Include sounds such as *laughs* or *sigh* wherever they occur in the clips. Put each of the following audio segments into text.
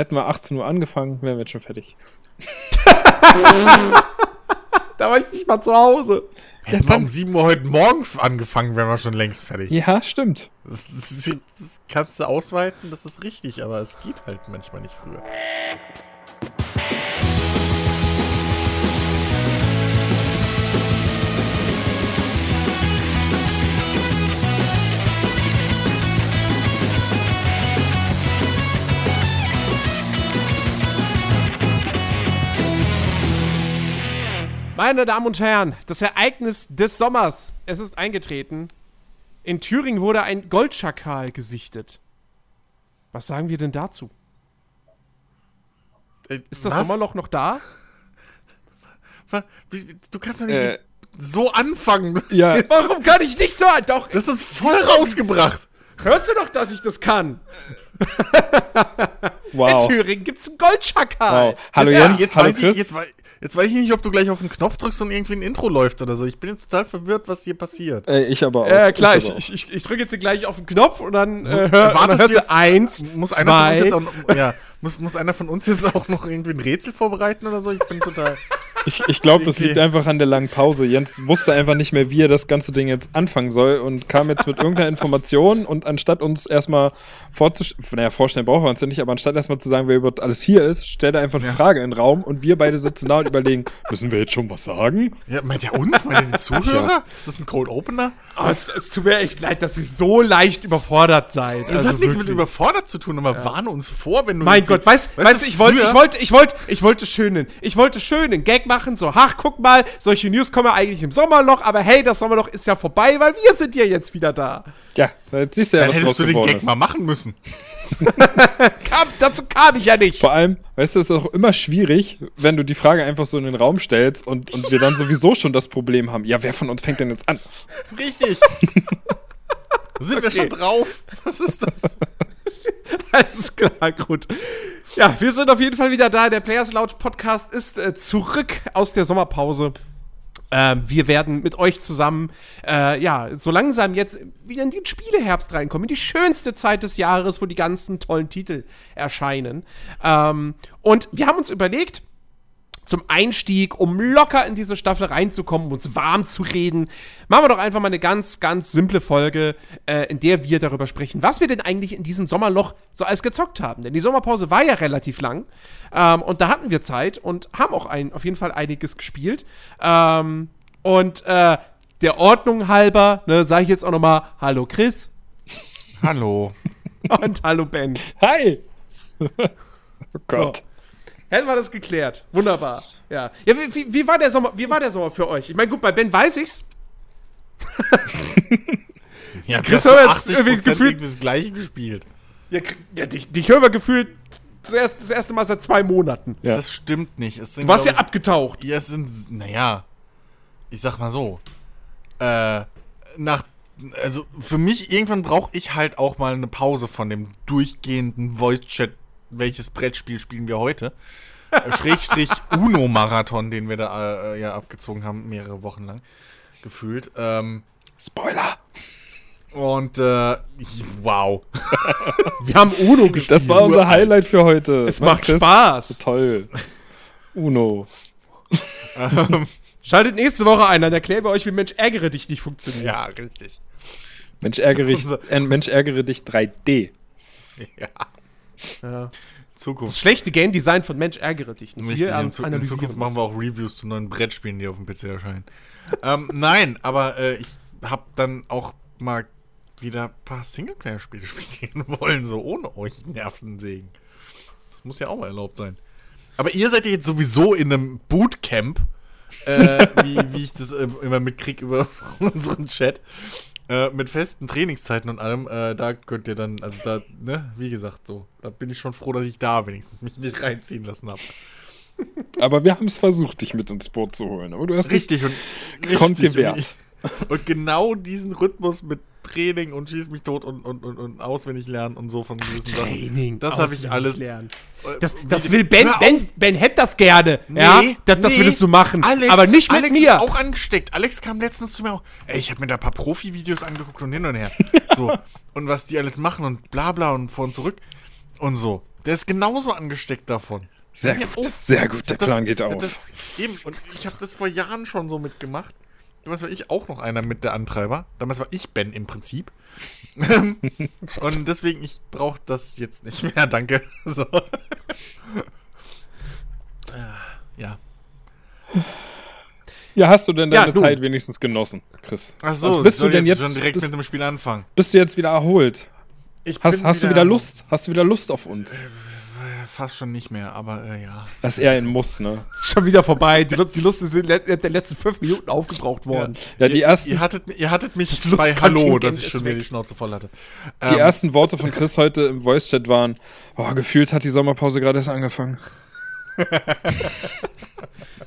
Hätten wir 18 Uhr angefangen, wären wir jetzt schon fertig. *laughs* da war ich nicht mal zu Hause. Hätten wir um 7 Uhr heute Morgen angefangen, wären wir schon längst fertig. Ja, stimmt. Das, das, das kannst du ausweiten, das ist richtig, aber es geht halt manchmal nicht früher. Meine Damen und Herren, das Ereignis des Sommers. Es ist eingetreten. In Thüringen wurde ein Goldschakal gesichtet. Was sagen wir denn dazu? Äh, Ist das was? Sommerloch noch da? Du kannst doch nicht Äh, so anfangen. Ja, *laughs* Warum kann ich nicht so? Doch, Das ist voll rausgebracht. hörst du doch, dass ich das kann. *laughs* In wow. Thüringen gibt's einen Goldschakal. wow. Hallo Ja, Jens, jetzt, hallo weiß ich, Chris. jetzt, wei- jetzt weiß ich nicht, ob du gleich auf den Knopf drückst und irgendwie ein Intro läuft oder so. Ich bin jetzt total verwirrt, was hier passiert. äh, ich aber auch. Ja, klar, ich, ich, ich, ich drücke jetzt hier gleich auf den Knopf und dann äh, hör, und dann Wartest hörst du jetzt- eins, Muss einer, von uns zwei. jetzt auch, noch- ja, muss, muss einer von uns jetzt auch noch irgendwie ein Rätsel vorbereiten oder so? Ich bin total. Ich, ich glaube, das liegt einfach an der langen Pause. Jens wusste einfach nicht mehr, wie er das ganze Ding jetzt anfangen soll und kam jetzt mit irgendeiner Information und anstatt uns erstmal vorzustellen, naja, vorstellen brauchen wir uns ja nicht, aber anstatt erstmal zu sagen, wer überhaupt alles hier ist, stellt er einfach eine Frage in den Raum und wir beide sitzen da und überlegen, müssen wir jetzt schon was sagen? Ja, meint ihr uns? Meint ihr die Zuhörer? Ist das ein Cold Opener? Oh, es, es tut mir echt leid, dass ihr so leicht überfordert seid. Das Also hat nichts mit wirklich. überfordert zu tun, aber warne uns vor, wenn du. Mein Gott, weißt weißt weißt du, ich wollte, ich wollte, ich wollte, ich wollte schönen, ich wollte schönen Gag machen, so, ach, guck mal, solche News kommen ja eigentlich im Sommerloch, aber hey, das Sommerloch ist ja vorbei, weil wir sind ja jetzt wieder da. Ja, jetzt siehst du ja, Dann was hättest du den Gag ist. mal machen müssen. *laughs* Kam, dazu kam ich ja nicht. Vor allem, weißt du, es ist auch immer schwierig, wenn du die Frage einfach so in den Raum stellst und, und wir dann sowieso schon das Problem haben. Ja, wer von uns fängt denn jetzt an? Richtig. *laughs* Sind wir schon drauf? Was ist das? *laughs* Ist klar, gut. Ja, wir sind auf jeden Fall wieder da. Der Players Lounge Podcast ist äh, zurück aus der Sommerpause. Ähm, wir werden mit euch zusammen, äh, ja, so langsam jetzt wieder in den Spieleherbst reinkommen, in die schönste Zeit des Jahres, wo die ganzen tollen Titel erscheinen. Ähm, und wir haben uns überlegt, zum Einstieg, um locker in diese Staffel reinzukommen, um uns warm zu reden, machen wir doch einfach mal eine ganz, ganz simple Folge, äh, in der wir darüber sprechen, was wir denn eigentlich in diesem Sommerloch so alles gezockt haben. Denn die Sommerpause war ja relativ lang ähm, und da hatten wir Zeit und haben auch ein, auf jeden Fall einiges gespielt. Ähm, und äh, der Ordnung halber, ne, sage ich jetzt auch noch mal Hallo Chris Hallo. *laughs* und Hallo Ben. Hi! *laughs* oh Gott. So. Hätten wir das geklärt. Wunderbar. Ja. Ja, wie, wie, wie, war der Sommer, wie war der Sommer für euch? Ich meine, gut, bei Ben weiß ich's. *laughs* Ja, Chris wir haben Hör zu jetzt irgendwie 80% gefühlt- das gleiche gespielt. Ja, ja dich, dich hören wir gefühlt zuerst, das erste Mal seit zwei Monaten. Ja. Das stimmt nicht. Es sind, Du warst ja abgetaucht. ja, es sind, naja, ich sag mal so. Äh, nach, also für mich, irgendwann brauche ich halt auch mal eine Pause von dem durchgehenden Voice-Chat. Welches Brettspiel spielen wir heute? Äh, Schrägstrich *laughs* Uno-Marathon, den wir da äh, ja abgezogen haben, mehrere Wochen lang gefühlt. Ähm, Spoiler! und äh, wow. *laughs* Wir haben Uno *laughs* gespielt. Das war unser Highlight für heute. Es Mann, macht Spaß. Toll. Uno. Schaltet nächste Woche ein, dann erklären wir euch, wie Mensch ärgere dich nicht funktioniert. ja, richtig. Mensch, ärgere dich, Unser- äh, Mensch, ärgere dich 3D. Ja. Ja. Zukunft. Das schlechte Game Design von Mensch ärgere dich nicht. Richtig, Wir in, Zu in Zukunft machen wir auch Reviews zu neuen Brettspielen, die auf dem PC erscheinen. *laughs* ähm, nein, aber äh, ich habe dann auch mal wieder ein paar Singleplayer-Spiele *laughs* spielen wollen, so ohne euch Nervensägen. Das muss ja auch mal erlaubt sein. Aber ihr seid ja jetzt sowieso in einem Bootcamp, äh, wie, wie ich das äh, immer mitkriege über *laughs* unseren Chat. Äh, mit festen Trainingszeiten und allem, äh, da könnt ihr dann, also da, ne, wie gesagt, so, da bin ich schon froh, dass ich da wenigstens mich nicht reinziehen lassen habe. Aber wir haben es versucht, dich mit ins Boot zu holen. Aber du hast dich Richtig und. Und, und genau diesen Rhythmus mit Training und schieß mich tot und, und, und, und auswendig lernen und so von gewissen Training. Das habe ich alles. Lernen. Äh, Das, das will Ben! Ben, Ben hätte das gerne. Nee, ja, das, das nee. würdest du machen. Alex, aber nicht mit Alex mir. ist auch angesteckt. Alex kam letztens zu mir auch. Ey, ich habe mir da ein paar Profi-Videos angeguckt und hin und her. *laughs* So. und was die alles machen und bla bla und vor und zurück. Und so. Der ist genauso angesteckt davon. Sehr gut, sehr gut, der Das- Plan geht auf. Das, eben, und ich habe das vor Jahren schon so mitgemacht. Damals war ich auch noch einer mit der Antreiber. Damals war ich Ben im Prinzip. *laughs* und deswegen, ich brauche das jetzt nicht mehr, *laughs* danke. So. ja. ja, hast du denn Ja, deine du. Zeit wenigstens genossen, Chris? Ach so, Also bist soll du denn jetzt schon direkt bist, mit dem Spiel anfangen? bist du jetzt wieder erholt? Ich Hast, hast du wieder Lust? Hast du wieder Lust auf uns? Fast schon nicht mehr, aber äh, ja. Das ist eher ein Muss, ne? *laughs* Ist schon wieder vorbei. Die, Lust- die *laughs* Lust ist in den letzten fünf Minuten aufgebraucht worden. Ja, die ihr, ersten, Ihr hattet, ihr hattet mich Das bei Hallo, dass ich schon wieder die Schnauze voll hatte. die Ähm, ersten Worte von Chris heute im Voice-Chat waren, oh, gefühlt hat die Sommerpause gerade erst angefangen. *laughs*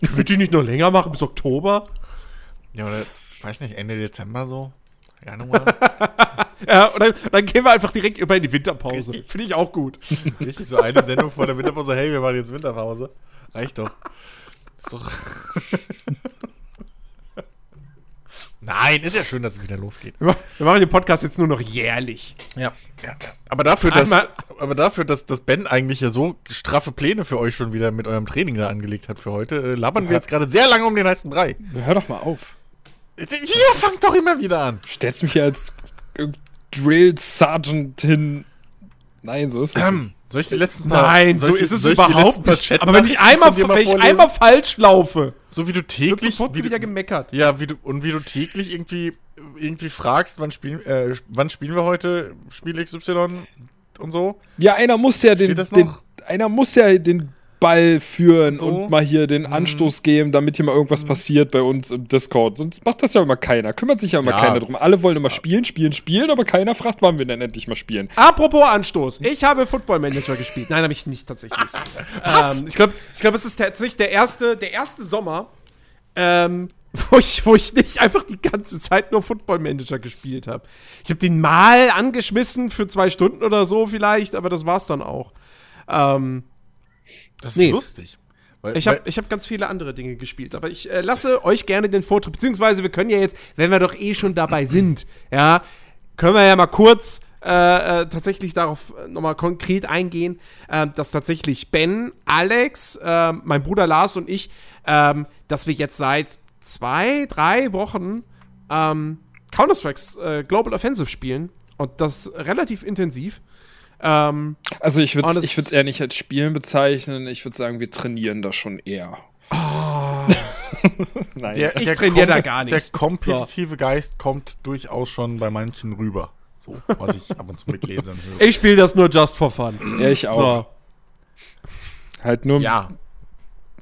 Wird die nicht noch länger machen bis Oktober? Ja, oder, weiß nicht, Ende Dezember so? Januar? *laughs* Ja, und dann, dann gehen wir einfach direkt über in die Winterpause. Finde ich auch gut. Richtig, so eine Sendung vor der Winterpause. Hey, wir machen jetzt Winterpause. Reicht doch. Ist doch. *laughs* Nein, ist ja schön, dass es wieder losgeht. Wir ma- wir machen den Podcast jetzt nur noch jährlich. Ja, ja, ja. Aber dafür, dass, Einmal- aber dafür, dass, dass Ben eigentlich ja so straffe Pläne für euch schon wieder mit eurem Training da angelegt hat für heute, äh, labern wir jetzt gerade sehr lange um den heißen Brei. Hör doch mal auf. Hier, fangt doch immer wieder an. Stellst mich hier als Drill Sergeant hin. Nein, so ist es nicht. Ähm, soll ich die letzten paar Nein, so ich- ist es überhaupt nicht. Aber wenn ich einmal, wenn ich einmal falsch laufe, so wie du wird täglich sofort wie du, wieder gemeckert. Ja, wie du, und wie du täglich irgendwie, irgendwie fragst, wann spielen, äh, wann spielen wir heute Spiel XY und so. Ja, einer muss ja den, Steht das den noch? einer muss ja den Ball führen So? und mal hier den Mhm. Anstoß geben, damit hier mal irgendwas passiert bei uns im Discord. Sonst macht das ja immer keiner. Kümmert sich ja immer Ja. keiner drum. Alle wollen immer spielen, spielen, spielen, aber keiner fragt, wann wir denn endlich mal spielen. Apropos Anstoß. Ich habe Football Manager gespielt. Nein, habe ich nicht tatsächlich. *laughs* Ähm, ich glaube, ich glaub, es ist tatsächlich der erste, der erste Sommer, ähm, *laughs* wo, ich, wo ich nicht einfach die ganze Zeit nur Football Manager gespielt habe. Ich habe den mal angeschmissen für zwei Stunden oder so vielleicht, aber das war's dann auch. Ähm, Das ist Nee. lustig. Weil, ich habe hab ganz viele andere Dinge gespielt, aber ich äh, lasse euch gerne den Vortritt, beziehungsweise wir können ja jetzt, wenn wir doch eh schon dabei sind, ja, können wir ja mal kurz äh, äh, tatsächlich darauf äh, nochmal konkret eingehen, äh, dass tatsächlich Ben, Alex, äh, mein Bruder Lars und ich, ähm, dass wir jetzt seit zwei, drei Wochen ähm, Counter-Strikes äh, Global Offensive spielen und das relativ intensiv. Ähm, Also ich würde es- ich es eher nicht als Spielen bezeichnen. Ich würde sagen, wir trainieren das schon eher. *laughs* Nein. der, Ich der trainiere da gar Der nichts. kompetitive Geist kommt durchaus schon bei manchen rüber. So, was ich ab und zu mit Lesern höre. ich spiele das nur just for fun. ja, ich auch. So. Halt nur Ja.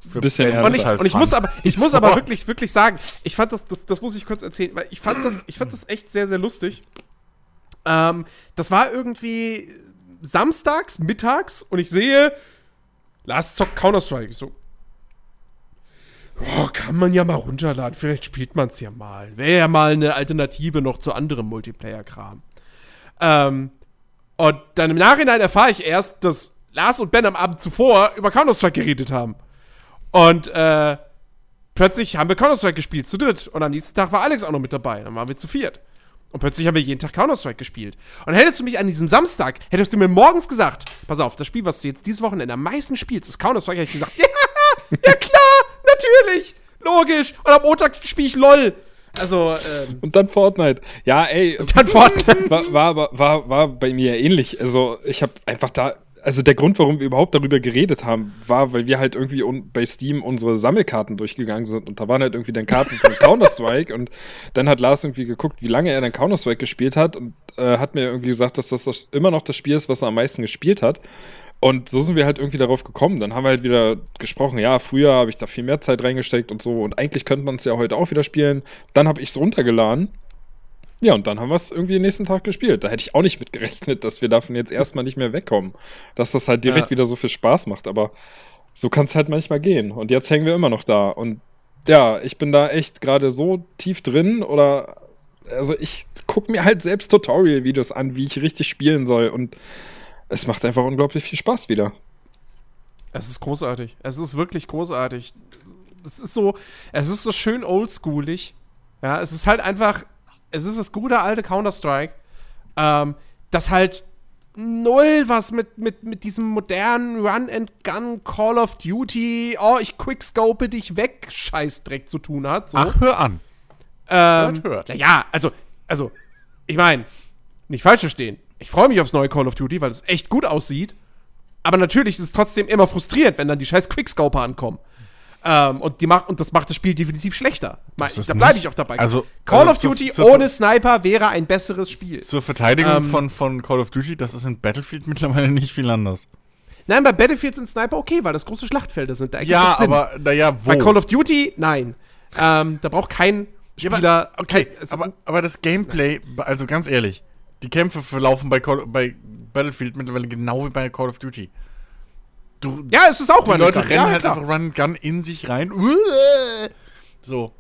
Für Bisschen. Und ich, halt und ich muss aber, ich *laughs* muss So. aber wirklich, wirklich sagen, ich fand das, das, das muss ich kurz erzählen, weil ich fand das, ich fand das echt sehr, sehr lustig. Ähm, das war irgendwie samstags, mittags und ich sehe, Lars zockt Counter-Strike. So, oh, kann man ja mal runterladen, vielleicht spielt man es ja mal. Wäre ja mal eine Alternative noch zu anderem Multiplayer-Kram. Ähm, und dann im Nachhinein erfahre ich erst, dass Lars und Ben am Abend zuvor über Counter-Strike geredet haben. Und äh, plötzlich haben wir Counter-Strike gespielt, zu dritt. Und am nächsten Tag war Alex auch noch mit dabei. Dann waren wir zu viert. Und plötzlich haben wir jeden Tag Counter-Strike gespielt. Und hättest du mich an diesem Samstag, hättest du mir morgens gesagt, pass auf, das Spiel, was du jetzt dieses Wochenende am meisten spielst, ist Counter-Strike, hätte ich gesagt, *laughs* ja, ja klar, natürlich, logisch. Und am Montag spiele ich LOL. Also, ähm, Und dann Fortnite. Ja, ey. dann *laughs* Fortnite. war, war, war, war, war bei mir ähnlich. Also ich habe einfach da, also der Grund, warum wir überhaupt darüber geredet haben, war, weil wir halt irgendwie bei Steam unsere Sammelkarten durchgegangen sind und da waren halt irgendwie dann Karten von *laughs* Counter-Strike und dann hat Lars irgendwie geguckt, wie lange er dann Counter-Strike gespielt hat und äh, hat mir irgendwie gesagt, dass das, das immer noch das Spiel ist, was er am meisten gespielt hat. Und so sind wir halt irgendwie darauf gekommen. Dann haben wir halt wieder gesprochen, ja, früher habe ich da viel mehr Zeit reingesteckt und so. Und eigentlich könnte man es ja heute auch wieder spielen. Dann habe ich es runtergeladen. Ja, und dann haben wir es irgendwie den nächsten Tag gespielt. Da hätte ich auch nicht mit gerechnet, dass wir davon jetzt erstmal nicht mehr wegkommen. Dass das halt direkt Ja. wieder so viel Spaß macht. Aber so kann es halt manchmal gehen. Und jetzt hängen wir immer noch da. Und ja, ich bin da echt gerade so tief drin oder. Also ich gucke mir halt selbst Tutorial-Videos an, wie ich richtig spielen soll. Und es macht einfach unglaublich viel Spaß wieder. Es ist großartig. Es ist wirklich großartig. Es ist so, es ist so schön oldschoolig. Ja, es ist halt einfach, es ist das gute alte Counter-Strike, ähm, das halt null was mit, mit, mit diesem modernen Run-and-Gun Call of Duty, oh, ich quickscope dich weg, Scheißdreck zu tun hat. So. Ach, hör an. ähm, hört, hört. Naja, also, also, ich meine, nicht falsch verstehen. Ich freue mich aufs neue Call of Duty, weil es echt gut aussieht. Aber natürlich ist es trotzdem immer frustrierend, wenn dann die scheiß Quickscoper ankommen. Ähm, und, die macht, und das macht das Spiel definitiv schlechter. Da bleibe ich auch dabei. also- Call also of Duty zur- ohne Sniper wäre ein besseres Spiel. Zur Verteidigung Ähm, von, von Call of Duty, das ist in Battlefield *laughs* mittlerweile nicht viel anders. Nein, bei Battlefield sind Sniper okay, weil das große Schlachtfelder sind. Da Ja, aber, naja, wo? Bei Call of Duty, nein. Ähm, da braucht kein Ja, aber- Spieler. okay, kein, aber, aber das Gameplay, also ganz ehrlich, die Kämpfe verlaufen bei, Call, bei Battlefield mittlerweile genau wie bei Call of Duty. Du, ja, es ist auch die Run and Leute Gun. rennen ja, halt klar. einfach Run and Gun in sich rein. So.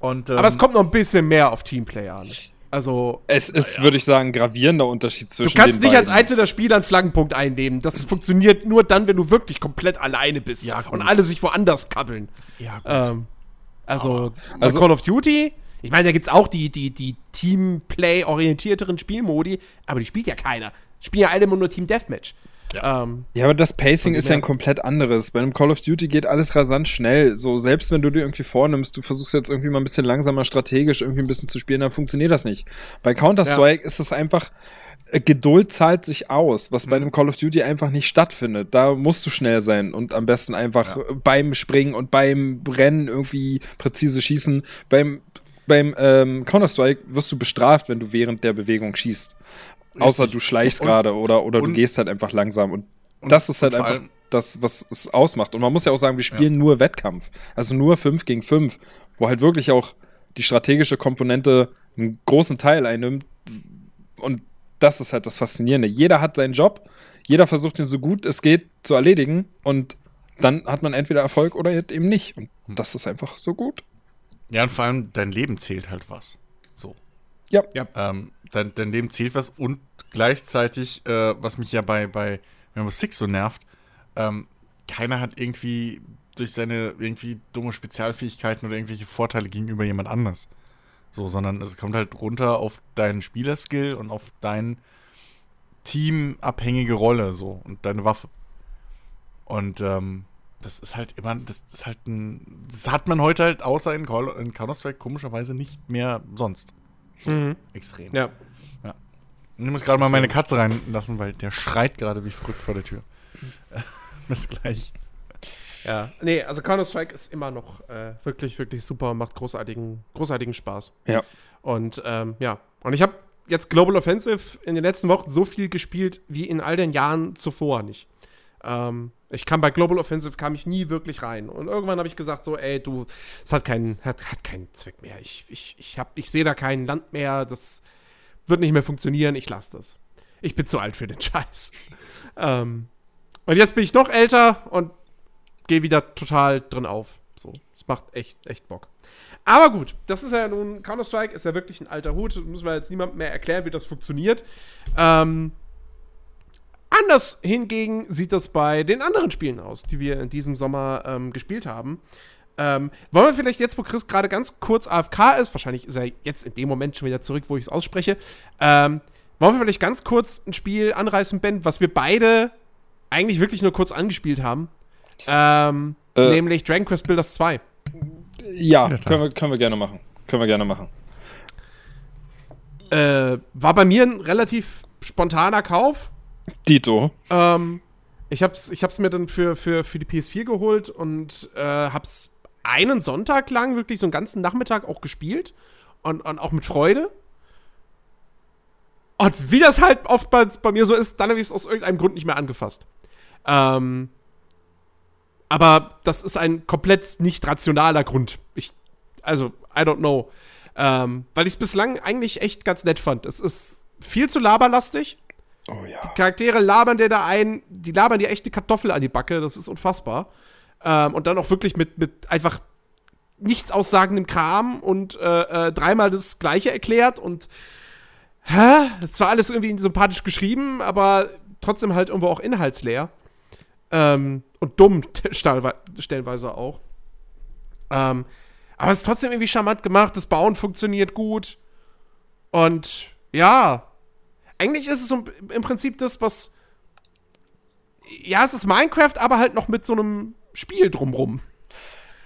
Und, ähm, Aber es kommt noch ein bisschen mehr auf Teamplay an. Also, Es ist, würde ich sagen, ein gravierender Unterschied du zwischen kannst den nicht als beiden. einzelner Spieler einen Flaggenpunkt einnehmen. Das funktioniert nur dann, wenn du wirklich komplett alleine bist Ja, und alle sich woanders kabbeln. ja, gut. Ähm, also, also- Call of Duty, ich meine, da gibt es auch die, die, die Teamplay-orientierteren Spielmodi, aber die spielt ja keiner. Spielen ja alle immer nur Team Deathmatch. Ja. Ähm, Ja, aber das Pacing ist ja ein komplett anderes. Bei einem Call of Duty geht alles rasant schnell. So, selbst wenn du dir irgendwie vornimmst, du versuchst jetzt irgendwie mal ein bisschen langsamer strategisch irgendwie ein bisschen zu spielen, dann funktioniert das nicht. Bei Counter-Strike ist es einfach, äh, Geduld zahlt sich aus, was bei einem Call of Duty einfach nicht stattfindet. Da musst du schnell sein und am besten einfach äh, beim Springen und beim Rennen irgendwie präzise schießen. Beim, beim ähm, Counter-Strike wirst du bestraft, wenn du während der Bewegung schießt. Außer du schleichst gerade oder, oder du und- gehst halt einfach langsam. Und, Und- das ist halt einfach allem- das, was es ausmacht. Und man muss ja auch sagen, wir spielen nur Wettkampf. Also nur 5 gegen 5, wo halt wirklich auch die strategische Komponente einen großen Teil einnimmt. Und das ist halt das Faszinierende. Jeder hat seinen Job, jeder versucht ihn so gut es geht zu erledigen und dann hat man entweder Erfolg oder eben nicht. Und das ist einfach so gut. ja, und vor allem dein Leben zählt halt was. So. Ja. Ja. Ähm, dein, Leben zählt was und gleichzeitig, äh, was mich ja bei, bei Rainbow Six so nervt, ähm, keiner hat irgendwie durch seine irgendwie dumme Spezialfähigkeiten oder irgendwelche Vorteile gegenüber jemand anders. So, sondern es kommt halt runter auf deinen Spielerskill und auf deine teamabhängige Rolle so und deine Waffe. Und ähm, das ist halt immer, das ist halt ein, das hat man heute halt außer in, in Counter-Strike komischerweise nicht mehr sonst. So Mhm. extrem. ja. Und Ich muss gerade mal meine Katze reinlassen, weil der schreit gerade wie verrückt vor der Tür. *laughs* Bis gleich. Ja, nee, also Counter-Strike ist immer noch äh, wirklich, wirklich super und macht großartigen, großartigen Spaß. Ja. Und ähm, ja, und ich habe jetzt Global Offensive in den letzten Wochen so viel gespielt wie in all den Jahren zuvor nicht. Ähm, ich kam bei Global Offensive kam ich nie wirklich rein. Und irgendwann habe ich gesagt so, ey, du, es hat keinen, hat, hat keinen Zweck mehr. Ich, ich, ich, ich sehe da kein Land mehr. Das wird nicht mehr funktionieren. Ich lasse das. Ich bin zu alt für den *laughs* Scheiß. ähm, und jetzt bin ich noch älter und gehe wieder total drin auf. So, es macht echt, echt Bock. Aber gut, das ist ja nun, Counter-Strike ist ja wirklich ein alter Hut. Müssen wir jetzt niemandem mehr erklären, wie das funktioniert. Ähm, anders hingegen sieht das bei den anderen Spielen aus, die wir in diesem Sommer ähm, gespielt haben. Ähm, wollen wir vielleicht jetzt, wo Chris gerade ganz kurz AFK ist, wahrscheinlich ist er jetzt in dem Moment schon wieder zurück, wo ich es ausspreche, ähm, wollen wir vielleicht ganz kurz ein Spiel anreißen, Ben, was wir beide eigentlich wirklich nur kurz angespielt haben. Ähm, Äh. nämlich Dragon Quest Builders 2. Ja, können wir, können wir gerne machen. Können wir gerne machen. Äh, war bei mir ein relativ spontaner Kauf. Dito. Ähm, ich hab's, ich hab's mir dann für, für, für die PS4 geholt und äh, hab's einen Sonntag lang wirklich so einen ganzen Nachmittag auch gespielt und, und auch mit Freude. Und wie das halt oft bei, bei mir so ist, dann habe ich es aus irgendeinem Grund nicht mehr angefasst. Ähm, aber das ist ein komplett nicht rationaler Grund. Ich, also, I don't know. Ähm, weil ich es bislang eigentlich echt ganz nett fand. Es ist viel zu laberlastig. Oh ja. Charaktere labern dir da ein, die labern dir echt die Kartoffel an die Backe, das ist unfassbar. Ähm, und dann auch wirklich mit, mit einfach nichts aussagendem Kram und äh, äh, dreimal das Gleiche erklärt und hä? Das ist zwar alles irgendwie sympathisch geschrieben, aber trotzdem halt irgendwo auch inhaltsleer. Ähm, und dumm *laughs* stellenwe- stellenweise auch. Ähm, aber es ist trotzdem irgendwie charmant gemacht, das Bauen funktioniert gut. Und ja, eigentlich ist es so im Prinzip das, was. Ja, es ist Minecraft, aber halt noch mit so einem Spiel drumrum.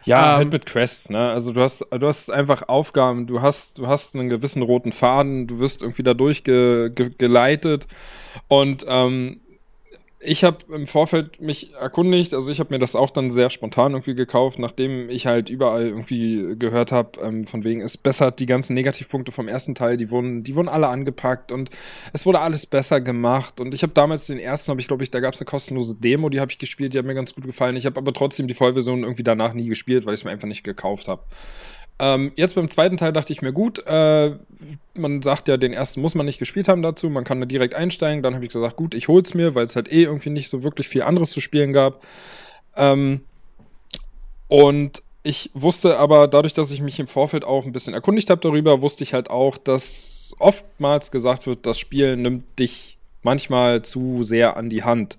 Ja, Ähm, halt mit Quests, ne? Also du hast, du hast einfach Aufgaben, du hast, du hast einen gewissen roten Faden, du wirst irgendwie da durchgeleitet ge geleitet. und ähm, ich habe im Vorfeld mich erkundigt, also ich habe mir das auch dann sehr spontan irgendwie gekauft, nachdem ich halt überall irgendwie gehört habe, ähm, von wegen es bessert die ganzen Negativpunkte vom ersten Teil, die wurden, die wurden alle angepackt und es wurde alles besser gemacht und ich habe damals den ersten, habe ich glaube ich, da gab es eine kostenlose Demo, die habe ich gespielt, die hat mir ganz gut gefallen. Ich habe aber trotzdem die Vollversion irgendwie danach nie gespielt, weil ich es mir einfach nicht gekauft habe. Ähm, jetzt beim zweiten Teil dachte ich mir, gut, äh, man sagt ja, den ersten muss man nicht gespielt haben dazu, man kann da direkt einsteigen. Dann habe ich gesagt, gut, ich hol's mir, weil es halt eh irgendwie nicht so wirklich viel anderes zu spielen gab. Ähm, und ich wusste aber, dadurch, dass ich mich im Vorfeld auch ein bisschen erkundigt habe darüber, wusste ich halt auch, dass oftmals gesagt wird, das Spiel nimmt dich manchmal zu sehr an die Hand.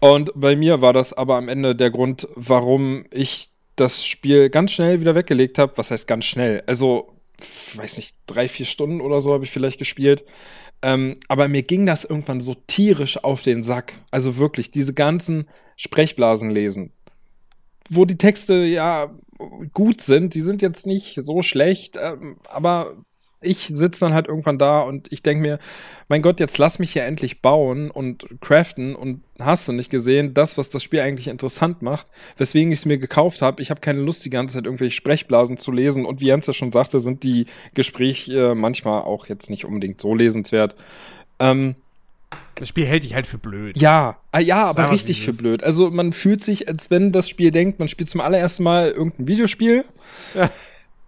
Und bei mir war das aber am Ende der Grund, warum ich das Spiel ganz schnell wieder weggelegt habe. Was heißt ganz schnell? Also, weiß nicht, drei, vier Stunden oder so habe ich vielleicht gespielt. Ähm, aber mir ging das irgendwann so tierisch auf den Sack. Also wirklich, diese ganzen Sprechblasen lesen, wo die Texte ja gut sind, die sind jetzt nicht so schlecht, ähm, aber ich sitze dann halt irgendwann da und ich denke mir, mein Gott, jetzt lass mich hier endlich bauen und craften und hast du nicht gesehen, das, was das Spiel eigentlich interessant macht, weswegen ich es mir gekauft habe. Ich habe keine Lust, die ganze Zeit irgendwelche Sprechblasen zu lesen und wie Jens ja schon sagte, sind die Gespräche äh, manchmal auch jetzt nicht unbedingt so lesenswert. Ähm, Das Spiel hält dich halt für blöd. ja, ah, ja, aber richtig für blöd. Also man fühlt sich, als wenn das Spiel denkt, man spielt zum allerersten Mal irgendein Videospiel. Ja.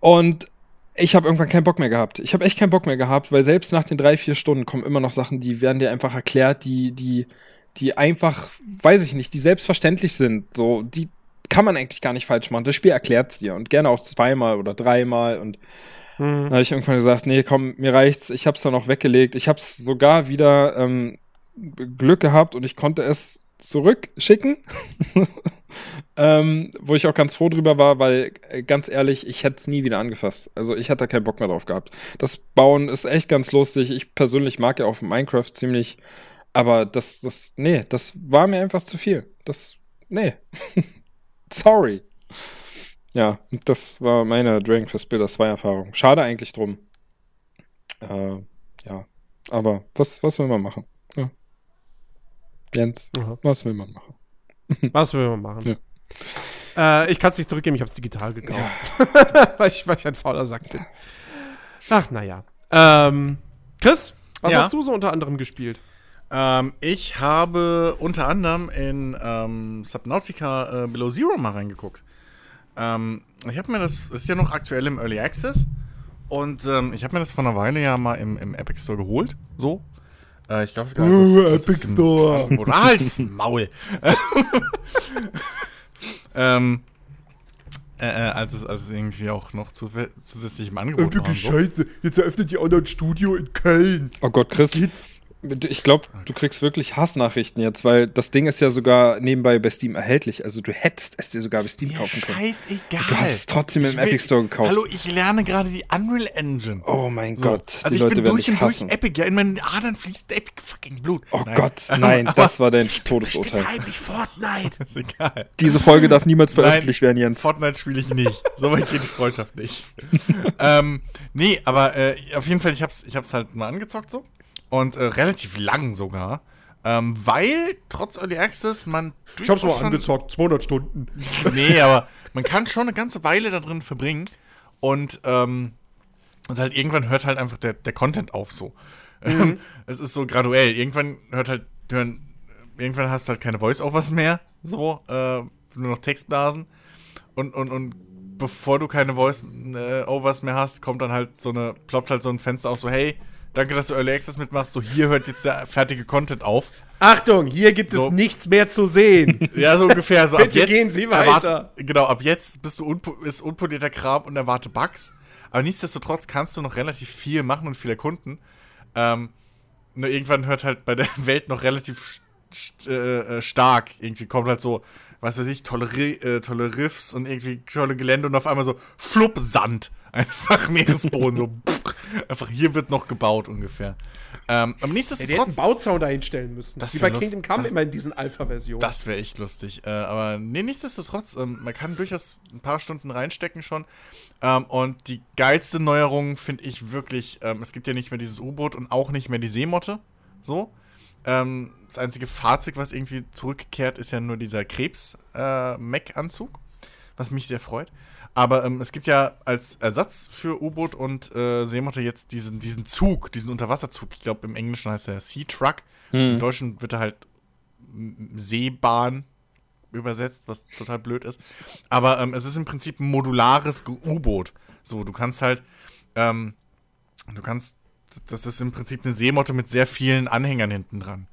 Und ich habe irgendwann keinen Bock mehr gehabt. Ich habe echt keinen Bock mehr gehabt, weil selbst nach den drei, vier Stunden kommen immer noch Sachen, die werden dir einfach erklärt, die, die, die einfach, weiß ich nicht, die selbstverständlich sind. So, die kann man eigentlich gar nicht falsch machen. Das Spiel erklärt's dir und gerne auch zweimal oder dreimal und Mhm. dann habe ich irgendwann gesagt, nee, komm, mir reicht's. Ich hab's dann auch weggelegt. Ich hab's sogar wieder ähm, Glück gehabt und ich konnte es zurückschicken. *laughs* ähm, wo ich auch ganz froh drüber war, weil äh, ganz ehrlich, ich hätte es nie wieder angefasst. Also ich hatte keinen Bock mehr drauf gehabt. Das Bauen ist echt ganz lustig. Ich persönlich mag ja auch Minecraft ziemlich, aber das, das, nee, das war mir einfach zu viel. Das, nee. *laughs* Sorry. Ja, das war meine Dragon Quest Builder 2 Erfahrung. Schade eigentlich drum. Äh, ja, aber was, was will man machen? Ja. Jens, Aha. was will man machen? *laughs* Was will man machen? Äh, ich kann es nicht zurückgeben, ich habe es digital gekauft. *laughs* weil, ich, weil ich ein fauler Sack bin. Ach, naja. Ähm, Chris, was Ja? hast du so unter anderem gespielt? Ähm, ich habe unter anderem in ähm, Subnautica äh, Below Zero mal reingeguckt. Ähm, ich habe mir das, ist ja noch aktuell im Early Access. Und ähm, ich habe mir das vor einer Weile ja mal im, im Epic Store geholt. So. Äh, ich glaube, es als es- als es im Angebot- Halt's Maul. *laughs* ähm, äh, äh, als, es, als es irgendwie auch noch zu, zusätzlich im Angebot war. Scheiße, jetzt eröffnet die auch noch ein Studio in Köln. Oh Gott, Chris, ich glaube, du kriegst wirklich Hassnachrichten jetzt, weil das Ding ist ja sogar nebenbei bei Steam erhältlich. Also du hättest es dir sogar bei Steam kaufen können. scheißegal. Du hast es trotzdem im will- Epic Store gekauft. Hallo, ich lerne gerade die Unreal Engine. Oh mein So. Gott, also die ich Leute bin werden durch und durch. Epic, ja, in meinen Adern fließt Epic fucking Blut. Oh Gott, *laughs* nein, aber- das war dein Ich Todesurteil. heimlich Fortnite. *laughs* ist egal. Diese Folge darf niemals veröffentlicht Nein, werden, Jens. Fortnite spiele ich nicht. So weit geht die Freundschaft nicht. *laughs* ähm, nee, aber äh, auf jeden Fall, ich hab's, ich hab's halt mal angezockt so. Und äh, relativ lang sogar. Ähm, weil trotz Early Access man Ich hab's mal schon- angezockt, 200 Stunden. *laughs* nee, aber man kann schon eine ganze Weile da drin verbringen und ähm, also halt irgendwann hört halt einfach der, der Content auf so. Ähm, *laughs* Es ist so graduell. Irgendwann hört halt, hören, irgendwann hast du halt keine Voice-Overs mehr, so, äh, nur noch Textblasen. Und, und, und bevor du keine Voice-Overs mehr hast, kommt dann halt so eine, ploppt halt so ein Fenster auf, so, hey, danke, dass du Early Access mitmachst, so hier hört jetzt der fertige Content auf. Achtung, hier gibt So. es nichts mehr zu sehen. *laughs* Ja, so ungefähr. So *laughs* Bitte ab jetzt gehen Sie erwarte- weiter. genau, ab jetzt bist du unpo ist unpolierter Kram und erwarte Bugs. Aber nichtsdestotrotz kannst du noch relativ viel machen und viel erkunden. Ähm, nur irgendwann hört halt bei der *laughs* Welt noch relativ st äh, stark. Irgendwie kommt halt so, was weiß ich, tolle, äh, tolle Riffs und irgendwie tolle Gelände und auf einmal so flupp Sand. *laughs* Einfach Meeresboden, so pff, einfach hier wird noch gebaut ungefähr. Ähm, aber Ja, nichtsdestotrotz. hätten einen Bauzaun dahin stellen müssen. Das Wie bei Kingdom Come das- immer in diesen Alpha-Versionen. Das wäre echt lustig. Äh, aber nee, nichtsdestotrotz, ähm, man kann durchaus ein paar Stunden reinstecken schon. Ähm, und die geilste Neuerung finde ich wirklich, ähm, es gibt ja nicht mehr dieses U-Boot und auch nicht mehr die Seemotte. So. Ähm, das einzige Fahrzeug, was irgendwie zurückkehrt, ist ja nur dieser Krebs-Mech-Anzug, was mich sehr freut. Aber ähm, es gibt ja als Ersatz für U-Boot und äh, Seemotte jetzt diesen, diesen Zug, diesen Unterwasserzug. Ich glaube, im Englischen heißt er Sea Truck. Im Deutschen wird er halt Seebahn übersetzt, was total blöd ist. Aber ähm, es ist im Prinzip ein modulares U-Boot. So, du kannst halt, ähm, du kannst, das ist im Prinzip eine Seemotte mit sehr vielen Anhängern hinten dran.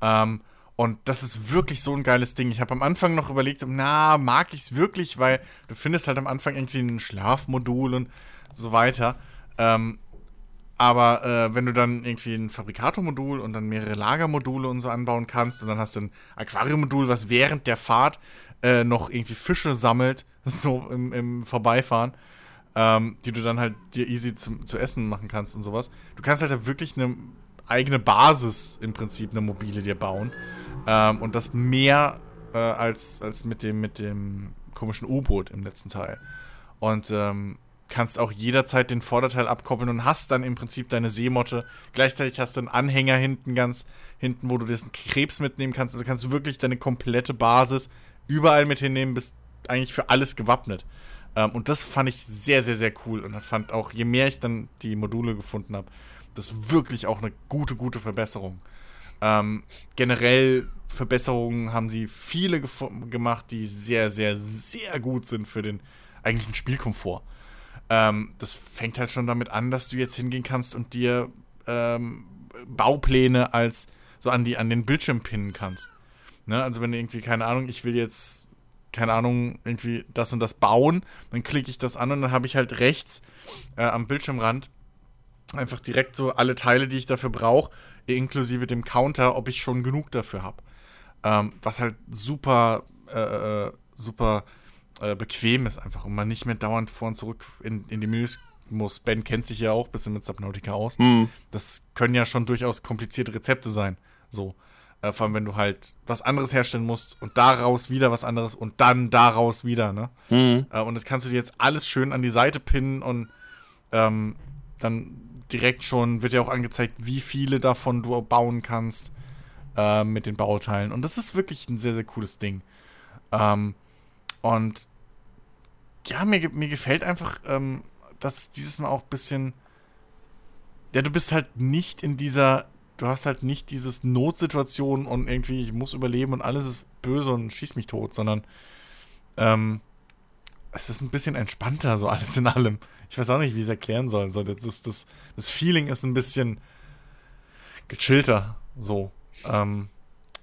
Ähm, und das ist wirklich so ein geiles Ding. Ich habe am Anfang noch überlegt, na, mag ich es wirklich, weil du findest halt am Anfang irgendwie ein Schlafmodul und so weiter. Ähm, aber äh, wenn du dann irgendwie ein Fabrikatormodul und dann mehrere Lagermodule und so anbauen kannst und dann hast du ein Aquariummodul, was während der Fahrt äh, noch irgendwie Fische sammelt, *laughs* so im, im Vorbeifahren, ähm, die du dann halt dir easy zum, zu essen machen kannst und sowas. Du kannst halt wirklich eine eigene Basis im Prinzip, eine mobile dir bauen. Ähm, und das mehr äh, als, als mit dem, mit dem komischen U-Boot im letzten Teil. Und ähm, kannst auch jederzeit den Vorderteil abkoppeln und hast dann im Prinzip deine Seemotte. Gleichzeitig hast du einen Anhänger hinten ganz hinten, wo du diesen Krebs mitnehmen kannst. Also kannst du wirklich deine komplette Basis überall mit hinnehmen, bist eigentlich für alles gewappnet. Ähm, und das fand ich sehr, sehr, sehr cool. Und fand auch, je mehr ich dann die Module gefunden habe, das wirklich auch eine gute, gute Verbesserung. Ähm, generell Verbesserungen haben sie viele gemacht, die sehr, sehr, sehr gut sind für den eigentlichen Spielkomfort. Ähm, das fängt halt schon damit an, dass du jetzt hingehen kannst und dir ähm, Baupläne als so an die an den Bildschirm pinnen kannst. Ne? Also wenn du irgendwie keine Ahnung, ich will jetzt keine Ahnung irgendwie das und das bauen, dann klicke ich das an und dann habe ich halt rechts äh, am Bildschirmrand einfach direkt so alle Teile, die ich dafür brauche, inklusive dem Counter, ob ich schon genug dafür habe. Ähm, was halt super, äh, äh, super äh, bequem ist einfach und man nicht mehr dauernd vor und zurück in, in die Menüs muss. Ben kennt sich ja auch ein bisschen mit Subnautica aus. Das können ja schon durchaus komplizierte Rezepte sein. So. Äh, vor allem, wenn du halt was anderes herstellen musst und daraus wieder was anderes und dann daraus wieder, ne? Äh, und das kannst du dir jetzt alles schön an die Seite pinnen und ähm, dann direkt schon wird ja auch angezeigt, wie viele davon du bauen kannst äh, mit den Bauteilen. Und das ist wirklich ein sehr, sehr cooles Ding. Ähm, und ja, mir, mir gefällt einfach, ähm, dass es dieses Mal auch ein bisschen. Ja, du bist halt nicht in dieser. Du hast halt nicht dieses Notsituation und irgendwie, ich muss überleben und alles ist böse und schieß mich tot, sondern ähm, es ist ein bisschen entspannter, so alles in allem. Ich weiß auch nicht, wie ich es erklären soll. So, das, ist, das, das Feeling ist ein bisschen gechillter, so. Ähm,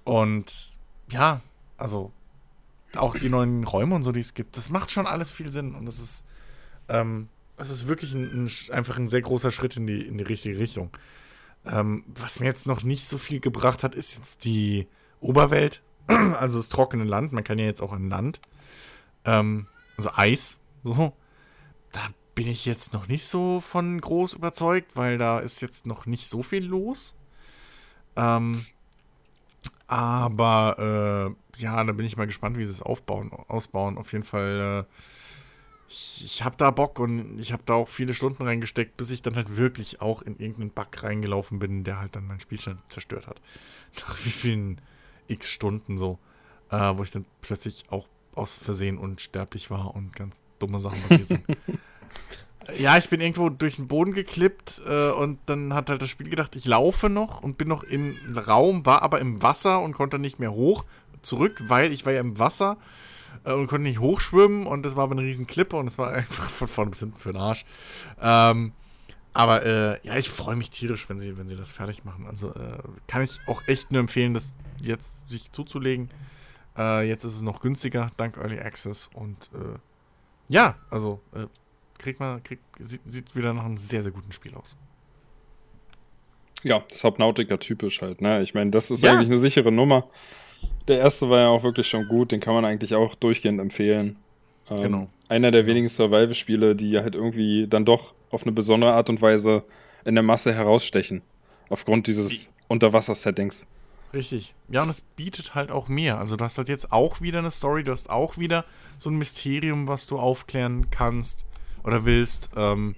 und ja, also auch die neuen Räume und so, die es gibt, das macht schon alles viel Sinn und es ist, ähm, es ist wirklich ein, ein, einfach ein sehr großer Schritt in die, in die richtige Richtung. Ähm, was mir jetzt noch nicht so viel gebracht hat, ist jetzt die Oberwelt, *clears throat* also das trockene Land. Man kann ja jetzt auch an Land, ähm, also Eis, so. Da bin ich jetzt noch nicht so von groß überzeugt, weil da ist jetzt noch nicht so viel los. Ähm, aber äh, ja, da bin ich mal gespannt, wie sie es aufbauen, ausbauen. Auf jeden Fall, äh, ich, ich habe da Bock und ich habe da auch viele Stunden reingesteckt, bis ich dann halt wirklich auch in irgendeinen Bug reingelaufen bin, der halt dann mein Spielstand zerstört hat. *laughs* Nach wie vielen x Stunden so, äh, wo ich dann plötzlich auch aus Versehen unsterblich war und ganz dumme Sachen passiert sind. *laughs* Ja, ich bin irgendwo durch den Boden geklippt äh, und dann hat halt das Spiel gedacht, ich laufe noch und bin noch im Raum, war aber im Wasser und konnte nicht mehr hoch zurück, weil ich war ja im Wasser und konnte nicht hochschwimmen und das war aber eine riesen Klippe und es war einfach von vorne bis hinten für den Arsch. Ähm, aber äh, ja, ich freue mich tierisch, wenn sie, wenn sie das fertig machen. Also äh, kann ich auch echt nur empfehlen, das jetzt sich zuzulegen. Äh, jetzt ist es noch günstiger, dank Early Access und äh, ja, also äh, kriegt man, kriegt, sieht, sieht wieder nach einem sehr, sehr guten Spiel aus. Ja, Subnautica typisch halt, ne? Ich meine, das ist Ja. eigentlich eine sichere Nummer. Der erste war ja auch wirklich schon gut, den kann man eigentlich auch durchgehend empfehlen. Ähm, Genau. Einer der wenigen Survival-Spiele, die halt irgendwie dann doch auf eine besondere Art und Weise in der Masse herausstechen. Aufgrund dieses Unterwasser-Settings. Richtig. Ja, und es bietet halt auch mehr. Also du hast halt jetzt auch wieder eine Story, du hast auch wieder so ein Mysterium, was du aufklären kannst oder willst. Ähm,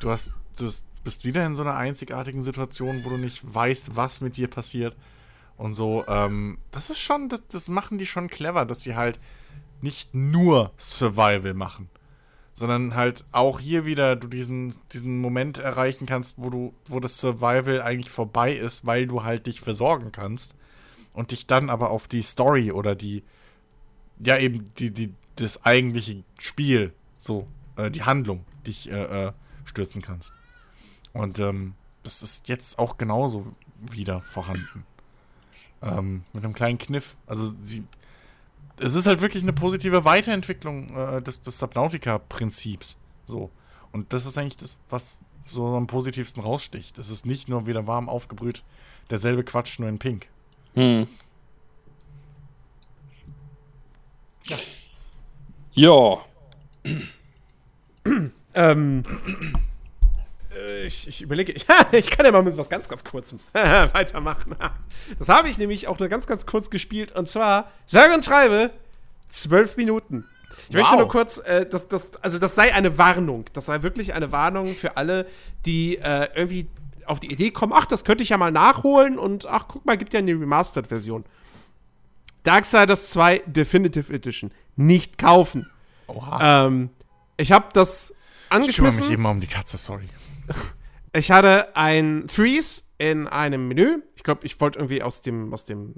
du hast, du bist wieder in so einer einzigartigen Situation, wo du nicht weißt, was mit dir passiert. Und so, ähm, das ist schon, das, das machen die schon clever, dass sie halt nicht nur Survival machen, sondern halt auch hier wieder du diesen, diesen Moment erreichen kannst, wo du, wo das Survival eigentlich vorbei ist, weil du halt dich versorgen kannst und dich dann aber auf die Story oder die, ja eben die, die, das eigentliche Spiel, so, äh, die Handlung, dich äh, äh, stürzen kannst. Und ähm, das ist jetzt auch genauso wieder vorhanden. Ähm, mit einem kleinen Kniff. Also sie. Es ist halt wirklich eine positive Weiterentwicklung äh, des, des Subnautica-Prinzips. So. Und das ist eigentlich das, was so am positivsten raussticht. Es ist nicht nur wieder warm aufgebrüht, derselbe Quatsch, nur in Pink. Hm. Ja. Ähm, äh, ich, ich überlege, ich, *laughs* ich kann ja mal mit was ganz, ganz kurzem *laughs* weitermachen. Das habe ich nämlich auch nur ganz, ganz kurz gespielt. Und zwar, sage und schreibe, zwölf Minuten. Ich möchte Wow. nur kurz, äh, das, das, also das sei eine Warnung. Das sei wirklich eine Warnung für alle, die äh, irgendwie auf die Idee kommen, ach, das könnte ich ja mal nachholen und ach, guck mal, gibt ja eine Remastered-Version. Darksiders 2 Definitive Edition. Nicht kaufen. Oha. Ähm, ich habe das ich kümmere angeschmissen. mich immer um die Katze, sorry. Ich hatte ein Freeze in einem Menü. Ich glaube, ich wollte irgendwie aus dem, aus dem,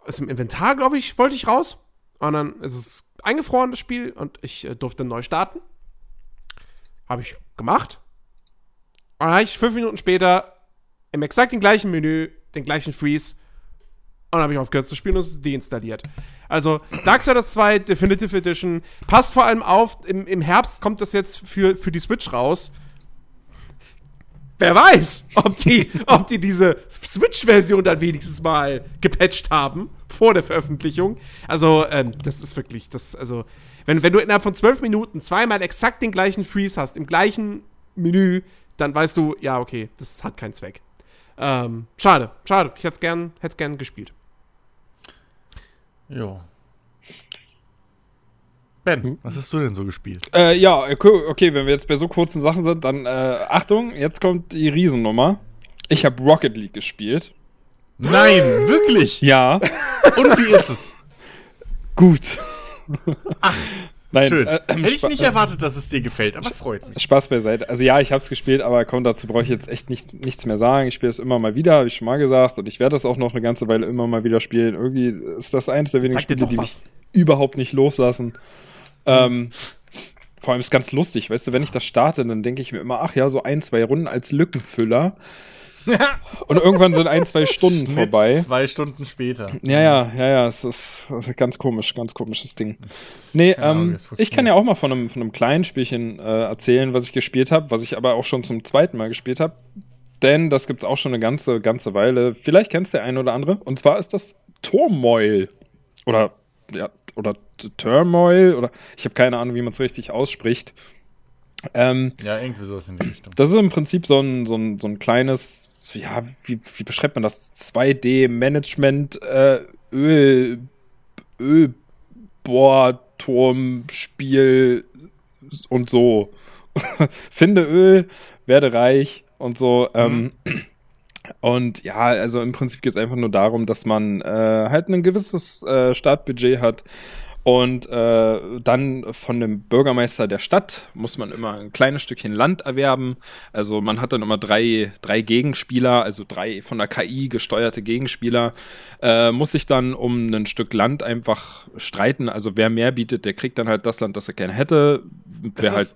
aus dem Inventar, glaube ich, wollte ich raus. Und dann ist es eingefroren, das Spiel, und ich äh, durfte neu starten. Habe ich gemacht. Und dann habe ich fünf Minuten später im exakt den gleichen Menü, den gleichen Freeze. Und dann habe ich aufgehört zu spielen und es deinstalliert. Also, Darksiders 2 Definitive Edition passt vor allem auf, im, im Herbst kommt das jetzt für, für die Switch raus. Wer weiß, ob die, ob die diese Switch-Version dann wenigstens mal gepatcht haben vor der Veröffentlichung. Also, ähm, das ist wirklich, das, also, wenn, wenn du innerhalb von zwölf Minuten zweimal exakt den gleichen Freeze hast, im gleichen Menü, dann weißt du, ja, okay, das hat keinen Zweck. Ähm, schade, schade. Ich hätte es gern, gern gespielt. Jo. Ben, was hast du denn so gespielt? Äh, ja, okay, wenn wir jetzt bei so kurzen Sachen sind, dann äh, Achtung, jetzt kommt die Riesennummer. Ich habe Rocket League gespielt. Nein, wirklich? Ja, Und wie ist es? gut. Ach, Nein, Schön. äh, ähm, Hätte ich nicht erwartet, dass es dir gefällt, aber freut mich. Spaß beiseite. Also ja, ich habe es gespielt, aber komm, dazu brauche ich jetzt echt nicht, nichts mehr sagen. Ich spiele es immer mal wieder, habe ich schon mal gesagt. Und ich werde das auch noch eine ganze Weile immer mal wieder spielen. Irgendwie ist das eines der wenigen Sag Spiele, die was. mich überhaupt nicht loslassen. Ähm, vor allem ist ganz lustig, weißt du, wenn ich das starte, dann denke ich mir immer, ach ja, so ein, zwei Runden als Lückenfüller. *laughs* Und irgendwann sind ein, zwei Stunden Schnitt vorbei. Zwei Stunden später. Ja, ja, ja, ja, es ist, es ist ganz komisch, ganz komisches Ding. Nee, Ahnung, ähm, es ich kann ja auch mal von einem, von einem kleinen Spielchen äh, erzählen, was ich gespielt habe, was ich aber auch schon zum zweiten Mal gespielt habe. Denn das gibt's auch schon eine ganze, ganze Weile. Vielleicht kennst du der eine oder andere. Und zwar ist das Turmoil. Oder, ja, oder Turmoil. Oder ich habe keine Ahnung, wie man es richtig ausspricht. Ähm, Ja, irgendwie sowas in die Richtung. das ist im Prinzip so ein, so ein, so ein kleines, ja, wie, wie beschreibt man das? 2D-Management, äh, Öl, Ölbohrturmspiel und so. *laughs* Finde Öl, werde reich und so. Ähm, und ja, also im Prinzip geht es einfach nur darum, dass man äh, halt ein gewisses äh, Startbudget hat. Und äh, dann von dem Bürgermeister der Stadt muss man immer ein kleines Stückchen Land erwerben. Also man hat dann immer drei, drei Gegenspieler, also drei von der KI gesteuerte Gegenspieler, äh, muss sich dann um ein Stück Land einfach streiten. Also wer mehr bietet, der kriegt dann halt das Land, das er gerne hätte. Wer halt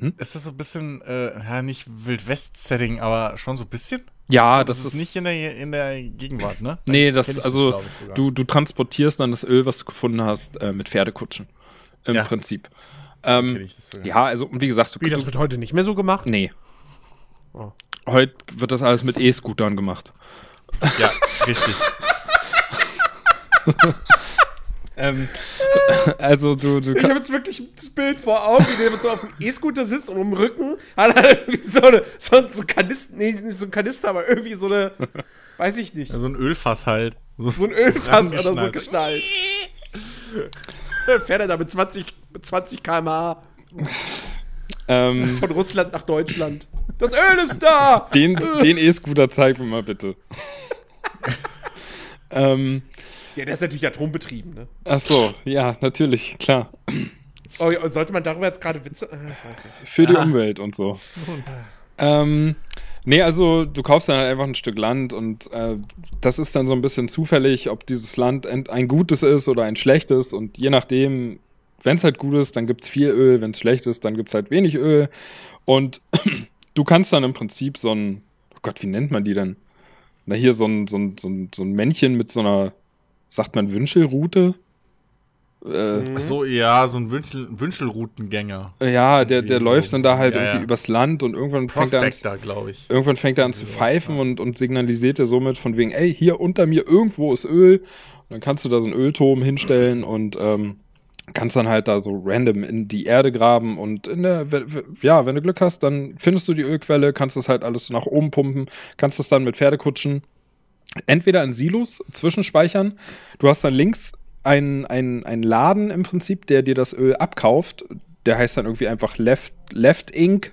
das, ist das so ein bisschen, äh, ja, nicht Wild-West-Setting, aber schon so ein bisschen? ja, das, das, ist nicht in der, in der Gegenwart, ne? Nee, das, also du, du transportierst dann das Öl, was du gefunden hast, äh, mit Pferdekutschen. Im Ja. Prinzip. Ähm, ja, also, und wie gesagt, du, Wie, das du wird heute nicht mehr so gemacht? Nee. Oh. heute wird das alles mit E-Scootern gemacht. Ja, richtig. *laughs* Ähm, *laughs* also du, du Ich habe jetzt wirklich das Bild vor Augen, wie der so auf dem E-Scooter sitzt und im Rücken hat er irgendwie so, eine, so, ein- so ein Kanister, nee, nicht so ein Kanister, aber irgendwie so eine, *laughs* weiß ich nicht, so ein Ölfass halt. so ein Ölfass oder so geschnallt. Dann fährt er da mit 20, mit 20 km/h ähm, *laughs* von Russland nach Deutschland. Das Öl ist da! den den E-Scooter zeig mir mal bitte. ähm, Ja, der ist natürlich atombetrieben, ne? ach so, ja, natürlich, klar. Oh, ja, sollte man darüber jetzt gerade Witze. Nicht. Für die Umwelt und so. Ähm, nee, also du kaufst dann halt einfach ein Stück Land und äh, das ist dann so ein bisschen zufällig, ob dieses Land ein, gutes ist oder ein schlechtes und je nachdem, wenn es halt gut ist, dann gibt's viel Öl, wenn es schlecht ist, dann gibt's halt wenig Öl und *clears throat* du kannst dann im Prinzip so ein, oh Gott, wie nennt man die denn? Na hier so ein, so ein, so ein, so ein Männchen mit so einer, sagt man Wünschelrute? Äh, Ach so, ja, so ein Wünschel, Wünschelroutengänger. ja, der, Irgendwie der so- läuft dann da halt ja, irgendwie ja. übers Land und irgendwann fängt er an, Prospector, glaube ich. Irgendwann fängt er an zu pfeifen ja. und, und signalisiert dir somit von wegen, ey, hier unter mir irgendwo ist Öl. Und dann kannst du da so einen Ölturm hinstellen und ähm, kannst dann halt da so random in die Erde graben und in der, ja, wenn du Glück hast, dann findest du die Ölquelle, kannst das halt alles so nach oben pumpen, kannst das dann mit Pferdekutschen entweder in Silos zwischenspeichern. Du hast dann links einen, einen, Laden im Prinzip, der dir das Öl abkauft. Der heißt dann irgendwie einfach Left, Left Inc.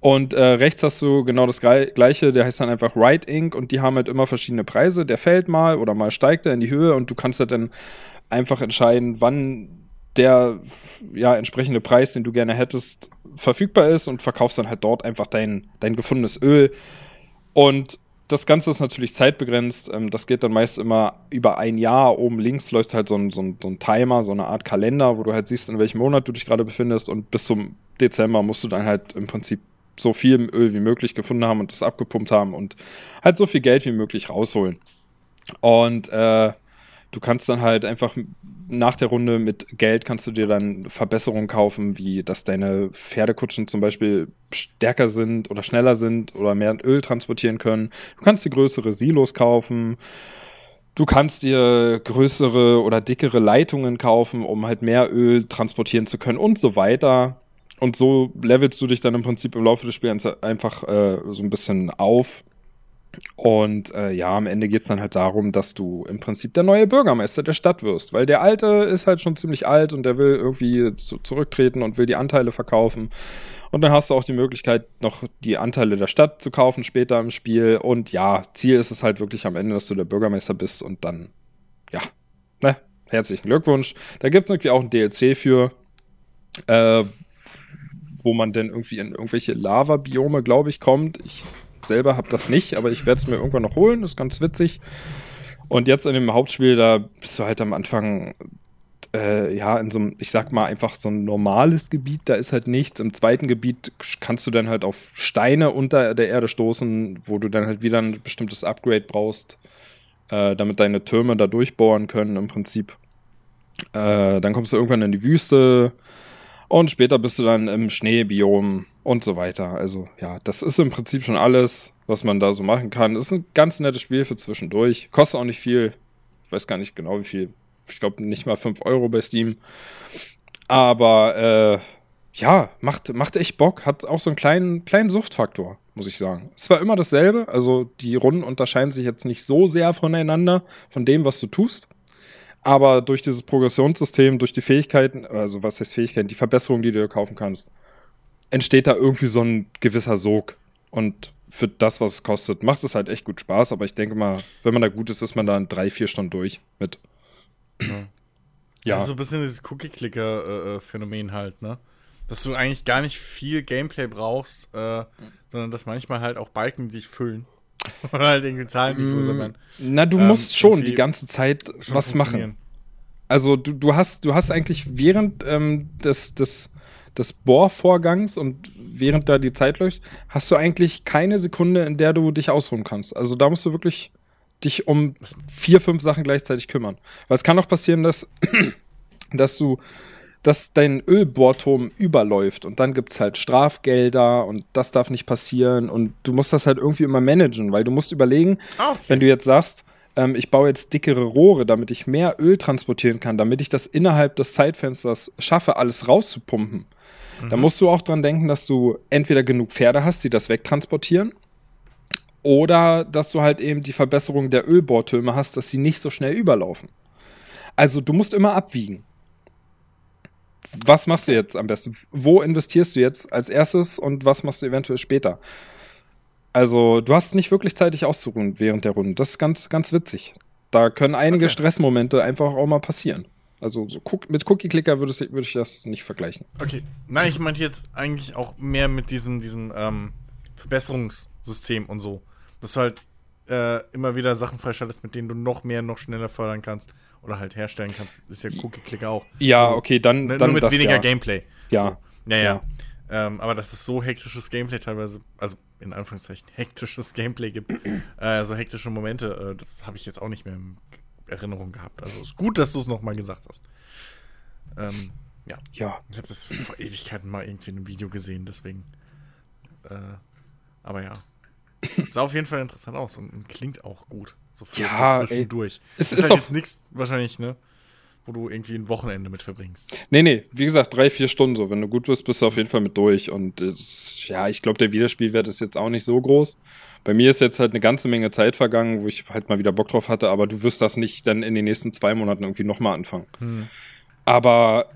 Und äh, rechts hast du genau das gleiche, der heißt dann einfach Right Inc. Und die haben halt immer verschiedene Preise. Der fällt mal oder mal steigt er in die Höhe und du kannst halt dann einfach entscheiden, wann der ja, entsprechende Preis, den du gerne hättest, verfügbar ist und verkaufst dann halt dort einfach dein, dein gefundenes Öl. Und das Ganze ist natürlich zeitbegrenzt. Ähm, das geht dann meist immer über ein Jahr. Oben links läuft halt so ein, so, ein, so ein Timer, so eine Art Kalender, wo du halt siehst, in welchem Monat du dich gerade befindest. Und bis zum Dezember musst du dann halt im Prinzip so viel Öl wie möglich gefunden haben und das abgepumpt haben und halt so viel Geld wie möglich rausholen. Und äh, du kannst dann halt einfach nach der Runde mit Geld kannst du dir dann Verbesserungen kaufen, wie dass deine Pferdekutschen zum Beispiel stärker sind oder schneller sind oder mehr Öl transportieren können. Du kannst dir größere Silos kaufen. Du kannst dir größere oder dickere Leitungen kaufen, um halt mehr Öl transportieren zu können und so weiter. Und so levelst du dich dann im Prinzip im Laufe des Spiels einfach äh, so ein bisschen auf. Und äh, ja, am Ende geht es dann halt darum, dass du im Prinzip der neue Bürgermeister der Stadt wirst. Weil der Alte ist halt schon ziemlich alt und der will irgendwie zu zurücktreten und will die Anteile verkaufen. Und dann hast du auch die Möglichkeit, noch die Anteile der Stadt zu kaufen später im Spiel. Und ja, Ziel ist es halt wirklich am Ende, dass du der Bürgermeister bist und dann, ja, ne, herzlichen Glückwunsch. Da gibt es irgendwie auch ein DLC für, äh, wo man dann irgendwie in irgendwelche Lava-Biome, glaube ich, kommt. Ich selber habe das nicht, aber ich werde es mir irgendwann noch holen. Das ist ganz witzig. Und jetzt in dem Hauptspiel, da bist du halt am Anfang, äh, ja, in so einem, ich sag mal, einfach so ein normales Gebiet, da ist halt nichts. Im zweiten Gebiet kannst du dann halt auf Steine unter der Erde stoßen, wo du dann halt wieder ein bestimmtes Upgrade brauchst, äh, damit deine Türme da durchbohren können im Prinzip. Äh, dann kommst du irgendwann in die Wüste und später bist du dann im Schneebiom und so weiter. Also ja, das ist im Prinzip schon alles, was man da so machen kann. Das ist ein ganz nettes Spiel für zwischendurch. Kostet auch nicht viel. Ich weiß gar nicht genau, wie viel. Ich glaube nicht mal 5 Euro bei Steam. Aber äh, ja, macht, macht echt Bock. Hat auch so einen kleinen, kleinen Suchtfaktor, muss ich sagen. Es war immer dasselbe. Also die Runden unterscheiden sich jetzt nicht so sehr voneinander, von dem, was du tust. Aber durch dieses Progressionssystem, durch die Fähigkeiten, also was heißt Fähigkeiten, die Verbesserungen, die du dir kaufen kannst, entsteht da irgendwie so ein gewisser Sog. Und für das, was es kostet, macht es halt echt gut Spaß. Aber ich denke mal, wenn man da gut ist, ist man da in drei, vier Stunden durch mit. Ja. Das ist so ein bisschen dieses Cookie-Clicker-Phänomen halt, ne? Dass du eigentlich gar nicht viel Gameplay brauchst, äh, sondern dass manchmal halt auch Balken sich füllen. *laughs* Oder halt irgendwie Zahlen, die größer werden. Na, du Ähm, musst schon die ganze Zeit was machen. Also du, du hast, du hast eigentlich während ähm, des, des, des Bohrvorgangs und während da die Zeit läuft, hast du eigentlich keine Sekunde, in der du dich ausruhen kannst. Also da musst du wirklich dich um vier, fünf Sachen gleichzeitig kümmern. Weil es kann auch passieren, dass, *clears throat* dass du dass dein Ölbohrturm überläuft und dann gibt es halt Strafgelder und das darf nicht passieren und du musst das halt irgendwie immer managen, weil du musst überlegen, Ah, okay. wenn du jetzt sagst, ähm, ich baue jetzt dickere Rohre, damit ich mehr Öl transportieren kann, damit ich das innerhalb des Zeitfensters schaffe, alles rauszupumpen. Da musst du auch dran denken, dass du entweder genug Pferde hast, die das wegtransportieren, oder dass du halt eben die Verbesserung der Ölbohrtürme hast, dass sie nicht so schnell überlaufen. Also du musst immer abwiegen. Was machst du jetzt am besten? Wo investierst du jetzt als erstes und was machst du eventuell später? Also, du hast nicht wirklich Zeit, dich auszuruhen während der Runde. Das ist ganz, ganz witzig. Da können einige Okay. Stressmomente einfach auch mal passieren. Also, so mit Cookie-Clicker würde würd ich das nicht vergleichen. Okay. Nein, ich meinte jetzt eigentlich auch mehr mit diesem, diesem ähm, Verbesserungssystem und so. Dass du halt äh, immer wieder Sachen freischaltest, mit denen du noch mehr, noch schneller fördern kannst oder halt herstellen kannst. Ist ja Cookie-Clicker auch. Ja, okay, dann, Ne, dann nur mit das, weniger ja. Gameplay. Ja. So. Ja, ja. Ähm, aber dass es so hektisches Gameplay teilweise, also in Anführungszeichen hektisches Gameplay gibt, äh, so hektische Momente, äh, das habe ich jetzt auch nicht mehr in Erinnerung gehabt. Also ist gut, dass du es nochmal gesagt hast. Ähm, ja, Ja. ich habe das vor Ewigkeiten mal irgendwie in einem Video gesehen, deswegen. Äh, aber ja. Sah auf jeden Fall interessant aus und, und klingt auch gut. So Ja, für ey. zwischendurch. Es ist, ist halt jetzt nichts wahrscheinlich, ne? Wo du irgendwie ein Wochenende mit verbringst. Nee, nee, wie gesagt, drei, vier Stunden so. Wenn du gut bist, bist du auf jeden Fall mit durch. Und es, ja, ich glaube, der Wiederspielwert ist jetzt auch nicht so groß. Bei mir ist jetzt halt eine ganze Menge Zeit vergangen, wo ich halt mal wieder Bock drauf hatte, aber du wirst das nicht dann in den nächsten zwei Monaten irgendwie nochmal anfangen. Hm. Aber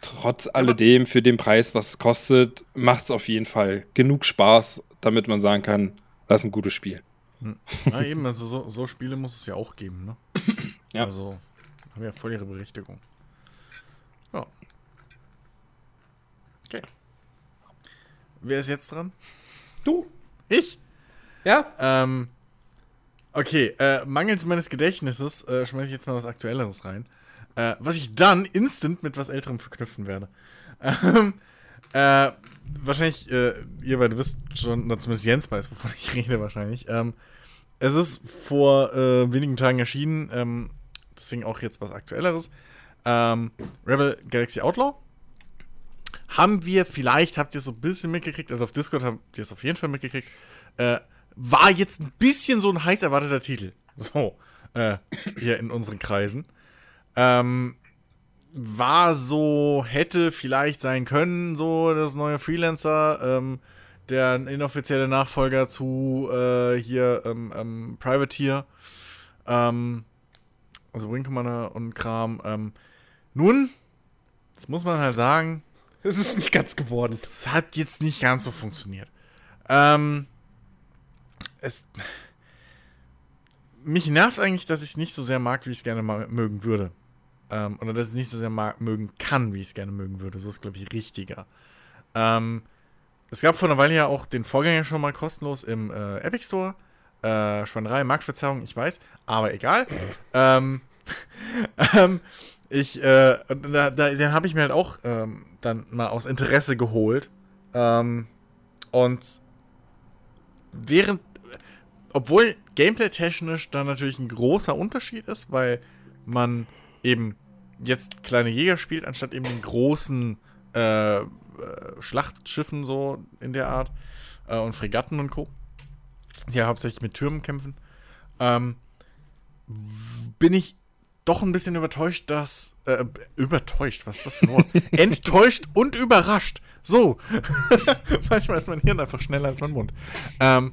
trotz alledem, für den Preis, was es kostet, macht es auf jeden Fall genug Spaß, damit man sagen kann, das ist ein gutes Spiel. Ja, eben, also so, so Spiele muss es ja auch geben, ne? Ja. Also, haben ja voll ihre Berechtigung. Ja. Okay. Wer ist jetzt dran? Du? Ich? Ja? Ähm, okay, äh, mangels meines Gedächtnisses äh, schmeiße ich jetzt mal was Aktuelleres rein. Äh, was ich dann instant mit was Älterem verknüpfen werde. Ähm, äh, wahrscheinlich, äh, ihr beide wisst schon, oder zumindest Jens weiß, wovon ich *laughs* rede wahrscheinlich. Ähm, es ist vor äh, wenigen Tagen erschienen, ähm, deswegen auch jetzt was Aktuelleres. Ähm, Rebel Galaxy Outlaw. Haben wir, vielleicht habt ihr es so ein bisschen mitgekriegt, also auf Discord habt ihr es auf jeden Fall mitgekriegt, äh, war jetzt ein bisschen so ein heiß erwarteter Titel. *laughs* So, äh, hier in unseren Kreisen. Ähm, war so, hätte vielleicht sein können, so das neue Freelancer, ähm, der inoffizielle Nachfolger zu äh, hier ähm, ähm, Privateer, ähm, also Wing Commander und Kram. Ähm, nun, das muss man halt sagen, Es ist nicht ganz geworden. es hat jetzt nicht ganz so funktioniert. Ähm, es. Mich nervt eigentlich, dass ich es nicht so sehr mag, wie ich es gerne mögen würde. Ähm, oder dass ich es nicht so sehr mag, mögen kann, wie ich es gerne mögen würde. So ist, glaube ich, richtiger. Ähm, es gab vor einer Weile ja auch den Vorgänger schon mal kostenlos im äh, Epic Store. Äh, Spannerei, Marktverzerrung, ich weiß, aber egal. ähm, *laughs* ähm, ich, äh, da, da, den habe ich mir halt auch ähm, dann mal aus Interesse geholt. Ähm, und während, obwohl gameplay-technisch da natürlich ein großer Unterschied ist, weil man eben jetzt kleine Jäger spielt, anstatt eben den großen äh, äh, Schlachtschiffen so in der Art äh, und Fregatten und Co. Die ja hauptsächlich mit Türmen kämpfen. Ähm, bin ich doch ein bisschen übertäuscht, dass. Äh, übertäuscht, was ist das für ein Wort? *laughs* Enttäuscht und überrascht. So. *laughs* Manchmal ist mein Hirn einfach schneller als mein Mund. Ähm,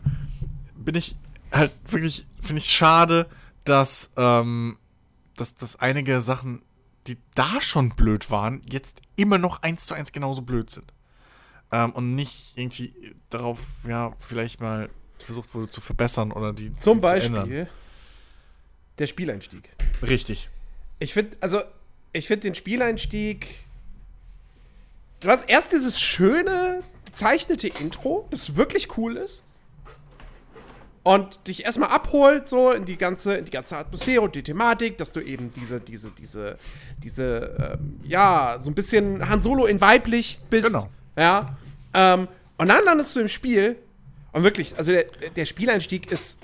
bin ich halt wirklich, finde ich schade, dass, ähm, dass, dass einige Sachen, die da schon blöd waren, jetzt immer noch eins zu eins genauso blöd sind. Ähm, und nicht irgendwie darauf, ja, vielleicht mal versucht wurde zu verbessern oder die Zum die zu ändern. Beispiel der Spieleinstieg. Richtig. Ich finde, also, ich finde den Spieleinstieg. Du hast erst dieses schöne, gezeichnete Intro, das wirklich cool ist. Und dich erstmal abholt, so in die ganze, in die ganze Atmosphäre und die Thematik, dass du eben diese, diese, diese, diese, ähm, ja, so ein bisschen Han Solo in weiblich bist. Genau. Ja. Ähm, und dann landest du im Spiel und wirklich, also der, der Spieleinstieg ist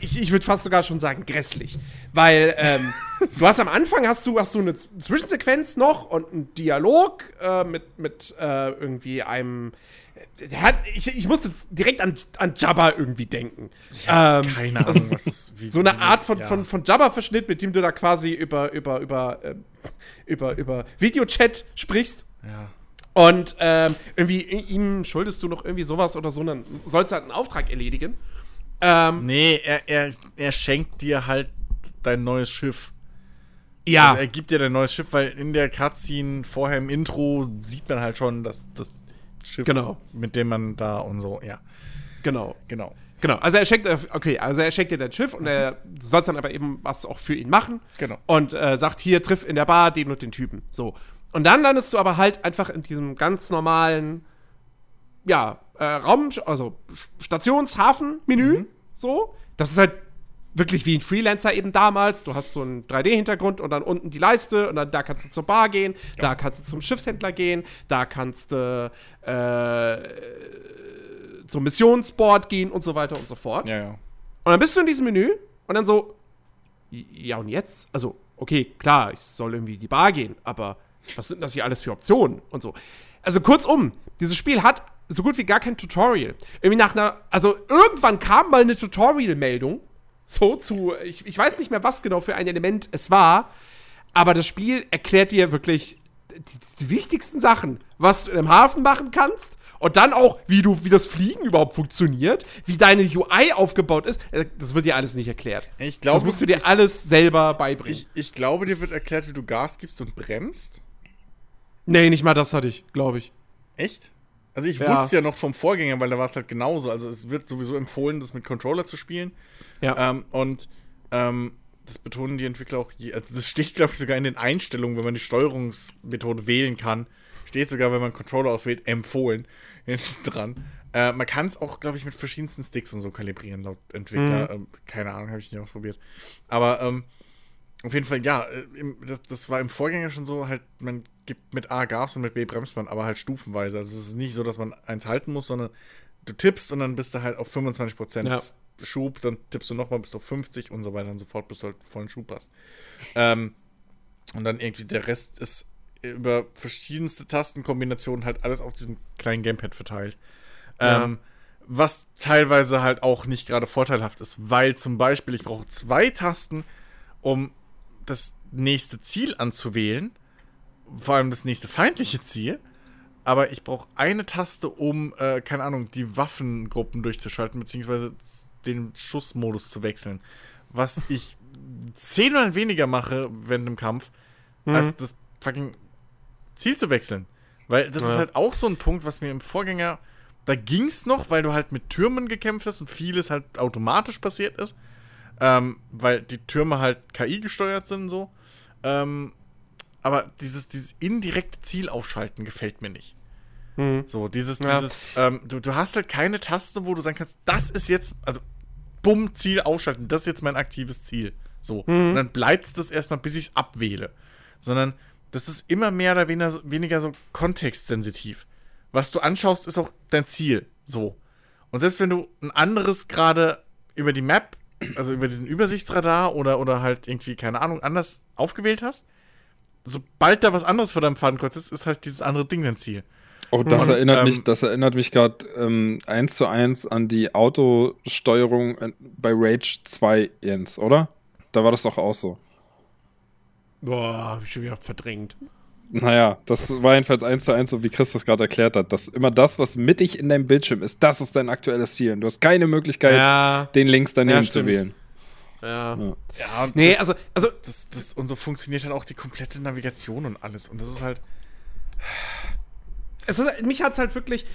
ich ich, würde fast sogar schon sagen grässlich. Weil ähm, *laughs* du hast am Anfang hast du, hast du eine Zwischensequenz noch und einen Dialog äh, mit, mit äh, irgendwie einem. Der hat, ich, ich musste direkt an, an Jabba irgendwie denken. ähm, Keine Ahnung, was das wie, so eine Art von, ja. von, von Jabba-Verschnitt, mit dem du da quasi über, über, über, ähm, über, über Videochat sprichst. Ja. Und ähm, irgendwie ihm schuldest du noch irgendwie sowas oder so, dann sollst du halt einen Auftrag erledigen. Ähm, Nee, er, er, er schenkt dir halt dein neues Schiff. ja, Also er gibt dir dein neues Schiff, weil in der Cutscene vorher im Intro sieht man halt schon, dass das Schiff, Genau. mit dem man da und so, ja, genau. genau. Genau, also er schenkt, okay, also er schenkt dir dein Schiff und er du sollst dann aber eben was auch für ihn machen. Genau. Und äh, sagt, hier, triff in der Bar den und den Typen. So. Und dann landest du aber halt einfach in diesem ganz normalen, ja, äh, Raum, also Stationshafen-Menü. So. Das ist halt wirklich wie ein Freelancer eben damals. Du hast so einen 3D-Hintergrund und dann unten die Leiste und dann da kannst du zur Bar gehen, da kannst du zum Schiffshändler gehen, da kannst du äh, zum Missionsboard gehen und so weiter und so fort. Ja, ja. Und dann bist du in diesem Menü und dann so, ja und jetzt? Also, okay, klar, ich soll irgendwie in die Bar gehen, aber was sind das hier alles für Optionen und so. Also kurzum, dieses Spiel hat so gut wie gar kein Tutorial. Irgendwie nach einer, also irgendwann kam mal eine Tutorial-Meldung, so zu, ich, ich weiß nicht mehr, was genau für ein Element es war, aber das Spiel erklärt dir wirklich die, die wichtigsten Sachen, was du in einem Hafen machen kannst und dann auch, wie du, wie das Fliegen überhaupt funktioniert, wie deine UI aufgebaut ist. Äh, Das wird dir alles nicht erklärt. Ich glaube, das musst du dir alles selber beibringen. Ich, ich glaube, dir wird erklärt, wie du Gas gibst und bremst. Nee, nicht mal das hatte ich, glaube ich. Echt? Also ich Ja. wusste ja noch vom Vorgänger, weil da war es halt genauso. Also es wird sowieso empfohlen, das mit Controller zu spielen. Ja. Ähm, und ähm, das betonen die Entwickler auch. Je, also das steht, glaube ich, sogar in den Einstellungen, wenn man die Steuerungsmethode wählen kann. Steht sogar, wenn man Controller auswählt, empfohlen *laughs* dran. Äh, man kann es auch, glaube ich, mit verschiedensten Sticks und so kalibrieren, laut Entwickler. Ähm, keine Ahnung, habe ich nicht ausprobiert. Aber ähm, auf jeden Fall, ja, äh, das, das war im Vorgänger schon so, halt, man gibt mit A Gas und mit B bremst man, aber halt stufenweise. Also es ist nicht so, dass man eins halten muss, sondern du tippst und dann bist du halt auf 25% Ja. Schub, dann tippst du nochmal bis auf 50 und so weiter und so fort, bis du halt vollen Schub hast. Ähm, und dann irgendwie der Rest ist über verschiedenste Tastenkombinationen halt alles auf diesem kleinen Gamepad verteilt. Ja. Ähm, was teilweise halt auch nicht gerade vorteilhaft ist, weil zum Beispiel ich brauche zwei Tasten, um das nächste Ziel anzuwählen, vor allem das nächste feindliche Ziel. Aber ich brauche eine Taste, um, äh, keine Ahnung, die Waffengruppen durchzuschalten, beziehungsweise den Schussmodus zu wechseln. Was ich zehnmal weniger mache während dem Kampf, als das fucking Ziel zu wechseln. Weil das ist Ja. halt auch so ein Punkt, was mir im Vorgänger, da ging's noch, weil du halt mit Türmen gekämpft hast und vieles halt automatisch passiert ist. Ähm, weil die Türme halt KI gesteuert sind so. Ähm, aber dieses, dieses indirekte Ziel aufschalten gefällt mir nicht. So, dieses, Ja. dieses, ähm, du, du hast halt keine Taste, wo du sagen kannst, das ist jetzt, also, bumm, Ziel ausschalten, das ist jetzt mein aktives Ziel. So. Und dann bleibt das erstmal, bis ich es abwähle. Sondern das ist immer mehr oder weniger, so- weniger so kontextsensitiv. Was du anschaust, ist auch dein Ziel. So. Und selbst wenn du ein anderes gerade über die Map, also über diesen Übersichtsradar oder, oder halt irgendwie, keine Ahnung, anders aufgewählt hast, sobald da was anderes vor deinem Fadenkreuz ist, ist halt dieses andere Ding dein Ziel. Oh, das Und, erinnert ähm, mich, das erinnert mich gerade ähm, eins zu eins an die Autosteuerung äh, bei Rage 2, Jens, oder? Da war das doch auch so. Boah, hab ich schon wieder verdrängt. Naja, das war jedenfalls eins zu eins, so wie Chris das gerade erklärt hat, dass immer das, was mittig in deinem Bildschirm ist, das ist dein aktuelles Ziel. Und du hast keine Möglichkeit, Ja. den links daneben Ja, zu wählen. Ja. Ja. Nee, also, also das, das, und so funktioniert dann auch die komplette Navigation und alles. Und das ist halt. es ist, mich hat es halt wirklich.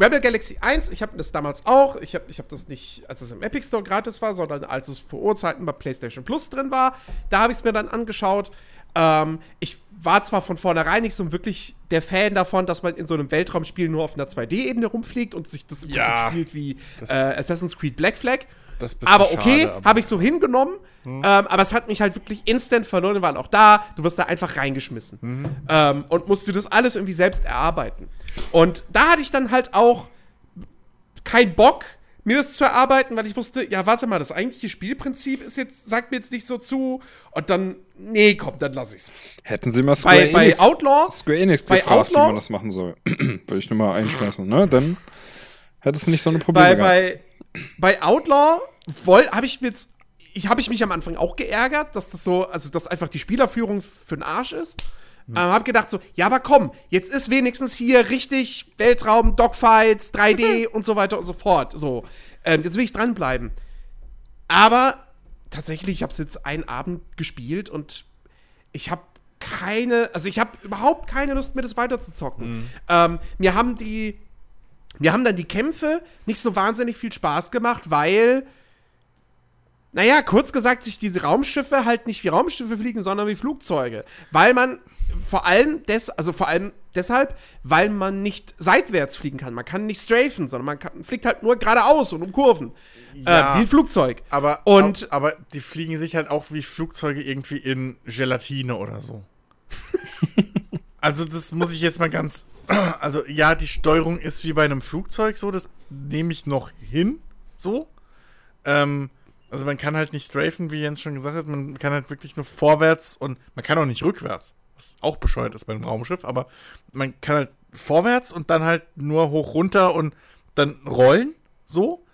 Rebel Galaxy 1, ich habe das damals auch. Ich habe ich hab das nicht, als es im Epic Store gratis war, sondern als es vor Urzeiten bei PlayStation Plus drin war. Da habe ich es mir dann angeschaut. Ähm, ich war zwar von vornherein nicht so wirklich der Fan davon, dass man in so einem Weltraumspiel nur auf einer 2D-Ebene rumfliegt und sich das im Ja. Prinzip spielt wie äh, Assassin's Creed Black Flag. Aber okay, Hm. habe ich so hingenommen. Ähm, aber es hat mich halt wirklich instant verloren. Wir waren auch da. Du wirst da einfach reingeschmissen. Mhm. Ähm, und musst dir das alles irgendwie selbst erarbeiten. Und da hatte ich dann halt auch keinen Bock, mir das zu erarbeiten, weil ich wusste, ja, warte mal, das eigentliche Spielprinzip ist jetzt, sagt mir jetzt nicht so zu. Und dann, nee, komm, dann lass ich's. Hätten sie mal Square Bei, bei Enix, Outlaw, Square Enix bei gefragt, Outlaw- wie man das machen soll. *clears throat* Würde ich nur mal einschmeißen, ne? Dann hättest du nicht so eine bei, Probleme gehabt. bei, bei Outlaw habe ich mir jetzt, ich habe ich mich am Anfang auch geärgert, dass das so, also dass einfach die Spielerführung für den Arsch ist. Ähm, hab gedacht so, ja, aber komm, jetzt ist wenigstens hier richtig Weltraum, Dogfights, 3D und so weiter und so fort. So, ähm, jetzt will ich dranbleiben. Aber tatsächlich, ich habe es jetzt einen Abend gespielt und ich habe keine, also ich habe überhaupt keine Lust, mir das weiterzuzocken. Ähm, mir haben die, mir haben dann die Kämpfe nicht so wahnsinnig viel Spaß gemacht, weil, naja, kurz gesagt, sich diese Raumschiffe halt nicht wie Raumschiffe fliegen, sondern wie Flugzeuge. Weil man vor allem des, also vor allem deshalb, weil man nicht seitwärts fliegen kann. Man kann nicht strafen, sondern man kann, fliegt halt nur geradeaus und um Kurven. Ja, äh, wie ein Flugzeug. Aber, Und- aber die fliegen sich halt auch wie Flugzeuge irgendwie in Gelatine oder so. *laughs* also, das muss ich jetzt mal ganz. *clears throat* Also, ja, die Steuerung ist wie bei einem Flugzeug so, das nehme ich noch hin. So. Ähm, also, man kann halt nicht strafen, wie Jens schon gesagt hat. Man kann halt wirklich nur vorwärts und man kann auch nicht rückwärts. Was auch bescheuert ist bei einem Raumschiff, aber man kann halt vorwärts und dann halt nur hoch runter und dann rollen. So.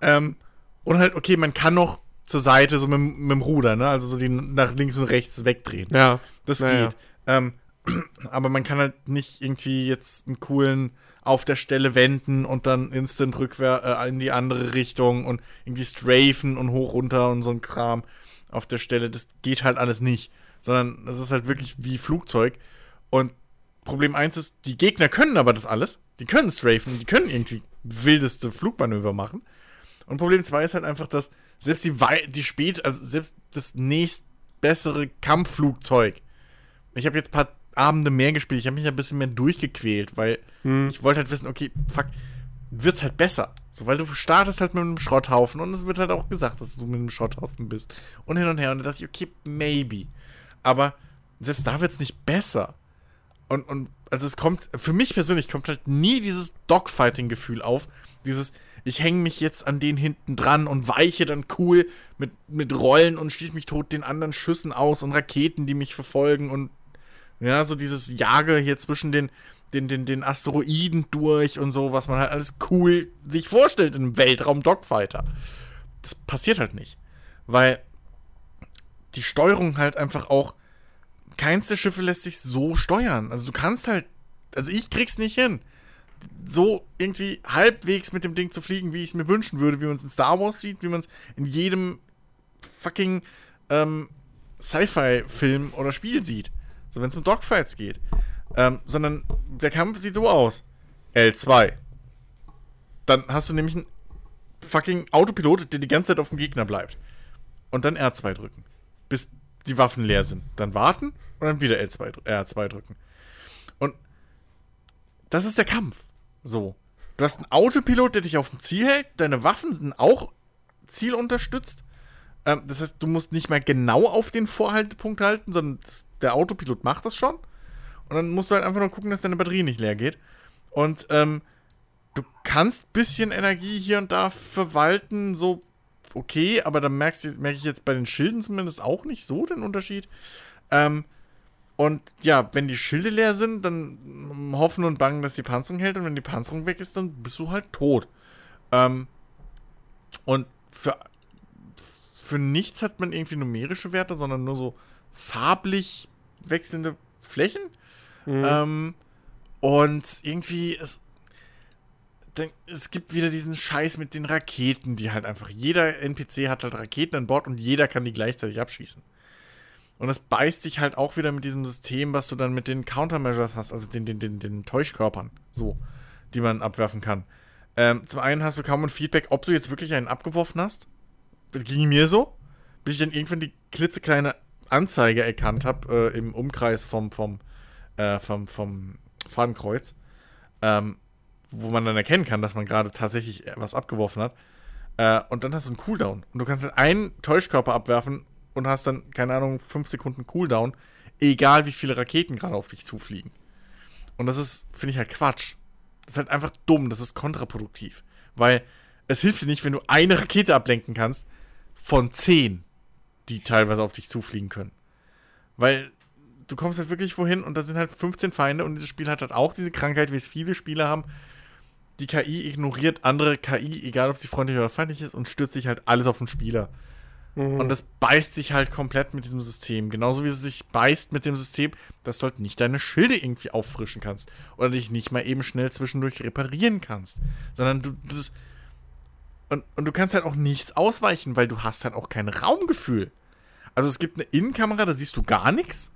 Ähm, und halt, okay, man kann noch zur Seite, so mit, dem- mit dem Ruder, ne? Also so die nach links und rechts wegdrehen. Ja. Das Naja. geht. Ähm, *clears throat* aber man kann halt nicht irgendwie jetzt einen coolen auf der Stelle wenden und dann instant rückwärts äh, in die andere Richtung und irgendwie strafen und hoch runter und so ein Kram auf der Stelle. Das geht halt alles nicht. Sondern das ist halt wirklich wie Flugzeug. Und Problem 1 ist, die Gegner können aber das alles. Die können strafen, die können irgendwie wildeste Flugmanöver machen. Und Problem 2 ist halt einfach, dass selbst die, Wei- die spät, also selbst das nächst bessere Kampfflugzeug. Ich habe jetzt ein paar Abende mehr gespielt, ich habe mich ein bisschen mehr durchgequält, weil ich wollte halt wissen, okay, fuck, wird's halt besser. So, weil du startest halt mit einem Schrotthaufen und es wird halt auch gesagt, dass du mit einem Schrotthaufen bist. Und hin und her. Und da dachte ich, okay, maybe. Aber selbst da wird's nicht besser. Und, und also es kommt, für mich persönlich kommt halt nie dieses Dogfighting-Gefühl auf. Dieses, ich hänge mich jetzt an den hinten dran und weiche dann cool mit, mit Rollen und schließe mich tot den anderen Schüssen aus und Raketen, die mich verfolgen und ja, so dieses Jage hier zwischen den, den, den, den Asteroiden durch und so, was man halt alles cool sich vorstellt in einem Weltraum-Dogfighter. Das passiert halt nicht. Weil die Steuerung halt einfach auch. Keins der Schiffe lässt sich so steuern. Also du kannst halt. Also ich krieg's nicht hin. So irgendwie halbwegs mit dem Ding zu fliegen, wie ich es mir wünschen würde, wie man es in Star Wars sieht, wie man es in jedem fucking ähm, Sci-Fi-Film oder Spiel sieht. So, wenn es um Dogfights geht. Ähm, sondern der Kampf sieht so aus. L2. Dann hast du nämlich einen fucking Autopilot, der die ganze Zeit auf dem Gegner bleibt. Und dann R2 drücken. Bis die Waffen leer sind. Dann warten und dann wieder L2, dr- R2 drücken. Und das ist der Kampf. So. Du hast einen Autopilot, der dich auf dem Ziel hält. Deine Waffen sind auch zielunterstützt. Ähm, das heißt, du musst nicht mal genau auf den Vorhaltepunkt halten, sondern der Autopilot macht das schon. Und dann musst du halt einfach nur gucken, dass deine Batterie nicht leer geht. Und ähm, du kannst ein bisschen Energie hier und da verwalten, so okay, aber dann merkst du, merke ich jetzt bei den Schilden zumindest auch nicht so den Unterschied. Ähm, und ja, wenn die Schilde leer sind, dann hoffen und bangen, dass die Panzerung hält. Und wenn die Panzerung weg ist, dann bist du halt tot. Ähm, und für, für nichts hat man irgendwie numerische Werte, sondern nur so farblich wechselnde Flächen. Ähm, und irgendwie, es, dann, es gibt wieder diesen Scheiß mit den Raketen, die halt einfach, jeder NPC hat halt Raketen an Bord und jeder kann die gleichzeitig abschießen. Und das beißt sich halt auch wieder mit diesem System, was du dann mit den Countermeasures hast, also den, den, den, den Täuschkörpern, so, die man abwerfen kann. Ähm, zum einen hast du kaum ein Feedback, ob du jetzt wirklich einen abgeworfen hast. Das ging mir so, bis ich dann irgendwann die klitzekleine Anzeige erkannt habe äh, im Umkreis vom, vom, äh, vom, vom Fadenkreuz, ähm, wo man dann erkennen kann, dass man gerade tatsächlich was abgeworfen hat. Äh, und dann hast du einen Cooldown. Und du kannst dann einen Täuschkörper abwerfen und hast dann, keine Ahnung, 5 Sekunden Cooldown, egal wie viele Raketen gerade auf dich zufliegen. Und das ist, finde ich halt Quatsch. Das ist halt einfach dumm, das ist kontraproduktiv. Weil es hilft dir nicht, wenn du eine Rakete ablenken kannst von zehn, die teilweise auf dich zufliegen können. Weil du kommst halt wirklich wohin und da sind halt 15 Feinde und dieses Spiel hat halt auch diese Krankheit, wie es viele Spiele haben. Die KI ignoriert andere KI, egal ob sie freundlich oder feindlich ist, und stürzt sich halt alles auf den Spieler. Und das beißt sich halt komplett mit diesem System. Genauso wie es sich beißt mit dem System, dass du halt nicht deine Schilde irgendwie auffrischen kannst. Oder dich nicht mal eben schnell zwischendurch reparieren kannst. Sondern du, das. Und, und du kannst halt auch nichts ausweichen, weil du hast halt auch kein Raumgefühl. Also es gibt eine Innenkamera, da siehst du gar nichts.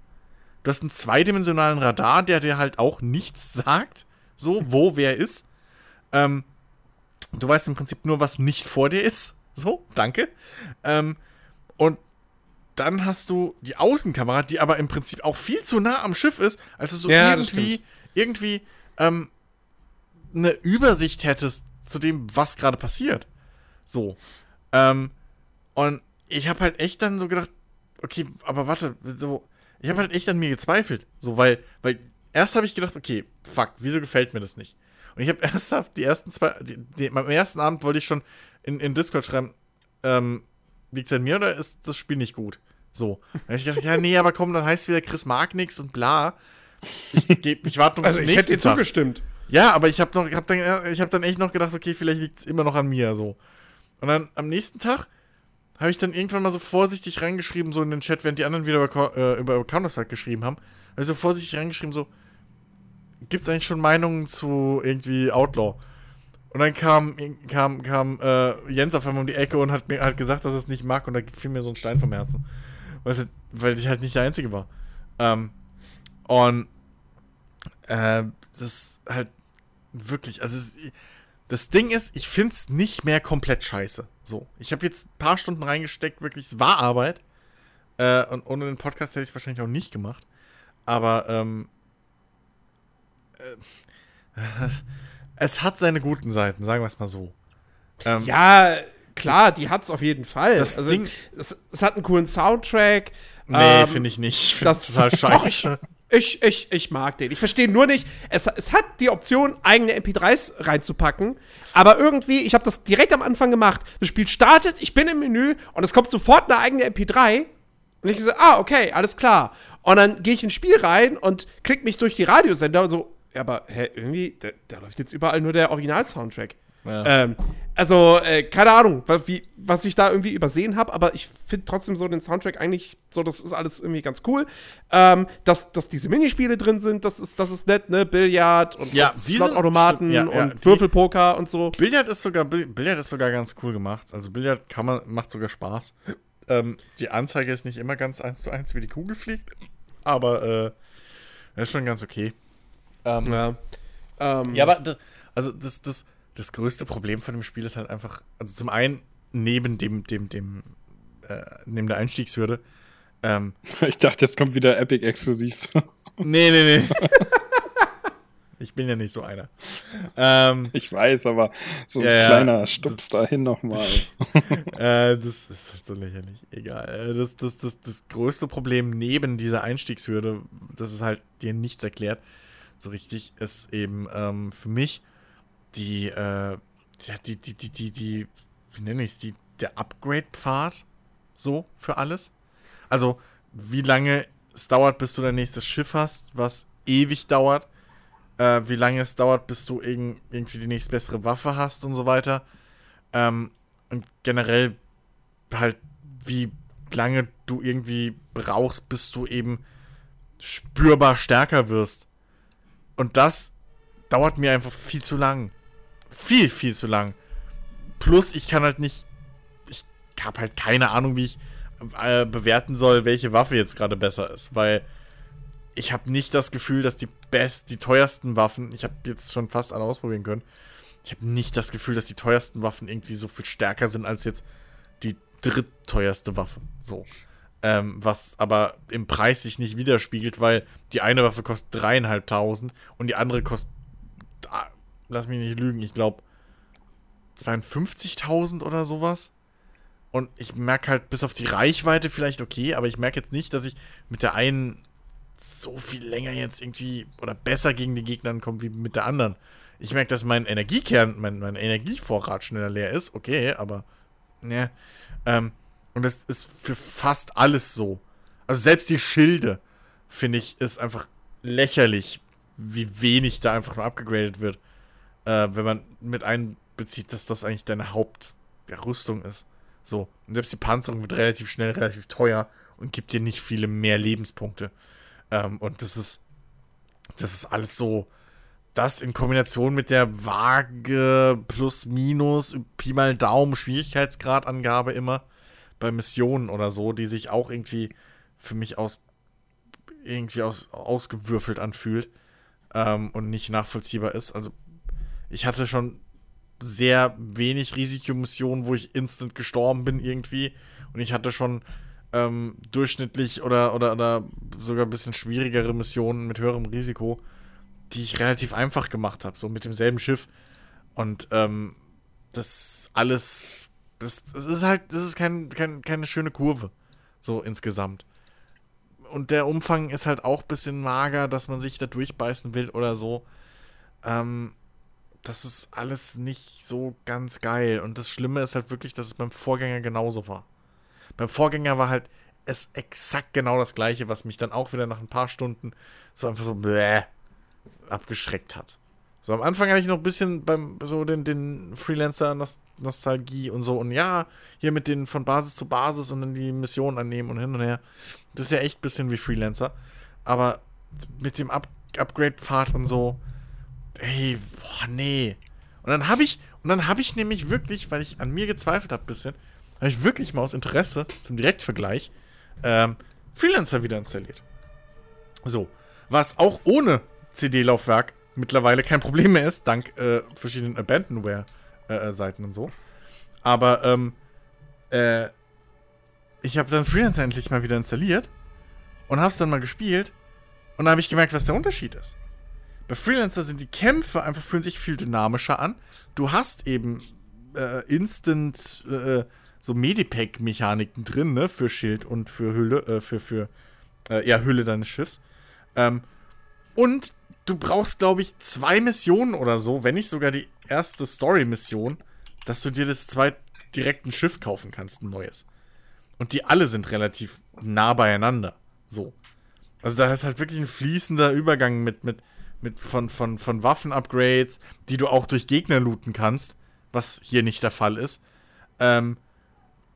Du hast einen zweidimensionalen Radar, der dir halt auch nichts sagt. So, wo wer ist. Ähm, du weißt im Prinzip nur, was nicht vor dir ist. So, danke. Ähm, und dann hast du die Außenkamera, die aber im Prinzip auch viel zu nah am Schiff ist, als dass du Ja, irgendwie, irgendwie ähm, eine Übersicht hättest zu dem, was gerade passiert. So. Ähm, und ich habe halt echt dann so gedacht, okay, aber warte, so, ich habe halt echt an mir gezweifelt. So, weil, weil erst habe ich gedacht, okay, fuck, wieso gefällt mir das nicht? Und ich habe *laughs* ernsthaft die ersten zwei, die, die, am ersten Abend wollte ich schon in, in Discord schreiben, ähm, liegt es an mir oder ist das Spiel nicht gut? So. Da hab ich gedacht, ja, nee, aber komm, dann heißt es wieder, Chris mag nix und bla. Ich, *laughs* geb- ich warte noch Also bis ich zum hätte dir zugestimmt. Ja, aber ich habe noch, habe dann, ich habe dann echt noch gedacht, okay, vielleicht liegt es immer noch an mir so. Und dann am nächsten Tag habe ich dann irgendwann mal so vorsichtig reingeschrieben, so in den Chat, während die anderen wieder über, äh, über Counter-Strike geschrieben haben, habe ich so vorsichtig reingeschrieben, so, gibt es eigentlich schon Meinungen zu irgendwie Outlaw? Und dann kam, kam, kam äh, Jens auf einmal um die Ecke und hat mir halt gesagt, dass er es nicht mag und da fiel mir so ein Stein vom Herzen. Weil, es, weil ich halt nicht der Einzige war. Ähm, und äh, das ist halt wirklich, also es, das Ding ist, ich finde es nicht mehr komplett scheiße. So, ich habe jetzt ein paar Stunden reingesteckt, wirklich, es war Arbeit. Äh, und ohne den Podcast hätte ich es wahrscheinlich auch nicht gemacht. Aber ähm, äh, es hat seine guten Seiten, sagen wir es mal so. Ähm, Ja, klar, die hat's auf jeden Fall. Das also, Ding- es, es hat einen coolen Soundtrack. nee, ähm, finde ich nicht. Ich finde das das total *laughs* scheiße. Ich, ich, ich mag den. Ich verstehe nur nicht, es, es hat die Option, eigene MP3s reinzupacken, aber irgendwie, ich habe das direkt am Anfang gemacht. Das Spiel startet, ich bin im Menü und es kommt sofort eine eigene MP3 und ich so, ah, okay, alles klar. Und dann gehe ich ins Spiel rein und klick mich durch die Radiosender und so, aber hä, irgendwie, da, da läuft jetzt überall nur der Original-Soundtrack. Ja. Ähm, also, äh, keine Ahnung, wie, was ich da irgendwie übersehen habe, aber ich finde trotzdem so den Soundtrack eigentlich so, das ist alles irgendwie ganz cool. Ähm, dass, dass diese Minispiele drin sind, das ist, das ist nett, ne? Billard und, Ja, und Slot-Automaten ja, ja, und Würfelpoker und so. Billard ist sogar Bill- Billard ist sogar ganz cool gemacht. Also Billard kann man macht sogar Spaß. Ähm, die Anzeige ist nicht immer ganz eins zu eins, wie die Kugel fliegt, aber äh, ist schon ganz okay. Ähm, Ja. Ähm, Ja, aber das, also das, das, das größte Problem von dem Spiel ist halt einfach, also zum einen neben dem, dem, dem, äh, neben der Einstiegshürde, ähm, *laughs* Ich dachte, jetzt kommt wieder Epic exklusiv. *laughs* nee, nee, nee. *laughs* ich bin ja nicht so einer. Ähm, Ich weiß, aber so ein Ja, kleiner Stups dahin nochmal. äh, das ist halt so lächerlich. Egal. Äh, Das, das, das, das größte Problem neben dieser Einstiegshürde, das ist halt dir nichts erklärt, so richtig, ist eben ähm, für mich die, äh, die, die, die, die, die, wie nenne ich es, die, der Upgrade-Pfad so für alles. Also, wie lange es dauert, bis du dein nächstes Schiff hast, was ewig dauert. Äh, wie lange es dauert, bis du irg irgendwie die nächstbessere Waffe hast und so weiter. Ähm, und generell halt, wie lange du irgendwie brauchst, bis du eben spürbar stärker wirst. Und das dauert mir einfach viel zu lang. Viel, viel zu lang. Plus, ich kann halt nicht. Ich habe halt keine Ahnung, wie ich äh, bewerten soll, welche Waffe jetzt gerade besser ist, weil ich habe nicht das Gefühl, dass die best, die teuersten Waffen, ich habe jetzt schon fast alle ausprobieren können, ich habe nicht das Gefühl, dass die teuersten Waffen irgendwie so viel stärker sind als jetzt die drittteuerste Waffe. So. Ähm, was aber im Preis sich nicht widerspiegelt, weil die eine Waffe kostet dreieinhalbtausend und die andere kostet, ah, lass mich nicht lügen, ich glaube 52.000 oder sowas. Und ich merke halt bis auf die Reichweite vielleicht okay, aber ich merke jetzt nicht, dass ich mit der einen so viel länger jetzt irgendwie oder besser gegen die Gegner komme wie mit der anderen. Ich merke, dass mein Energiekern, mein, mein Energievorrat schneller leer ist. Okay, aber. Ne. Ähm, und das ist für fast alles so. Also selbst die Schilde, finde ich, ist einfach lächerlich, wie wenig da einfach nur abgegradet wird. Äh, wenn man mit einbezieht, dass das eigentlich deine Hauptrüstung ist. So. Und selbst die Panzerung wird relativ schnell, relativ teuer und gibt dir nicht viele mehr Lebenspunkte. Ähm, und das ist. Das ist alles so. Das in Kombination mit der Waage plus minus Pi mal Daumen Schwierigkeitsgradangabe immer bei Missionen oder so, die sich auch irgendwie für mich aus irgendwie aus, ausgewürfelt anfühlt ähm, und nicht nachvollziehbar ist. Also ich hatte schon sehr wenig Risikomissionen, wo ich instant gestorben bin irgendwie. Und ich hatte schon ähm, durchschnittlich oder, oder, oder sogar ein bisschen schwierigere Missionen mit höherem Risiko, die ich relativ einfach gemacht habe, so mit demselben Schiff. Und ähm, das alles, das, das ist halt, das ist kein, kein, keine schöne Kurve, so insgesamt. Und der Umfang ist halt auch ein bisschen mager, dass man sich da durchbeißen will oder so. Ähm, das ist alles nicht so ganz geil. Und das Schlimme ist halt wirklich, dass es beim Vorgänger genauso war. Beim Vorgänger war halt es exakt genau das gleiche, was mich dann auch wieder nach ein paar Stunden so einfach so bläh abgeschreckt hat. So am Anfang hatte ich noch ein bisschen beim so den, den Freelancer-Nostalgie und so und ja, hier mit den von Basis zu Basis und dann die Missionen annehmen und hin und her. Das ist ja echt ein bisschen wie Freelancer. Aber mit dem Up Upgrade-Pfad und so, ey, boah, nee. Und dann habe ich, und dann habe ich nämlich wirklich, weil ich an mir gezweifelt habe ein bisschen, habe ich wirklich mal aus Interesse zum Direktvergleich ähm, Freelancer wieder installiert. So, was auch ohne CD-Laufwerk mittlerweile kein Problem mehr ist, dank äh, verschiedenen Abandonware-Seiten und so. Aber ähm, äh, ich habe dann Freelancer endlich mal wieder installiert und habe es dann mal gespielt und da habe ich gemerkt, was der Unterschied ist. Bei Freelancer sind die Kämpfe einfach fühlen sich viel dynamischer an. Du hast eben äh, Instant äh, so Medipack-Mechaniken drin, ne, für Schild und für Hülle, äh, für, für, äh, ja, Hülle deines Schiffs. Ähm, und du brauchst, glaube ich, zwei Missionen oder so, wenn nicht sogar die erste Story-Mission, dass du dir das zweit direkt ein Schiff kaufen kannst, ein neues. Und die alle sind relativ nah beieinander. So. Also da ist halt wirklich ein fließender Übergang mit, mit, mit von, von, von Waffen-Upgrades, die du auch durch Gegner looten kannst, was hier nicht der Fall ist. Ähm,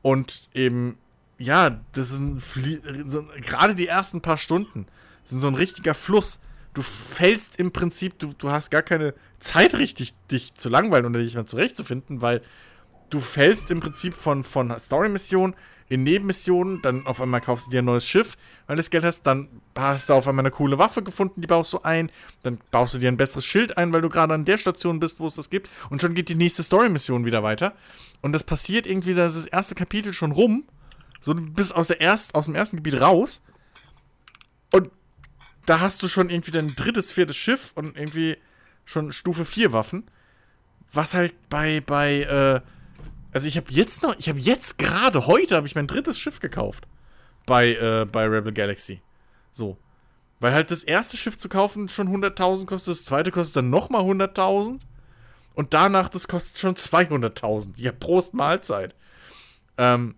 und eben, ja, das ein so, gerade die ersten paar Stunden sind so ein richtiger Fluss. Du fällst im Prinzip, du, du hast gar keine Zeit richtig, dich zu langweilen oder dich mal zurechtzufinden, weil du fällst im Prinzip von, von Story-Mission in Nebenmissionen, dann auf einmal kaufst du dir ein neues Schiff, weil du das Geld hast, dann hast du auf einmal eine coole Waffe gefunden, die baust du ein, dann baust du dir ein besseres Schild ein, weil du gerade an der Station bist, wo es das gibt, und schon geht die nächste Story-Mission wieder weiter. Und das passiert irgendwie, da ist das erste Kapitel schon rum, so du bist aus, der erst, aus dem ersten Gebiet raus, und da hast du schon irgendwie dein drittes, viertes Schiff und irgendwie schon Stufe 4 Waffen, was halt bei, bei, äh, also ich habe jetzt noch, ich habe jetzt gerade heute habe ich mein drittes Schiff gekauft bei äh, bei Rebel Galaxy. So, weil halt das erste Schiff zu kaufen schon 100.000 kostet, das zweite kostet dann noch mal 100.000 und danach das kostet schon 200.000. Ja, Prost Mahlzeit. Ähm,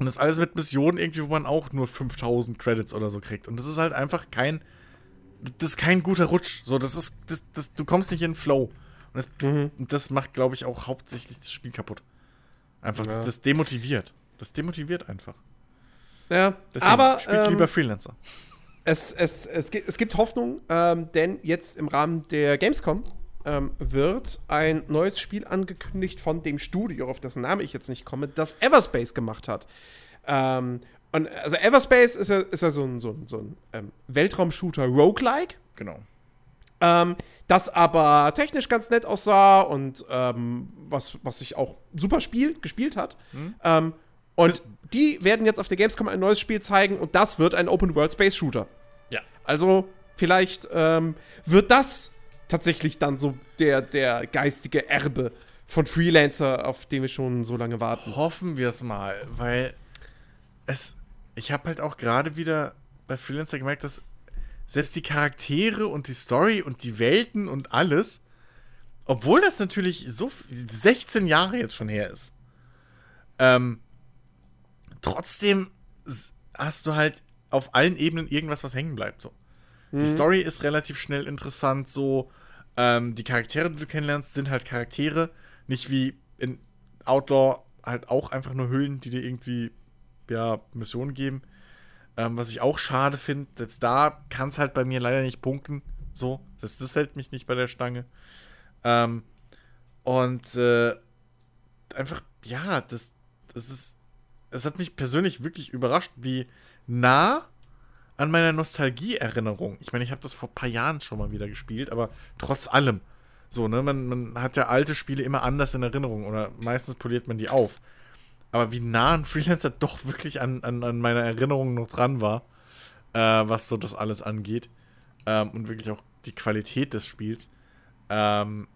und das alles mit Missionen irgendwie, wo man auch nur 5000 Credits oder so kriegt. Und das ist halt einfach kein, das ist kein guter Rutsch. So, das ist, das, das, du kommst nicht in den Flow. Und das, mhm. das macht, glaube ich, auch hauptsächlich das Spiel kaputt. Einfach, ja. das, das, demotiviert. Das demotiviert einfach. Ja, Deswegen aber. Spielt ähm, lieber Freelancer. Es, es, es, gibt, es gibt Hoffnung, ähm, denn jetzt im Rahmen der Gamescom ähm, wird ein neues Spiel angekündigt von dem Studio, auf dessen Name ich jetzt nicht komme, das Everspace gemacht hat. Ähm, und also Everspace ist ja, ist ja so ein, so ein, so ein ähm, Weltraumshooter Roguelike. Genau. Ähm, das aber technisch ganz nett aussah und ähm, was, was sich auch super spielt, gespielt hat. Mhm. Ähm, und das die werden jetzt auf der Gamescom ein neues Spiel zeigen und das wird ein Open World Space Shooter. Ja. Also vielleicht ähm, wird das tatsächlich dann so der, der geistige Erbe von Freelancer, auf den wir schon so lange warten. Hoffen wir es mal, weil es, ich habe halt auch gerade wieder bei Freelancer gemerkt, dass selbst die Charaktere und die Story und die Welten und alles obwohl das natürlich so f- 16 Jahre jetzt schon her ist, ähm, trotzdem hast du halt auf allen Ebenen irgendwas, was hängen bleibt. So. Die Story ist relativ schnell interessant, so. Ähm, die Charaktere, die du kennenlernst, sind halt Charaktere, nicht wie in Outlaw halt auch einfach nur Hüllen, die dir irgendwie, ja, Missionen geben. Ähm, was ich auch schade finde, selbst da kann es halt bei mir leider nicht punkten. So, selbst das hält mich nicht bei der Stange. Ähm, und äh, einfach, ja, das, das ist. Es hat mich persönlich wirklich überrascht, wie nah an meiner Nostalgie-Erinnerung. Ich meine, ich habe das vor ein paar Jahren schon mal wieder gespielt, aber trotz allem. So, ne, man, man hat ja alte Spiele immer anders in Erinnerung oder meistens poliert man die auf. Aber wie nah ein Freelancer doch wirklich an, an, an meiner Erinnerung noch dran war, äh, was so das alles angeht. Ähm, und wirklich auch die Qualität des Spiels. Ähm,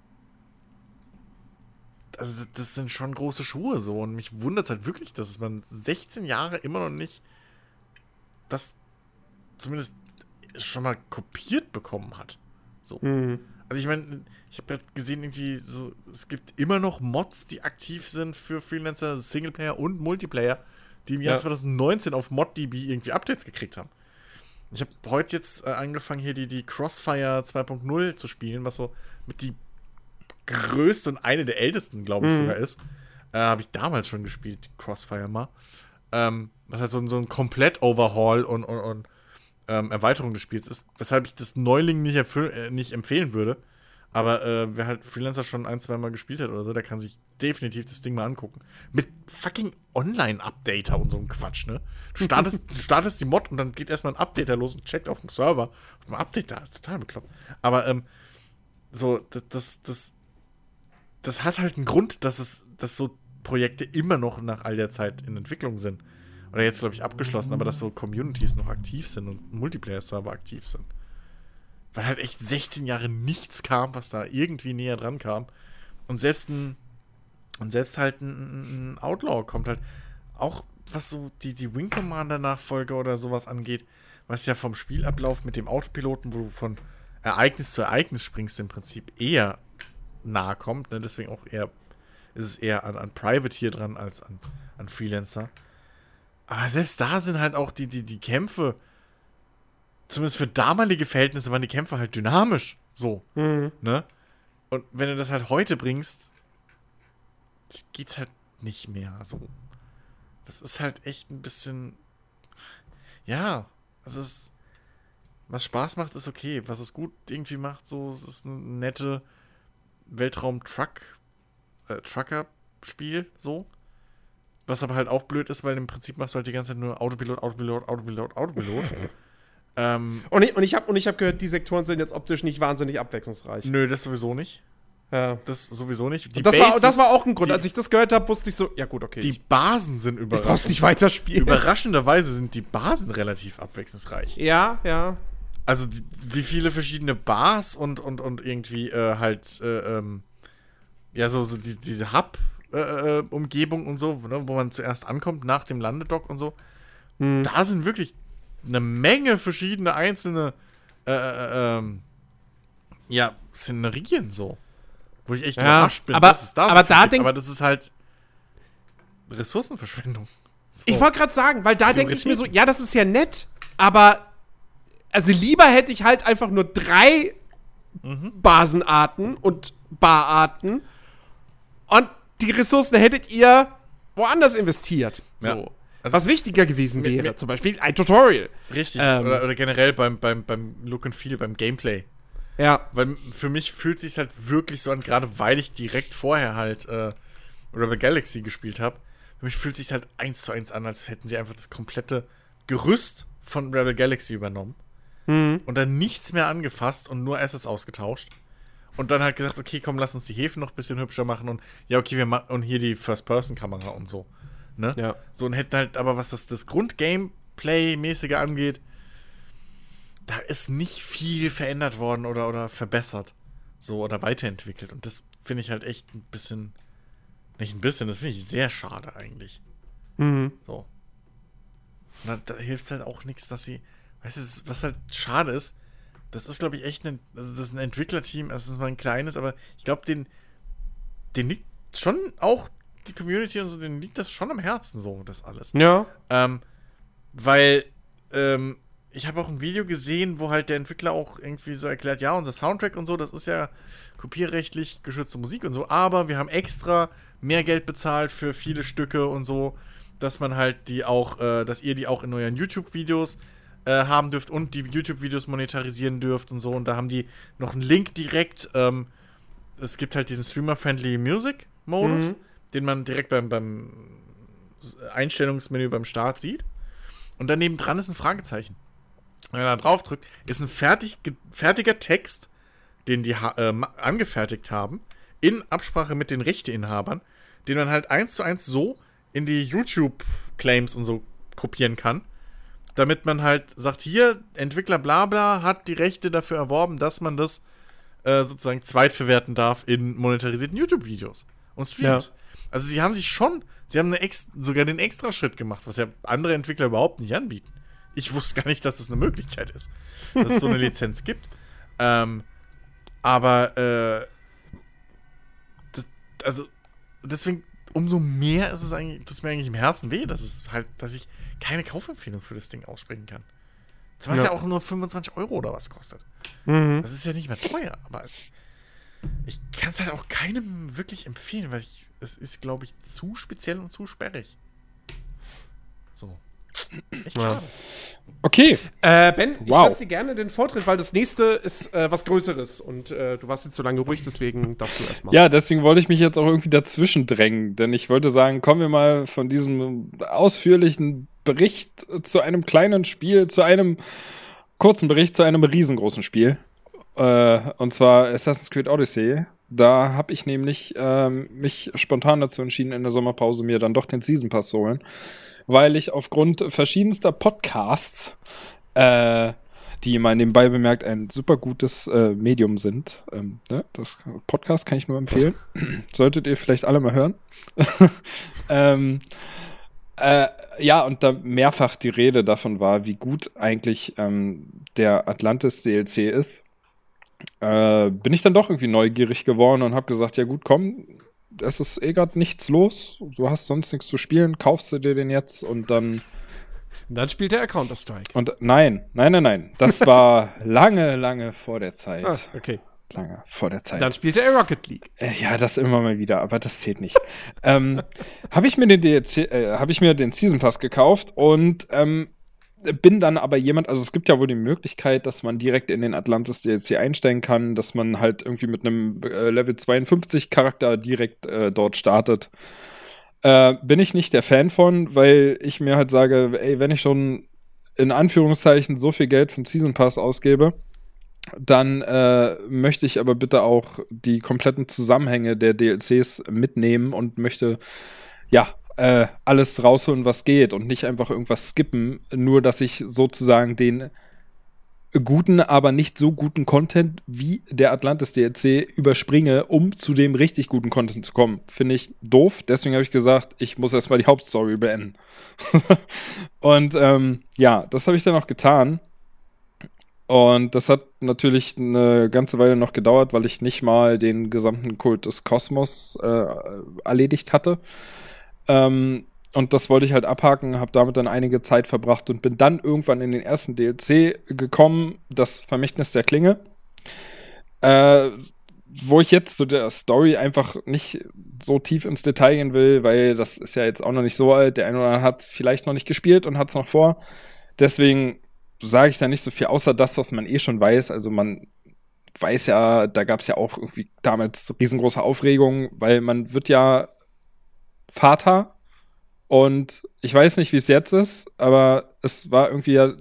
also das sind schon große Schuhe so. Und mich wundert es halt wirklich, dass man 16 Jahre immer noch nicht das zumindest schon mal kopiert bekommen hat. So. Mhm. Also ich meine, ich habe gerade gesehen, irgendwie so, es gibt immer noch Mods, die aktiv sind für Freelancer, Singleplayer und Multiplayer, die im Jahr Ja. 2019 auf ModDB irgendwie Updates gekriegt haben. Ich habe heute jetzt äh, angefangen, hier die, die Crossfire 2.0 zu spielen, was so mit die größte und eine der ältesten, glaube ich, Mhm. sogar ist. Äh, habe ich damals schon gespielt, Crossfire mal. Ähm, was heißt so, ein- so ein Komplett-Overhaul und, und, und ähm, Erweiterung des Spiels ist, weshalb ich das Neuling nicht, äh, nicht empfehlen würde. Aber äh, wer halt Freelancer schon ein, zwei Mal gespielt hat oder so, der kann sich definitiv das Ding mal angucken. Mit fucking Online-Updater und so einem Quatsch, ne? Du startest, *laughs* du startest die Mod und dann geht erstmal ein Updater los und checkt auf dem Server, ob ein Update da ist. Total bekloppt. Aber ähm, so, das, das, das, das hat halt einen Grund, dass es, dass so Projekte immer noch nach all der Zeit in Entwicklung sind. Oder jetzt, glaube ich, abgeschlossen, aber dass so Communities noch aktiv sind und Multiplayer-Server aktiv sind. Weil halt echt 16 Jahre nichts kam, was da irgendwie näher dran kam. Und selbst ein, und selbst halt ein, ein Outlaw kommt halt auch, was so die, die Wing Commander Nachfolge oder sowas angeht, was ja vom Spielablauf mit dem Autopiloten, wo du von Ereignis zu Ereignis springst, im Prinzip eher nahe kommt. Ne? Deswegen auch eher, ist es eher an, an Privateer dran als an, an Freelancer. Aber selbst da sind halt auch die, die, die Kämpfe, zumindest für damalige Verhältnisse, waren die Kämpfe halt dynamisch. So, Mhm. ne? Und wenn du das halt heute bringst, geht's halt nicht mehr so. Das ist halt echt ein bisschen. Ja, also es. Was Spaß macht, ist okay. Was es gut irgendwie macht, so, es ist ein nette Weltraum-Truck, äh, Trucker-Spiel, so. Was aber halt auch blöd ist, weil im Prinzip machst du halt die ganze Zeit nur Autopilot, Autopilot, Autopilot, Autopilot. *laughs* ähm, Und ich, und ich habe und ich hab gehört, die Sektoren sind jetzt optisch nicht wahnsinnig abwechslungsreich. nö, das sowieso nicht. Ja. Das sowieso nicht. Die Das war, Bases- das war auch ein Grund. die- Als ich das gehört habe, wusste ich so, ja gut, okay. Die Basen sind überraschend. nicht weiterspielen. Überraschenderweise sind die Basen relativ abwechslungsreich. ja, ja. Also die, wie viele verschiedene Bars und, und, und irgendwie äh, halt, äh, ähm, ja, so, so die, diese Hub-Umgebung und so, ne, wo man zuerst ankommt nach dem Landedock und so. Hm. Da sind wirklich eine Menge verschiedene einzelne, äh, äh, ähm, ja, Szenerien so. Wo ich echt Ja, überrascht bin, aber- dass es da aber da denk- Aber das ist halt Ressourcenverschwendung. So. Ich wollte gerade sagen, weil da denke ich mir so, ja, das ist ja nett, aber also lieber hätte ich halt einfach nur drei Basenarten und Bararten und die Ressourcen hättet ihr woanders investiert. Ja. So. Also- Was wichtiger gewesen wäre, mir- zum Beispiel ein Tutorial. Richtig. Ähm. oder, oder generell beim, beim, beim Look and Feel, beim Gameplay. Ja. Weil für mich fühlt sich halt wirklich so an, gerade weil ich direkt vorher halt äh, Rebel Galaxy gespielt habe. Für mich fühlt sich halt eins zu eins an, als hätten sie einfach das komplette Gerüst von Rebel Galaxy übernommen Mhm. und dann nichts mehr angefasst und nur Assets ausgetauscht. Und dann halt gesagt, okay, komm, lass uns die Häfen noch ein bisschen hübscher machen und ja, okay, wir machen und hier die First-Person-Kamera und so. Ne? Ja. So und hätten halt, aber was das, das Grund-Gameplay-mäßige angeht, da ist nicht viel verändert worden oder, oder verbessert. So, oder weiterentwickelt. Und das finde ich halt echt ein bisschen. Nicht ein bisschen, das finde ich sehr schade eigentlich. Mhm. So. Und da, da hilft halt auch nichts, dass sie. Weißt du, es- was halt schade ist, das ist, glaube ich, echt ein, also das ist ein Entwicklerteam, also es ist mal ein kleines, aber ich glaube, den, den liegt schon auch die Community und so, denen liegt das schon am Herzen, so, das alles. Ja. Ähm, weil, ähm, ich habe auch ein Video gesehen, wo halt der Entwickler auch irgendwie so erklärt, ja, unser Soundtrack und so, das ist ja kopierrechtlich geschützte Musik und so, aber wir haben extra mehr Geld bezahlt für viele Stücke und so, dass man halt die auch, äh, dass ihr die auch in euren YouTube-Videos äh, haben dürft und die YouTube-Videos monetarisieren dürft und so. Und da haben die noch einen Link direkt. Ähm, es gibt halt diesen Streamer-Friendly Music-Modus, Mhm. den man direkt beim, beim Einstellungsmenü beim Start sieht. Und daneben dran ist ein Fragezeichen. Wenn man da drauf drückt, ist ein fertig, ge- fertiger Text, den die äh, angefertigt haben, in Absprache mit den Rechteinhabern, den man halt eins zu eins so in die YouTube-Claims und so kopieren kann, damit man halt sagt, hier, Entwickler Blabla hat die Rechte dafür erworben, dass man das äh, sozusagen zweitverwerten darf in monetarisierten YouTube-Videos und Streams. Also sie haben sich schon, sie haben sogar den Extraschritt gemacht, was ja andere Entwickler überhaupt nicht anbieten. Ich wusste gar nicht, dass das eine Möglichkeit ist, dass es so eine *laughs* Lizenz gibt. Ähm, aber äh, das, also deswegen umso mehr ist es eigentlich, tut es mir eigentlich im Herzen weh, dass es halt, dass ich keine Kaufempfehlung für das Ding aussprechen kann. Zumal es Ja. ja auch nur 25 Euro oder was kostet. Mhm. Das ist ja nicht mehr teuer, aber es, ich kann es halt auch keinem wirklich empfehlen, weil ich, es ist, glaube ich, zu speziell und zu sperrig. So. Echt Ja. schade. Okay, Äh, Ben, ich Wow. lasse dir gerne den Vortritt, weil das nächste ist äh, was Größeres und äh, du warst jetzt so lange ruhig, deswegen darfst du erstmal. ja, deswegen wollte ich mich jetzt auch irgendwie dazwischen drängen, denn ich wollte sagen, kommen wir mal von diesem ausführlichen Bericht zu einem kleinen Spiel, zu einem kurzen Bericht, zu einem riesengroßen Spiel. Äh, und zwar Assassin's Creed Odyssey. Da habe ich nämlich ähm, mich spontan dazu entschieden, in der Sommerpause mir dann doch den Season Pass zu holen, weil ich aufgrund verschiedenster Podcasts, äh, die mal nebenbei bemerkt ein super gutes äh, Medium sind, ähm, ne? das Podcast kann ich nur empfehlen. *clears throat* Solltet ihr vielleicht alle mal hören. *laughs* ähm, äh, ja, und da mehrfach die Rede davon war, wie gut eigentlich ähm, der Atlantis DLC ist, äh, bin ich dann doch irgendwie neugierig geworden und habe gesagt, ja gut, komm, es ist eh gerade nichts los, du hast sonst nichts zu spielen, kaufst du dir den jetzt und dann Und dann spielt der Counter-Strike. und nein, nein, nein, nein, das war *laughs* lange, lange vor der Zeit, Ah, okay. Lange vor der Zeit. Dann spielt er Rocket League. Äh, Ja, das immer mal wieder, aber das zählt nicht. *laughs* ähm, habe ich mir den DLC, äh, habe ich mir den Season Pass gekauft und ähm, bin dann aber jemand, also es gibt ja wohl die Möglichkeit, dass man direkt in den Atlantis DLC einsteigen kann, dass man halt irgendwie mit einem äh, Level 52 Charakter direkt äh, dort startet. Äh, bin ich nicht der Fan von, weil ich mir halt sage, ey, wenn ich schon in Anführungszeichen so viel Geld für den Season Pass ausgebe, dann äh, möchte ich aber bitte auch die kompletten Zusammenhänge der DLCs mitnehmen und möchte, ja, äh, alles rausholen, was geht und nicht einfach irgendwas skippen, nur dass ich sozusagen den guten, aber nicht so guten Content wie der Atlantis DLC überspringe, um zu dem richtig guten Content zu kommen. Finde ich doof. Deswegen habe ich gesagt, ich muss erstmal die Hauptstory beenden. *laughs* und ähm, ja, das habe ich dann auch getan. Und das hat natürlich eine ganze Weile noch gedauert, weil ich nicht mal den gesamten Kult des Kosmos äh, erledigt hatte. Ähm, und das wollte ich halt abhaken, habe damit dann einige Zeit verbracht und bin dann irgendwann in den ersten DLC gekommen, das Vermächtnis der Klinge. Äh, wo ich jetzt zu der Story einfach nicht so tief ins Detail gehen will, weil das ist ja jetzt auch noch nicht so alt. Der eine oder andere hat vielleicht noch nicht gespielt und hat es noch vor. Deswegen sage ich da nicht so viel, außer das, was man eh schon weiß. Also man weiß ja, da gab es ja auch irgendwie damals riesengroße Aufregung, weil man wird ja Vater und ich weiß nicht, wie es jetzt ist, aber es war irgendwie ja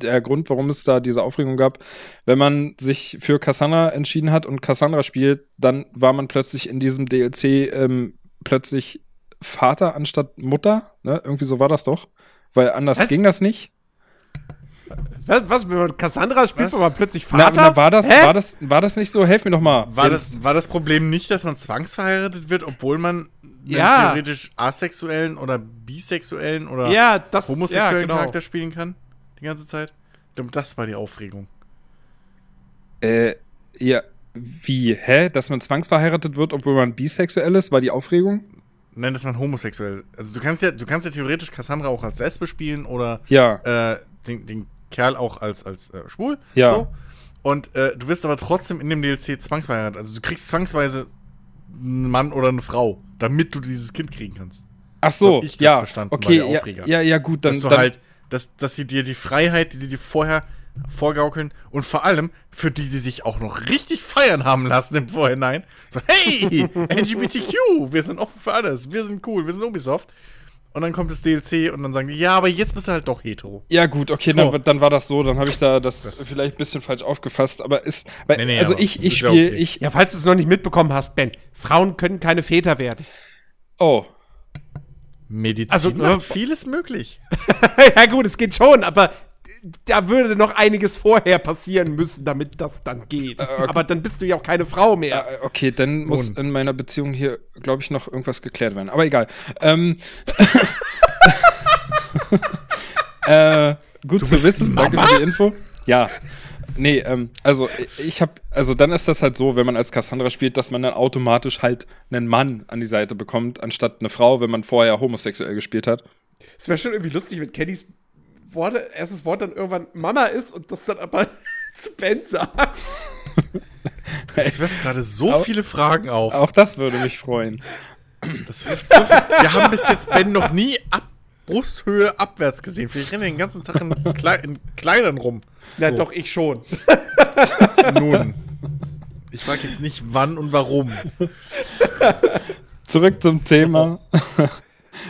der Grund, warum es da diese Aufregung gab. Wenn man sich für Cassandra entschieden hat und Cassandra spielt, dann war man plötzlich in diesem DLC ähm, plötzlich Vater anstatt Mutter. Ne? Irgendwie so war das doch. Weil anders Was? ging das nicht. Was, was wenn man Cassandra spielt, Was? man mal plötzlich Na, Vater? na, war, das, Hä? war, das, war das nicht so? Helf mir doch mal. War das, war das Problem nicht, dass man zwangsverheiratet wird, obwohl man Ja. theoretisch asexuellen oder bisexuellen oder Ja, das homosexuellen ja, genau. Charakter spielen kann? Die ganze Zeit? Ich glaube, das war die Aufregung. Äh, ja, wie? Hä? Dass man zwangsverheiratet wird, obwohl man bisexuell ist? War die Aufregung? Nein, dass man homosexuell. Also du kannst ja, du kannst ja theoretisch Cassandra auch als Lesbe spielen oder Ja. äh, den, den Kerl auch als, als äh, schwul. Ja. So. Und äh, du wirst aber trotzdem in dem DLC zwangsverheiratet. Also du kriegst zwangsweise einen Mann oder eine Frau, damit du dieses Kind kriegen kannst. Ach so, ich ja. verstanden, okay, ja, ja, ja, gut, dann. dass du dann, halt, dass, dass sie dir die Freiheit, die sie dir vorher vorgaukeln und vor allem, für die sie sich auch noch richtig feiern haben lassen im Vorhinein. So, hey, *laughs* LGBTQ, wir sind offen für alles, wir sind cool, wir sind Ubisoft. Und dann kommt das DLC und dann sagen die, ja, aber jetzt bist du halt doch hetero. Ja, gut, okay, So. dann, dann war das so, dann habe ich da das, Das- vielleicht ein bisschen falsch aufgefasst, aber ist. Weil, Nee, nee, also aber ich, ich spiele, okay. ich. Ja, falls du es noch nicht mitbekommen hast, Ben, Frauen können keine Väter werden. Oh. Medizin Also, macht ne, vieles möglich. *laughs* ja, gut, es geht schon, aber da würde noch einiges vorher passieren müssen, damit das dann geht. okay. Aber dann bist du ja auch keine Frau mehr. Ja, okay, dann muss Nun. in meiner Beziehung hier, glaube ich, noch irgendwas geklärt werden. Aber egal. Ähm, *laughs* äh, gut Du zu wissen. Danke Mama? für die Info. Ja. Nee, ähm, also ich habe, also dann ist das halt so, wenn man als Cassandra spielt, dass man dann automatisch halt einen Mann an die Seite bekommt, anstatt eine Frau, wenn man vorher homosexuell gespielt hat. Es wäre schon irgendwie lustig, wenn Kennys Worte, erstes Wort dann irgendwann Mama ist und das dann aber *laughs* zu Ben sagt. *laughs* Das wirft gerade so Au- viele Fragen auf. Auch das würde mich freuen. Das wirft so viel. Wir haben bis jetzt Ben noch nie ab Brusthöhe abwärts gesehen. Vielleicht rennt er den ganzen Tag in, Klei in Kleidern rum. Na So. doch, ich schon. *laughs* Nun. Ich frage jetzt nicht wann und warum. Zurück zum Thema.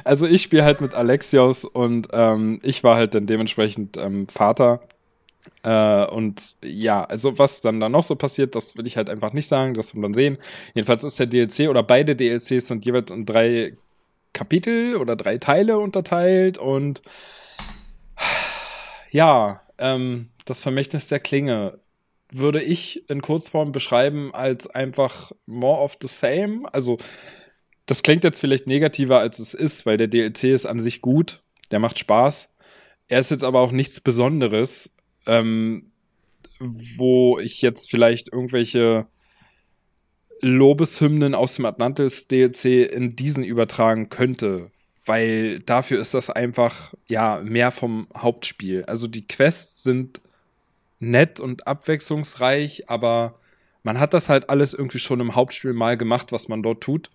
Also ich spiele halt mit Alexios und ähm, ich war halt dann dementsprechend ähm, Vater. Äh, und ja, also was dann da noch so passiert, das will ich halt einfach nicht sagen, das wird man sehen. Jedenfalls ist der DLC oder beide DLCs sind jeweils in drei Kapitel oder drei Teile unterteilt und ja, ähm, das Vermächtnis der Klinge würde ich in Kurzform beschreiben als einfach more of the same. Also das klingt jetzt vielleicht negativer, als es ist, weil der DLC ist an sich gut, der macht Spaß. Er ist jetzt aber auch nichts Besonderes, ähm, wo ich jetzt vielleicht irgendwelche Lobeshymnen aus dem Atlantis DLC in diesen übertragen könnte, weil dafür ist das einfach ja mehr vom Hauptspiel. Also die Quests sind nett und abwechslungsreich, aber man hat das halt alles irgendwie schon im Hauptspiel mal gemacht, was man dort tut.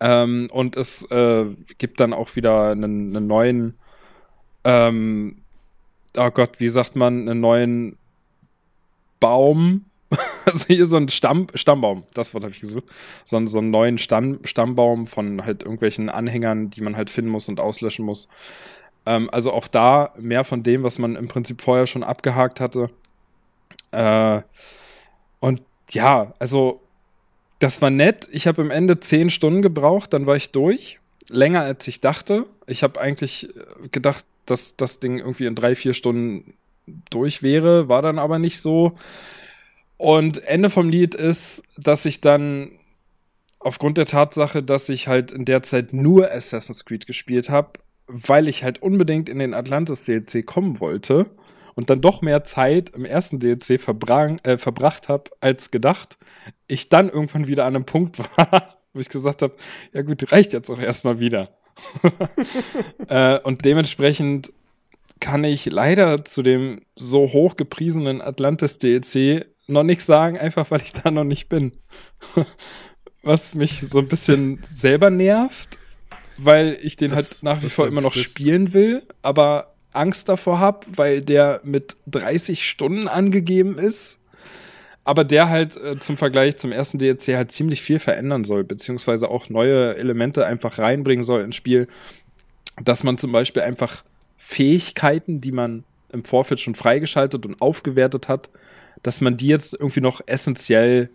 Ähm, und es äh, gibt dann auch wieder einen, einen neuen, ähm, oh Gott, wie sagt man, einen neuen Baum. *laughs* also hier so ein Stamm, Stammbaum, das Wort habe ich gesucht. So, einen- so einen neuen Stamm, Stammbaum von halt irgendwelchen Anhängern, die man halt finden muss und auslöschen muss. Ähm, also auch da mehr von dem, was man im Prinzip vorher schon abgehakt hatte. Äh, und ja, also das war nett. Ich habe am Ende zehn Stunden gebraucht, dann war ich durch. Länger als ich dachte. Ich habe eigentlich äh, gedacht, dass das Ding irgendwie in drei, vier Stunden durch wäre, war dann aber nicht so. Und Ende vom Lied ist, dass ich dann aufgrund der Tatsache, dass ich halt in der Zeit nur Assassin's Creed gespielt habe, weil ich halt unbedingt in den Atlantis DLC kommen wollte und dann doch mehr Zeit im ersten DLC verbrang, äh, verbracht habe als gedacht, ich dann irgendwann wieder an einem Punkt *laughs* war, wo ich gesagt habe, ja gut, reicht jetzt auch erstmal wieder. *laughs* äh, und dementsprechend kann ich leider zu dem so hoch gepriesenen Atlantis DLC noch nichts sagen, einfach weil ich da noch nicht bin. *laughs* Was mich so ein bisschen selber nervt, weil ich den Das- halt nach wie vor immer noch spielen will, aber Angst davor habe, weil der mit 30 Stunden angegeben ist. Aber der halt äh, zum Vergleich zum ersten DLC halt ziemlich viel verändern soll, beziehungsweise auch neue Elemente einfach reinbringen soll ins Spiel. Dass man zum Beispiel einfach Fähigkeiten, die man im Vorfeld schon freigeschaltet und aufgewertet hat, dass man die jetzt irgendwie noch essentiell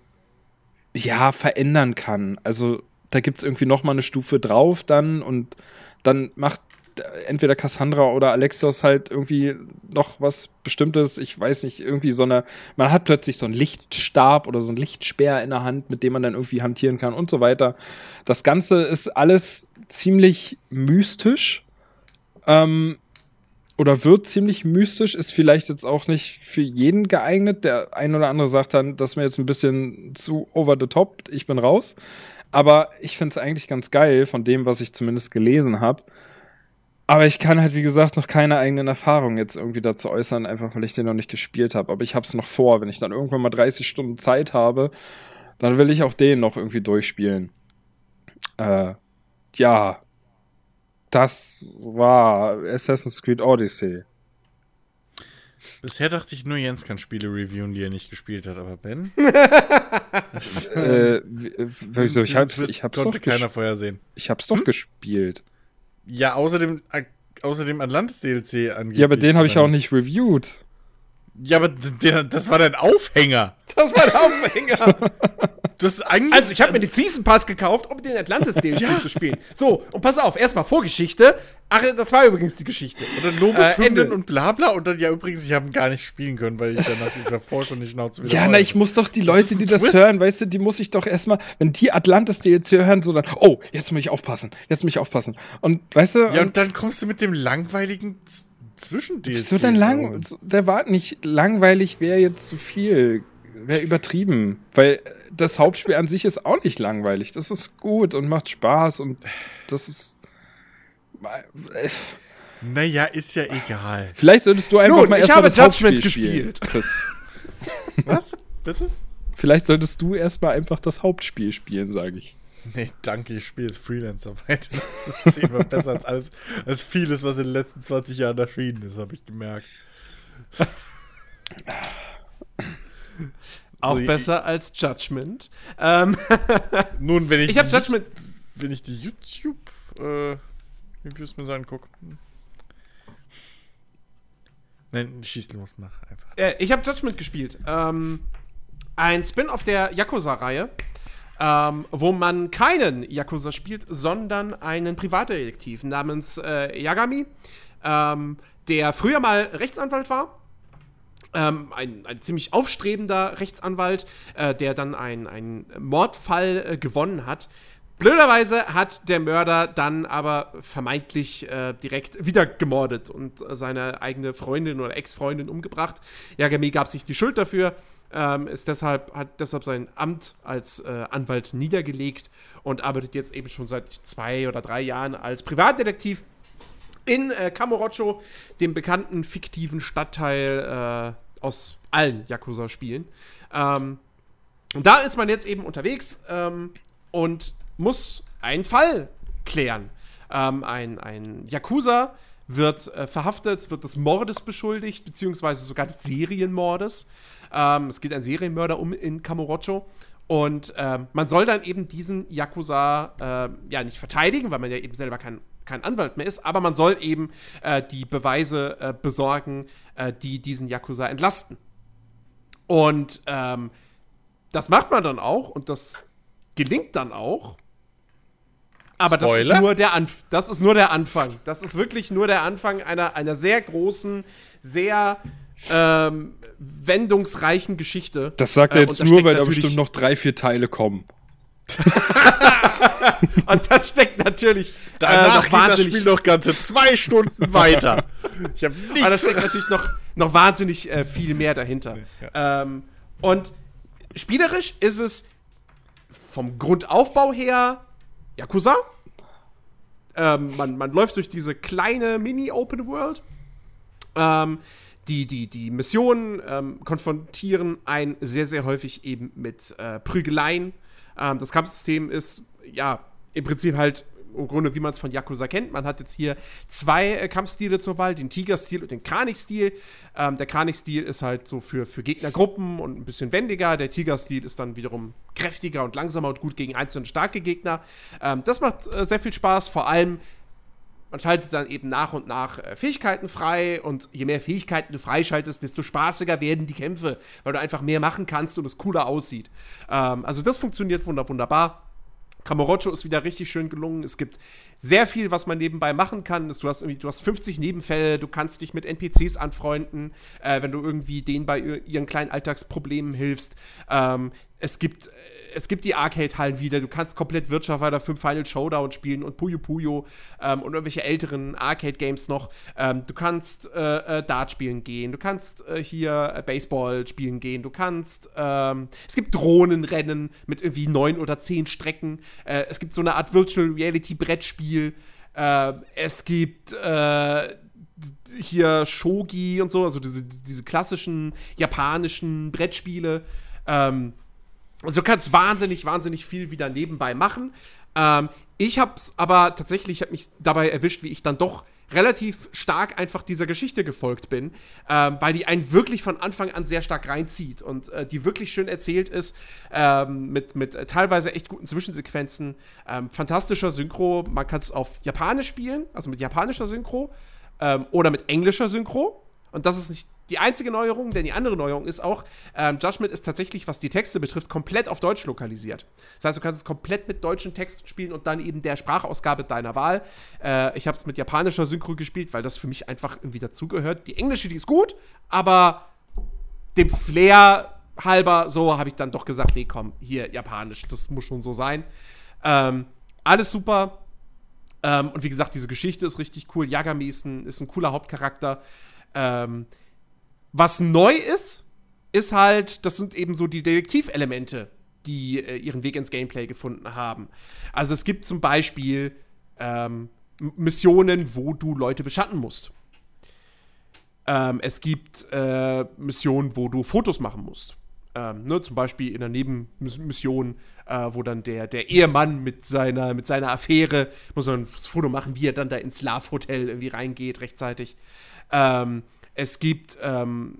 ja verändern kann. Also da gibt es irgendwie noch mal eine Stufe drauf dann und dann macht entweder Cassandra oder Alexios halt irgendwie noch was Bestimmtes. Ich weiß nicht, irgendwie so eine. Man hat plötzlich so einen Lichtstab oder so einen Lichtspeer in der Hand, mit dem man dann irgendwie hantieren kann und so weiter. Das Ganze ist alles ziemlich mystisch. Ähm, oder wird ziemlich mystisch, ist vielleicht jetzt auch nicht für jeden geeignet. Der ein oder andere sagt dann, das ist mir jetzt ein bisschen zu over the top, ich bin raus. Aber ich finde es eigentlich ganz geil, von dem, was ich zumindest gelesen habe. Aber ich kann halt, wie gesagt, noch keine eigenen Erfahrungen jetzt irgendwie dazu äußern, einfach weil ich den noch nicht gespielt habe. Aber ich habe es noch vor, wenn ich dann irgendwann mal 30 Stunden Zeit habe, dann will ich auch den noch irgendwie durchspielen. Äh, ja, das war Assassin's Creed Odyssey. Bisher dachte ich nur, Jens kann Spiele reviewen, die er nicht gespielt hat, aber Ben? *laughs* äh, wieso? Ich hab's, ich hab's konnte doch keiner gespielt. vorhersehen. Ich hab's doch Hm? gespielt. Ja, außerdem, außerdem Atlantis-DLC angeblich. Ja, aber den habe ich auch nicht reviewed. Ja, aber der, das war dein Aufhänger. Das war der Aufhänger. *laughs* Das ist eigentlich. Also, ich habe mir den Season Pass gekauft, um den Atlantis DLC zu spielen. So, und pass auf, erstmal Vorgeschichte. Ach, das war übrigens die Geschichte. Und dann Lobeshymnen Äh, und bla bla. Und dann, ja, übrigens, ich habe gar nicht spielen können, weil ich ja nach dieser Forschung die Schnauze wieder Ja, na, ich muss doch die Das Leute, ein die das Twist. hören, weißt du, die muss ich doch erstmal, wenn die Atlantis DLC hören, so dann, oh, jetzt muss ich aufpassen, jetzt muss ich aufpassen. Und weißt du, Ja, und und dann kommst du mit dem langweiligen zwischen DLC. wieso denn lang? Der war nicht langweilig, wäre jetzt zu viel, wäre übertrieben. Weil das Hauptspiel an sich ist auch nicht langweilig. Das ist gut und macht Spaß und das ist. Naja, ist ja egal. Vielleicht solltest du einfach Nun, mal ich erstmal habe das Hauptspiel Judgment spielen, gespielt. Chris. Was? Bitte? Vielleicht solltest du erstmal einfach das Hauptspiel spielen, sage ich. *laughs* Nee, danke, ich spiele jetzt Freelancer weiter. Das ist zehnmal *laughs* besser als alles, als vieles, was in den letzten 20 Jahren erschienen ist, habe ich gemerkt. Auch Also, besser als Judgment. Ähm, *laughs* Nun, wenn ich, ich habe die- Judgment. wenn ich die YouTube äh, mir so angucke. Nein, schieß los, mach einfach. Äh, ich habe Judgment gespielt. Ähm, ein Spin-off der Yakuza-Reihe, ähm, wo man keinen Yakuza spielt, sondern einen Privatdetektiv namens äh, Yagami, ähm, der früher mal Rechtsanwalt war. Ähm, ein, ein ziemlich aufstrebender Rechtsanwalt, äh, der dann einen Mordfall äh, gewonnen hat. Blöderweise hat der Mörder dann aber vermeintlich äh, direkt wieder gemordet und äh, seine eigene Freundin oder Ex-Freundin umgebracht. Yagami gab sich die Schuld dafür, ähm, ist deshalb, hat deshalb sein Amt als äh, Anwalt niedergelegt und arbeitet jetzt eben schon seit zwei oder drei Jahren als Privatdetektiv in äh, Kamurocho, dem bekannten fiktiven Stadtteil äh, aus allen Yakuza-Spielen. Ähm, und da ist man jetzt eben unterwegs ähm, und muss einen Fall klären. Ähm, ein, ein Yakuza wird äh, verhaftet, wird des Mordes beschuldigt, beziehungsweise sogar des Serienmordes. Ähm, es geht ein Serienmörder um in Kamurocho. Und ähm, man soll dann eben diesen Yakuza äh, ja nicht verteidigen, weil man ja eben selber kein, kein Anwalt mehr ist, aber man soll eben äh, die Beweise äh, besorgen, äh, die diesen Yakuza entlasten. Und ähm, das macht man dann auch und das gelingt dann auch. Aber das ist, nur der Anf das ist nur der Anfang. Das ist wirklich nur der Anfang einer, einer sehr großen, sehr ähm, wendungsreichen Geschichte. Das sagt er Äh, jetzt nur, weil da bestimmt noch drei, vier Teile kommen. *laughs* Und da steckt natürlich Danach äh, noch geht das Spiel noch ganze zwei Stunden weiter. Ich habe aber da nichts. steckt natürlich noch, noch wahnsinnig äh, viel mehr dahinter. Ähm, und spielerisch ist es vom Grundaufbau her Yakuza. Ähm, man, man läuft durch diese kleine Mini-Open World. Ähm, die, die, die Missionen ähm, konfrontieren einen sehr, sehr häufig eben mit äh, Prügeleien. Ähm, das Kampfsystem ist, ja, im Prinzip halt im Grunde, wie man es von Yakuza kennt. Man hat jetzt hier zwei äh, Kampfstile zur Wahl, den Tiger-Stil und den Kranich-Stil. Ähm, der Kranich-Stil ist halt so für, für Gegnergruppen und ein bisschen wendiger. Der Tiger-Stil ist dann wiederum kräftiger und langsamer und gut gegen einzelne starke Gegner. Ähm, das macht äh, sehr viel Spaß, vor allem man schaltet dann eben nach und nach äh, Fähigkeiten frei und je mehr Fähigkeiten du freischaltest, desto spaßiger werden die Kämpfe, weil du einfach mehr machen kannst und es cooler aussieht. Ähm, also das funktioniert wunder wunderbar. Kamurocho ist wieder richtig schön gelungen. Es gibt sehr viel, was man nebenbei machen kann. Du hast, du hast 50 Nebenfälle, du kannst dich mit NPCs anfreunden, äh, wenn du irgendwie denen bei ihren kleinen Alltagsproblemen hilfst. Ähm, es gibt es gibt die Arcade-Hallen wieder, du kannst komplett Wirtschaft weiter 5 Final Showdown spielen und Puyo Puyo ähm, und irgendwelche älteren Arcade-Games noch. Ähm, du kannst äh, äh, Dart spielen gehen, du kannst äh, hier äh, Baseball spielen gehen, du kannst, ähm, es gibt Drohnenrennen mit irgendwie neun oder zehn Strecken, äh, es gibt so eine Art Virtual Reality-Brettspiel, äh, es gibt hier Shogi und so, also diese, diese klassischen japanischen Brettspiele. Ähm, also du kannst wahnsinnig, wahnsinnig viel wieder nebenbei machen. Ähm, ich hab's aber tatsächlich, ich hab mich dabei erwischt, wie ich dann doch relativ stark einfach dieser Geschichte gefolgt bin, ähm, weil die einen wirklich von Anfang an sehr stark reinzieht und äh, die wirklich schön erzählt ist, ähm, mit, mit äh, teilweise echt guten Zwischensequenzen, ähm, fantastischer Synchro, man kann es auf Japanisch spielen, also mit japanischer Synchro ähm, oder mit englischer Synchro und das ist nicht die einzige Neuerung, denn die andere Neuerung ist auch, ähm, Judgment ist tatsächlich, was die Texte betrifft, komplett auf Deutsch lokalisiert. Das heißt, du kannst es komplett mit deutschen Texten spielen und dann eben der Sprachausgabe deiner Wahl. Äh, ich habe es mit japanischer Synchro gespielt, weil das für mich einfach irgendwie dazugehört. Die englische, die ist gut, aber dem Flair halber, so habe ich dann doch gesagt, nee, komm, hier, japanisch, das muss schon so sein. Ähm, alles super. Ähm, und wie gesagt, diese Geschichte ist richtig cool. Yagami ist ein, ist ein cooler Hauptcharakter. Ähm, was neu ist, ist halt, das sind eben so die Detektivelemente, die äh, ihren Weg ins Gameplay gefunden haben. Also es gibt zum Beispiel ähm, Missionen, wo du Leute beschatten musst. Ähm, es gibt äh, Missionen, wo du Fotos machen musst. Ähm, ne, zum Beispiel in der Nebenmission, äh, wo dann der, der Ehemann mit seiner, mit seiner Affäre muss ein Foto machen, wie er dann da ins Love Hotel irgendwie reingeht rechtzeitig. Ähm, es gibt ähm,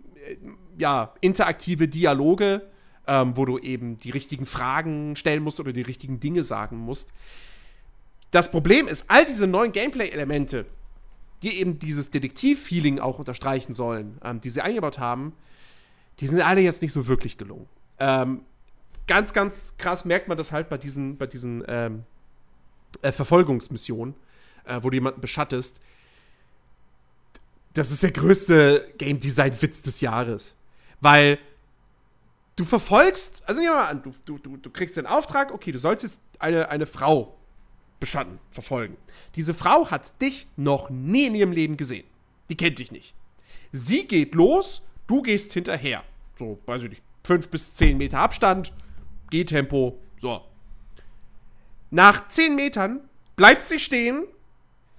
ja, interaktive Dialoge, ähm, wo du eben die richtigen Fragen stellen musst oder die richtigen Dinge sagen musst. Das Problem ist, all diese neuen Gameplay-Elemente, die eben dieses Detektiv-Feeling auch unterstreichen sollen, ähm, die sie eingebaut haben, die sind alle jetzt nicht so wirklich gelungen. Ähm, ganz, ganz krass merkt man das halt bei diesen, bei diesen ähm, äh, Verfolgungsmissionen, äh, wo du jemanden beschattest das ist der größte Game Design Witz des Jahres. Weil du verfolgst, also nehmen wir mal an, du, du, du, du kriegst den Auftrag, okay, du sollst jetzt eine, eine Frau beschatten, verfolgen. Diese Frau hat dich noch nie in ihrem Leben gesehen. Die kennt dich nicht. Sie geht los, du gehst hinterher. So, weiß ich nicht, fünf bis zehn Meter Abstand, Gehtempo, so. Nach zehn Metern bleibt sie stehen,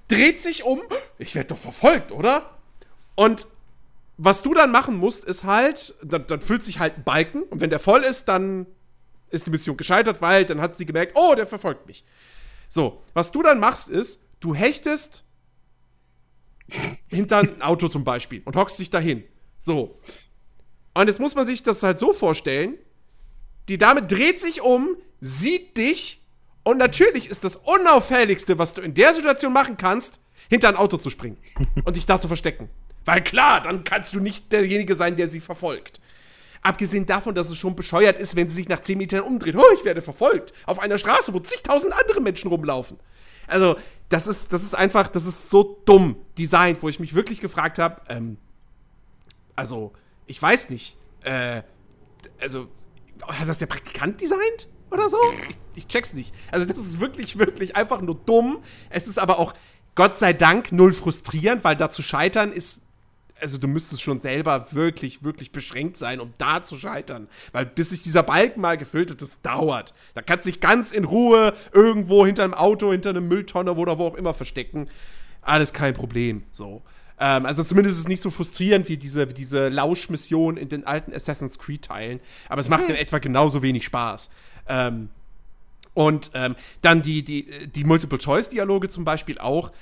dreht sich um. Ich werde doch verfolgt, oder? Und was du dann machen musst, ist halt, dann, dann füllt sich halt ein Balken und wenn der voll ist, dann ist die Mission gescheitert, weil dann hat sie gemerkt, oh, der verfolgt mich. So, was du dann machst, ist, du hechtest hinter ein Auto zum Beispiel und hockst dich dahin. So. Und jetzt muss man sich das halt so vorstellen, die Dame dreht sich um, sieht dich und natürlich ist das Unauffälligste, was du in der Situation machen kannst, hinter ein Auto zu springen und dich da zu verstecken. Weil klar, dann kannst du nicht derjenige sein, der sie verfolgt. Abgesehen davon, dass es schon bescheuert ist, wenn sie sich nach 10 Metern umdreht. Oh, ich werde verfolgt. Auf einer Straße, wo zigtausend andere Menschen rumlaufen. Also, das ist, das ist einfach, das ist so dumm designt, wo ich mich wirklich gefragt habe, ähm, also, ich weiß nicht, äh, also, hat das der Praktikant designt? Oder so? Ich, ich check's nicht. Also, das ist wirklich, wirklich einfach nur dumm. Es ist aber auch, Gott sei Dank, null frustrierend, weil da zu scheitern ist also du müsstest schon selber wirklich, wirklich beschränkt sein, um da zu scheitern. Weil bis sich dieser Balken mal gefüllt hat, das dauert. Da kannst du dich ganz in Ruhe irgendwo hinter einem Auto, hinter einem Mülltonne oder wo auch immer verstecken. Alles kein Problem. So. Ähm, also zumindest ist es nicht so frustrierend wie diese, wie diese Lauschmission in den alten Assassin's Creed-Teilen. Aber es macht mhm. in etwa genauso wenig Spaß. Ähm, und ähm, dann die, die, die Multiple-Choice-Dialoge zum Beispiel auch.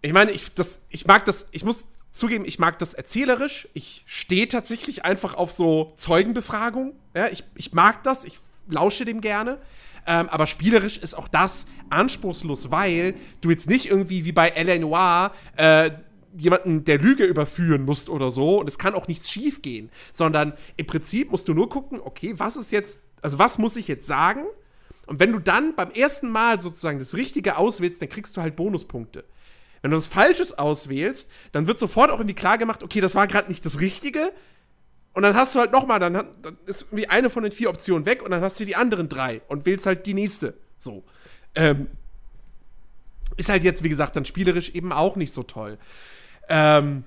Ich meine, ich, das, ich mag das, ich muss zugeben, ich mag das erzählerisch. Ich stehe tatsächlich einfach auf so Zeugenbefragung. Ja, ich, ich mag das, ich lausche dem gerne. Ähm, aber spielerisch ist auch das anspruchslos, weil du jetzt nicht irgendwie wie bei L.A. Noir äh, jemanden der Lüge überführen musst oder so und es kann auch nichts schief gehen, sondern im Prinzip musst du nur gucken, okay, was ist jetzt, also was muss ich jetzt sagen? Und wenn du dann beim ersten Mal sozusagen das Richtige auswählst, dann kriegst du halt Bonuspunkte. Wenn du was Falsches auswählst, dann wird sofort auch irgendwie klar gemacht, okay, das war gerade nicht das Richtige. Und dann hast du halt nochmal, dann, dann ist irgendwie eine von den vier Optionen weg und dann hast du die anderen drei und wählst halt die nächste. So. Ähm, ist halt jetzt, wie gesagt, dann spielerisch eben auch nicht so toll. Ähm,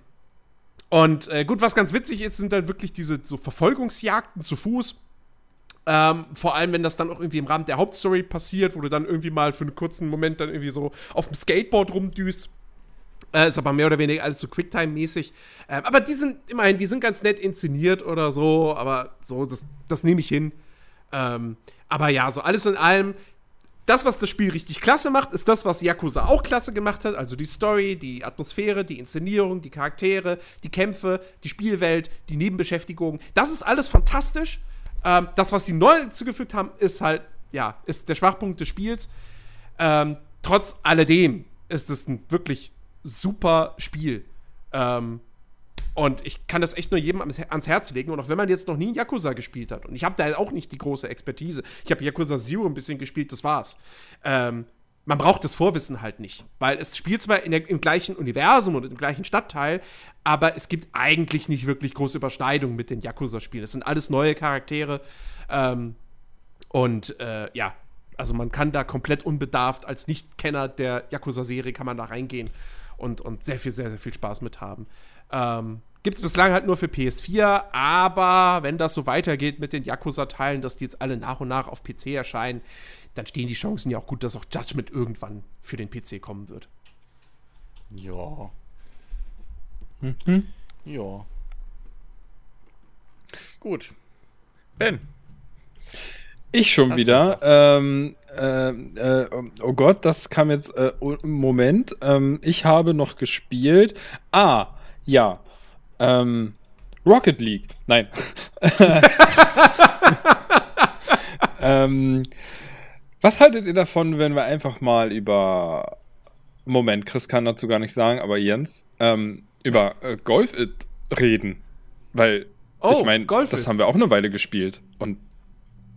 und äh, gut, was ganz witzig ist, sind dann wirklich diese so Verfolgungsjagden zu Fuß. Ähm, vor allem, wenn das dann auch irgendwie im Rahmen der Hauptstory passiert, wo du dann irgendwie mal für einen kurzen Moment dann irgendwie so auf dem Skateboard rumdüst. Äh, ist aber mehr oder weniger alles so Quicktime-mäßig. Ähm, aber die sind, immerhin, die sind ganz nett inszeniert oder so, aber so, das, das nehme ich hin. Ähm, aber ja, so alles in allem, das, was das Spiel richtig klasse macht, ist das, was Yakuza auch klasse gemacht hat. Also die Story, die Atmosphäre, die Inszenierung, die Charaktere, die Kämpfe, die Spielwelt, die Nebenbeschäftigungen. Das ist alles fantastisch. Ähm, das, was sie neu zugefügt haben, ist halt, ja, ist der Schwachpunkt des Spiels. Ähm, trotz alledem ist es ein wirklich super Spiel. Ähm, und ich kann das echt nur jedem ans, Herz legen. Und auch wenn man jetzt noch nie Yakuza gespielt hat, und ich habe da auch nicht die große Expertise. Ich habe Yakuza Zero ein bisschen gespielt, das war's. Ähm, man braucht das Vorwissen halt nicht. Weil es spielt zwar der, im gleichen Universum und im gleichen Stadtteil, aber es gibt eigentlich nicht wirklich große Überschneidungen mit den Yakuza-Spielen. Es sind alles neue Charaktere. Ähm, und äh, ja, also man kann da komplett unbedarft als Nicht-Kenner der Yakuza-Serie kann man da reingehen und, und sehr viel, sehr, sehr viel Spaß mit haben. Ähm, Gibt es bislang halt nur für PS4, aber wenn das so weitergeht mit den Yakuza-Teilen, dass die jetzt alle nach und nach auf PC erscheinen, dann stehen die Chancen ja auch gut, dass auch Judgment irgendwann für den PC kommen wird. Ja. Ja. Gut. Ben. Ich schon du wieder. Ähm, äh, äh, oh Gott, das kam jetzt. Äh, oh, Moment. Ähm, ich habe noch gespielt. Ah, ja. Ähm, Rocket League. Nein. *laughs* ähm, was haltet ihr davon, wenn wir einfach mal über. Moment, Chris kann dazu gar nicht sagen, aber Jens, ähm, über äh, Golf It reden. Weil, Oh, ich meine, Golf das haben wir auch eine Weile gespielt. Und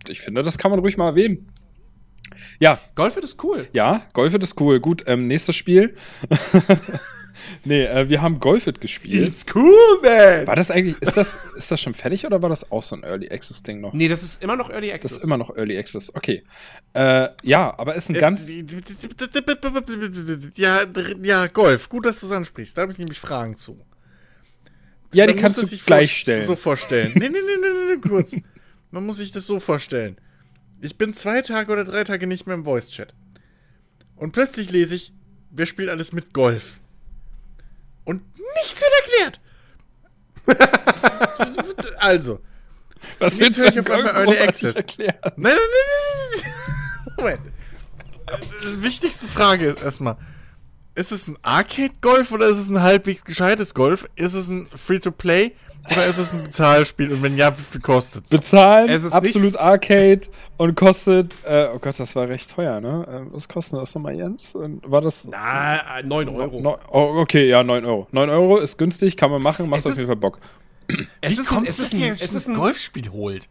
ich finde, das kann man ruhig mal erwähnen. Ja, Golf ist cool. ja, Golfit ist cool. Gut, ähm, nächstes Spiel. *laughs* nee, äh, wir haben Golfit gespielt. It's cool, man! War das eigentlich, ist das, ist das schon fertig oder war das auch so ein Early Access Ding noch? Nee, das ist immer noch Early Das Access. ist immer noch Early Access, okay. Äh, ja, aber ist ein ganz. Ja, ja, Golf. Gut, dass du es ansprichst. Da habe ich nämlich Fragen zu. Ja, die kannst du es sich gleich stellen. So vorstellen. Nee, nee, nee, nee, nee, kurz. *laughs* Man muss sich das so vorstellen. Ich bin zwei Tage oder drei Tage nicht mehr im Voice-Chat. Und plötzlich lese ich, wer spielt alles mit Golf? Und nichts wird erklärt. *laughs* also. Was jetzt willst höre du ich denn auf einmal Early Access. erklären? Nein, nein, nein, nein, nein. Moment. Äh, Wichtigste Frage ist erstmal: Ist es ein Arcade-Golf oder ist es ein halbwegs gescheites Golf? Ist es ein Free-to-Play oder ist es ein Bezahlspiel? Und wenn ja, wie viel kostet es? Bezahlen, Es ist absolut Arcade und kostet, äh, oh Gott, das war recht teuer, ne? Äh, was kostet das nochmal, Jens? War das. Na, äh, 9 Euro. No, oh, okay, ja, 9 Euro. 9 Euro ist günstig, kann man machen, macht Es auf jeden Fall Bock. es ist ein, es ist ein, es ist ein Golfspiel holt?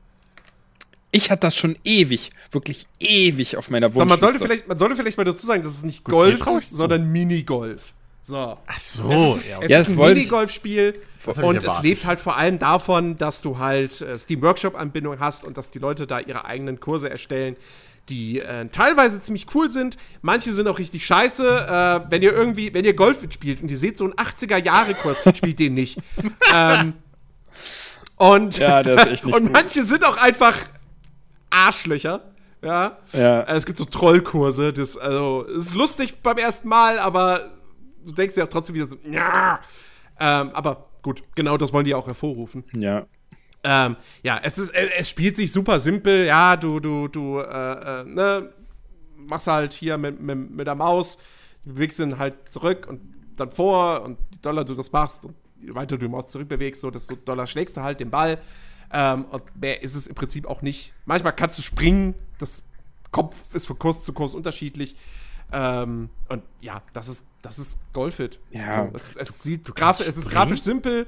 Ich hatte das schon ewig, wirklich ewig auf meiner So, man, Wunschliste. sollte vielleicht, man sollte vielleicht mal dazu sagen, dass es nicht Golf ist, sondern Minigolf. So. Ach so, es ist, ja. es Ja, ist das ein Minigolfspiel Das und es lebt halt vor allem davon, dass du halt äh, Steam Workshop-Anbindung hast und dass die Leute da ihre eigenen Kurse erstellen, die äh, teilweise ziemlich cool sind. Manche sind auch richtig scheiße. Äh, wenn ihr irgendwie, wenn ihr Golf spielt und ihr seht so einen 80er-Jahre-Kurs, spielt den nicht. *laughs* ähm, und, Ja, der ist echt *laughs* nicht und gut. manche sind auch einfach Arschlöcher. Ja. Ja. Äh, Es gibt so Trollkurse. Das, also, es ist lustig beim ersten Mal, aber du denkst dir auch trotzdem wieder so, ja. Ähm, aber gut, genau das wollen die auch hervorrufen. Ja. Ähm, ja, es ist, es, es spielt sich super simpel. Ja, du, du, du, äh, äh, ne, machst halt hier mit, mit, mit der Maus, du bewegst ihn halt zurück und dann vor und je doller du das machst und je weiter du die Maus zurückbewegst, so desto doller schlägst du halt den Ball. Ähm, und mehr ist es im Prinzip auch nicht. Manchmal kannst du springen, das Kopf ist von Kurs zu Kurs unterschiedlich. Ähm, und ja, das ist, das ist Golfit. Ja. So, es, es, sieht du graf kannst es ist grafisch simpel.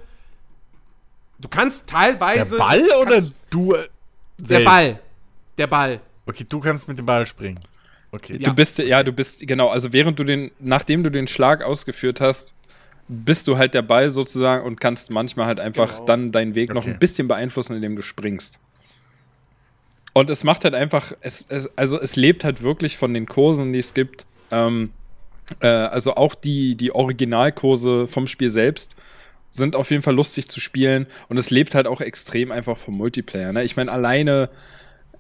Du kannst Der teilweise. Ball oder kannst, du? äh, Der selbst? Ball. Der Ball. Okay, du kannst mit dem Ball springen. Okay. Ja. Du bist, ja, du bist, genau, also während du den, nachdem du den Schlag ausgeführt hast, bist du halt der Ball sozusagen und kannst manchmal halt einfach Genau. dann deinen Weg noch Okay. ein bisschen beeinflussen, indem du springst. Und es macht halt einfach, es, es, also es lebt halt wirklich von den Kursen, die es gibt. Ähm, äh, also auch die, die Originalkurse vom Spiel selbst sind auf jeden Fall lustig zu spielen und es lebt halt auch extrem einfach vom Multiplayer. Ne? Ich meine, alleine,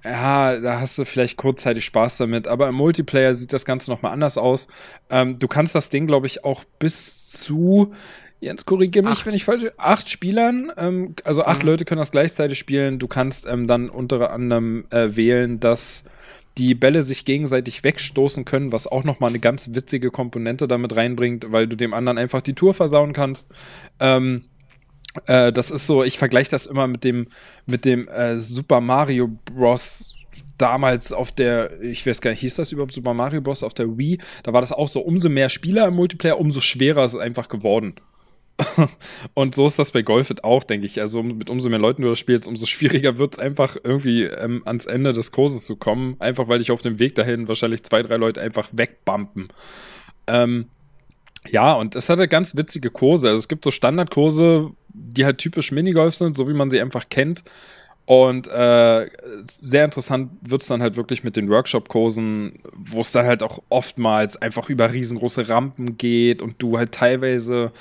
ja, da hast du vielleicht kurzzeitig Spaß damit, aber im Multiplayer sieht das Ganze nochmal anders aus. Ähm, du kannst das Ding, glaube ich, auch bis zu, Jens, korrigiere mich, Acht. wenn ich falsch acht Spielern, ähm, also acht Mhm. Leute können das gleichzeitig spielen. Du kannst ähm, dann unter anderem äh, wählen, dass die Bälle sich gegenseitig wegstoßen können, was auch nochmal eine ganz witzige Komponente damit reinbringt, weil du dem anderen einfach die Tour versauen kannst. Ähm, äh, das ist so, ich vergleiche das immer mit dem, mit dem äh, Super Mario Bros. damals auf der, ich weiß gar nicht, hieß das überhaupt Super Mario Bros. auf der Wii? Da war das auch so, umso mehr Spieler im Multiplayer, umso schwerer ist es einfach geworden. *laughs* Und so ist das bei Golfit auch, denke ich. Also mit umso mehr Leuten du das spielst, umso *laughs* schwieriger wird es einfach irgendwie ähm, ans Ende des Kurses zu kommen. Einfach weil dich auf dem Weg dahin wahrscheinlich zwei, drei Leute einfach wegbumpen. Ähm, ja, und es hatte ganz witzige Kurse. Also es gibt so Standardkurse, die halt typisch Minigolf sind, so wie man sie einfach kennt. Und äh, sehr interessant wird es dann halt wirklich mit den Workshop-Kursen, wo es dann halt auch oftmals einfach über riesengroße Rampen geht und du halt teilweise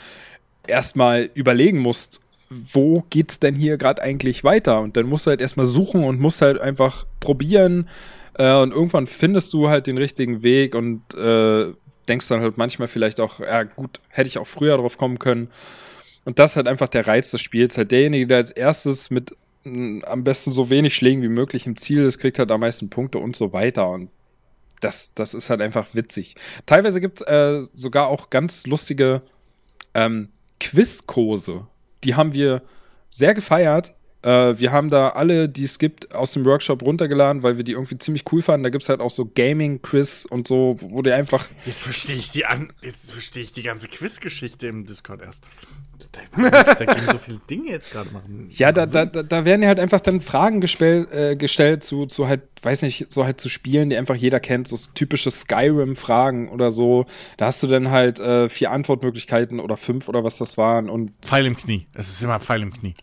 erstmal überlegen musst, wo geht's denn hier gerade eigentlich weiter? Und dann musst du halt erstmal suchen und musst halt einfach probieren. Äh, und irgendwann findest du halt den richtigen Weg und äh, denkst dann halt manchmal vielleicht auch, ja gut, hätte ich auch früher drauf kommen können. Und das ist halt einfach der Reiz des Spiels. Halt derjenige, der als erstes mit am besten so wenig Schlägen wie möglich im Ziel ist, kriegt halt am meisten Punkte und so weiter. Und das, das ist halt einfach witzig. Teilweise gibt es äh, sogar auch ganz lustige ähm, Quizkurse. Die haben wir sehr gefeiert. Äh, wir haben da alle, die es gibt, aus dem Workshop runtergeladen, weil wir die irgendwie ziemlich cool fanden. Da gibt es halt auch so Gaming-Quiz und so, wo die einfach Jetzt verstehe ich die an, jetzt verstehe ich die ganze Quizgeschichte im Discord erst. Da, da gehen so viele Dinge jetzt gerade machen. Ja, da, da, da werden ja halt einfach dann Fragen gespel, äh, gestellt zu, zu halt, weiß nicht, so halt zu Spielen, die einfach jeder kennt, so typische Skyrim-Fragen oder so. Da hast du dann halt äh, vier Antwortmöglichkeiten oder fünf oder was das waren und, Pfeil im Knie. Es ist immer Pfeil im Knie.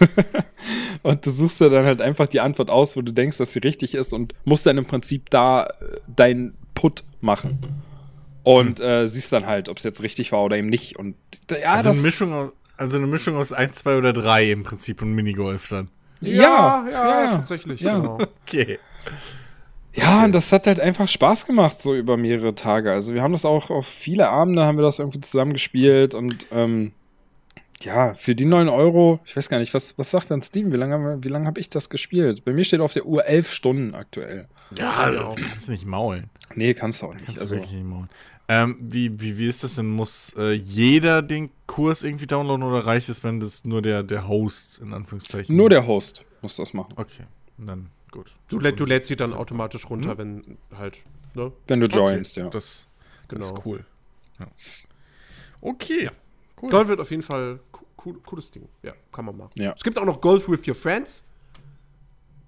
*laughs* und du suchst dir dann halt einfach die Antwort aus, wo du denkst, dass sie richtig ist und musst dann im Prinzip da äh, deinen Put machen. Und äh, siehst dann halt, ob es jetzt richtig war oder eben nicht. Und ja, also, das. eine Mischung aus, also eine Mischung aus 1, 2 oder 3 im Prinzip und Minigolf dann. ja, ja, ja, tatsächlich, ja. genau. Okay. Ja, und das hat halt einfach Spaß gemacht, so über mehrere Tage. Also wir haben das auch auf viele Abende haben wir das irgendwie zusammen gespielt und ähm, ja, für die 9 Euro, ich weiß gar nicht, was, was sagt dann Steam? Wie lange haben wir- wie lange habe ich das gespielt? Bei mir steht auf der Uhr 11 Stunden aktuell. Ja, Ja, das kannst du nicht maulen. Nee, kannst du auch nicht. Kannst Also, du wirklich nicht maulen. Ähm, wie, wie, wie ist das denn? Muss äh, jeder den Kurs irgendwie downloaden oder reicht es, wenn das nur der, der Host in Anführungszeichen? nur der Host muss das machen, Okay, dann gut. Du, lä du lädst sie dann automatisch runter, wenn halt, ne? wenn du Okay, joinst, ja. Das, Genau. das ist cool. Ja. Okay. Cool. Golf wird auf jeden Fall co cool, cooles Ding. Ja, kann man machen. Ja. Es gibt auch noch Golf with Your Friends,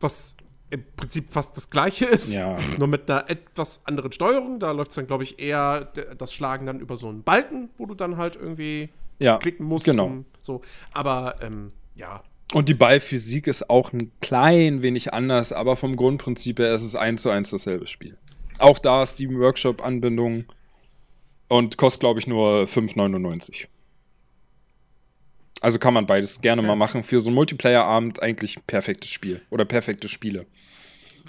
was im Prinzip fast das gleiche ist. Ja. Nur mit einer etwas anderen Steuerung. Da läuft es dann, glaube ich, eher das Schlagen dann über so einen Balken, wo du dann halt irgendwie Ja, klicken musst. genau. um so. Aber ähm, ja, Und die Ballphysik ist auch ein klein wenig anders, aber vom Grundprinzip her ist es eins zu eins dasselbe Spiel. Auch da ist die Workshop-Anbindung und kostet, glaube ich, nur 5,99. Also kann man beides gerne mal machen. Für so einen Multiplayer-Abend eigentlich ein perfektes Spiel. Oder perfekte Spiele.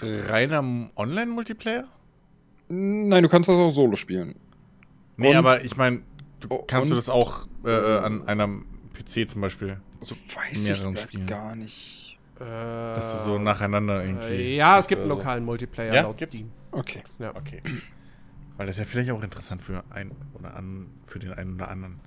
Reiner Online-Multiplayer? Nein, du kannst das auch solo spielen. Nee, Und- aber ich meine, Oh, kannst du das auch äh, äh, an einem PC zum Beispiel? So Weiß mehreren ich Spielen. gar nicht. äh, Dass du so nacheinander irgendwie. äh, ja, es gibt einen also- lokalen Multiplayer Ja, laut gibt's? Steam. Okay. Ja. Okay. Weil das ist ja vielleicht auch interessant für ein oder an für den einen oder anderen.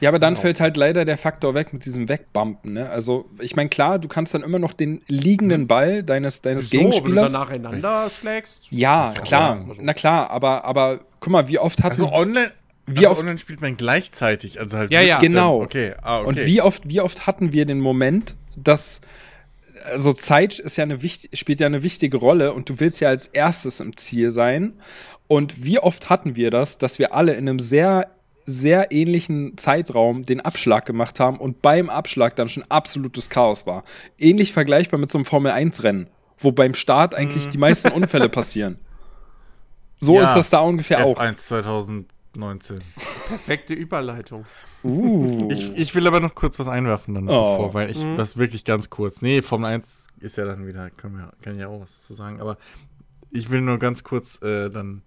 Ja, aber dann Genau. fällt halt leider der Faktor weg mit diesem Wegbumpen. Ne? Also, ich meine, klar, du kannst dann immer noch den liegenden Ball deines, deines So, wenn du Gegenspielers. dann nacheinander schlägst. Ja, klar, also- na klar, aber, aber guck mal, wie oft hatten Also online, Wie also oft- online spielt man gleichzeitig, also halt Ja, ja. Genau. Okay, ah, okay. und wie oft, wie oft hatten wir den Moment, dass also Zeit ist ja eine wichtig, spielt ja eine wichtige Rolle und du willst ja als erstes im Ziel sein. Und wie oft hatten wir das, dass wir alle in einem sehr sehr ähnlichen Zeitraum den Abschlag gemacht haben und beim Abschlag dann schon absolutes Chaos war. Ähnlich vergleichbar mit so einem Formel-1-Rennen, wo beim Start eigentlich die meisten Unfälle *laughs* passieren. So Ja, ist das da ungefähr auch. F1 2019. Perfekte Überleitung. Uh. Ich, ich will aber noch kurz was einwerfen dann Oh. bevor, weil ich das wirklich ganz kurz. Nee, Formel 1 ist ja dann wieder, können wir, kann ich ja auch was zu sagen, aber ich will nur ganz kurz äh, dann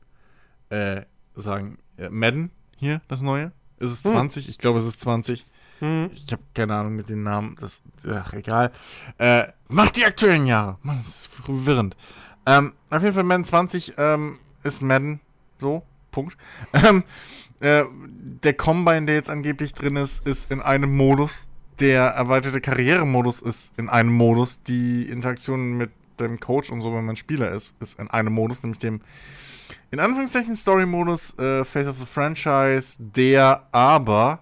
äh, sagen, äh, Madden hier, das neue. Ist es 20? Ich glaube, es ist 20. Ich habe keine Ahnung mit den Namen, das ach, egal. Äh, macht die aktuellen Jahre. Mann, das ist verwirrend. Ähm, auf jeden Fall Madden 20 ähm, ist Madden, so, Punkt. *laughs* Ähm, äh, der Combine, der jetzt angeblich drin ist, ist in einem Modus. Der erweiterte Karrieremodus ist in einem Modus. Die Interaktion mit dem Coach und so, wenn man Spieler ist, ist in einem Modus, nämlich dem in Anführungszeichen Story-Modus äh, Face of the Franchise, der aber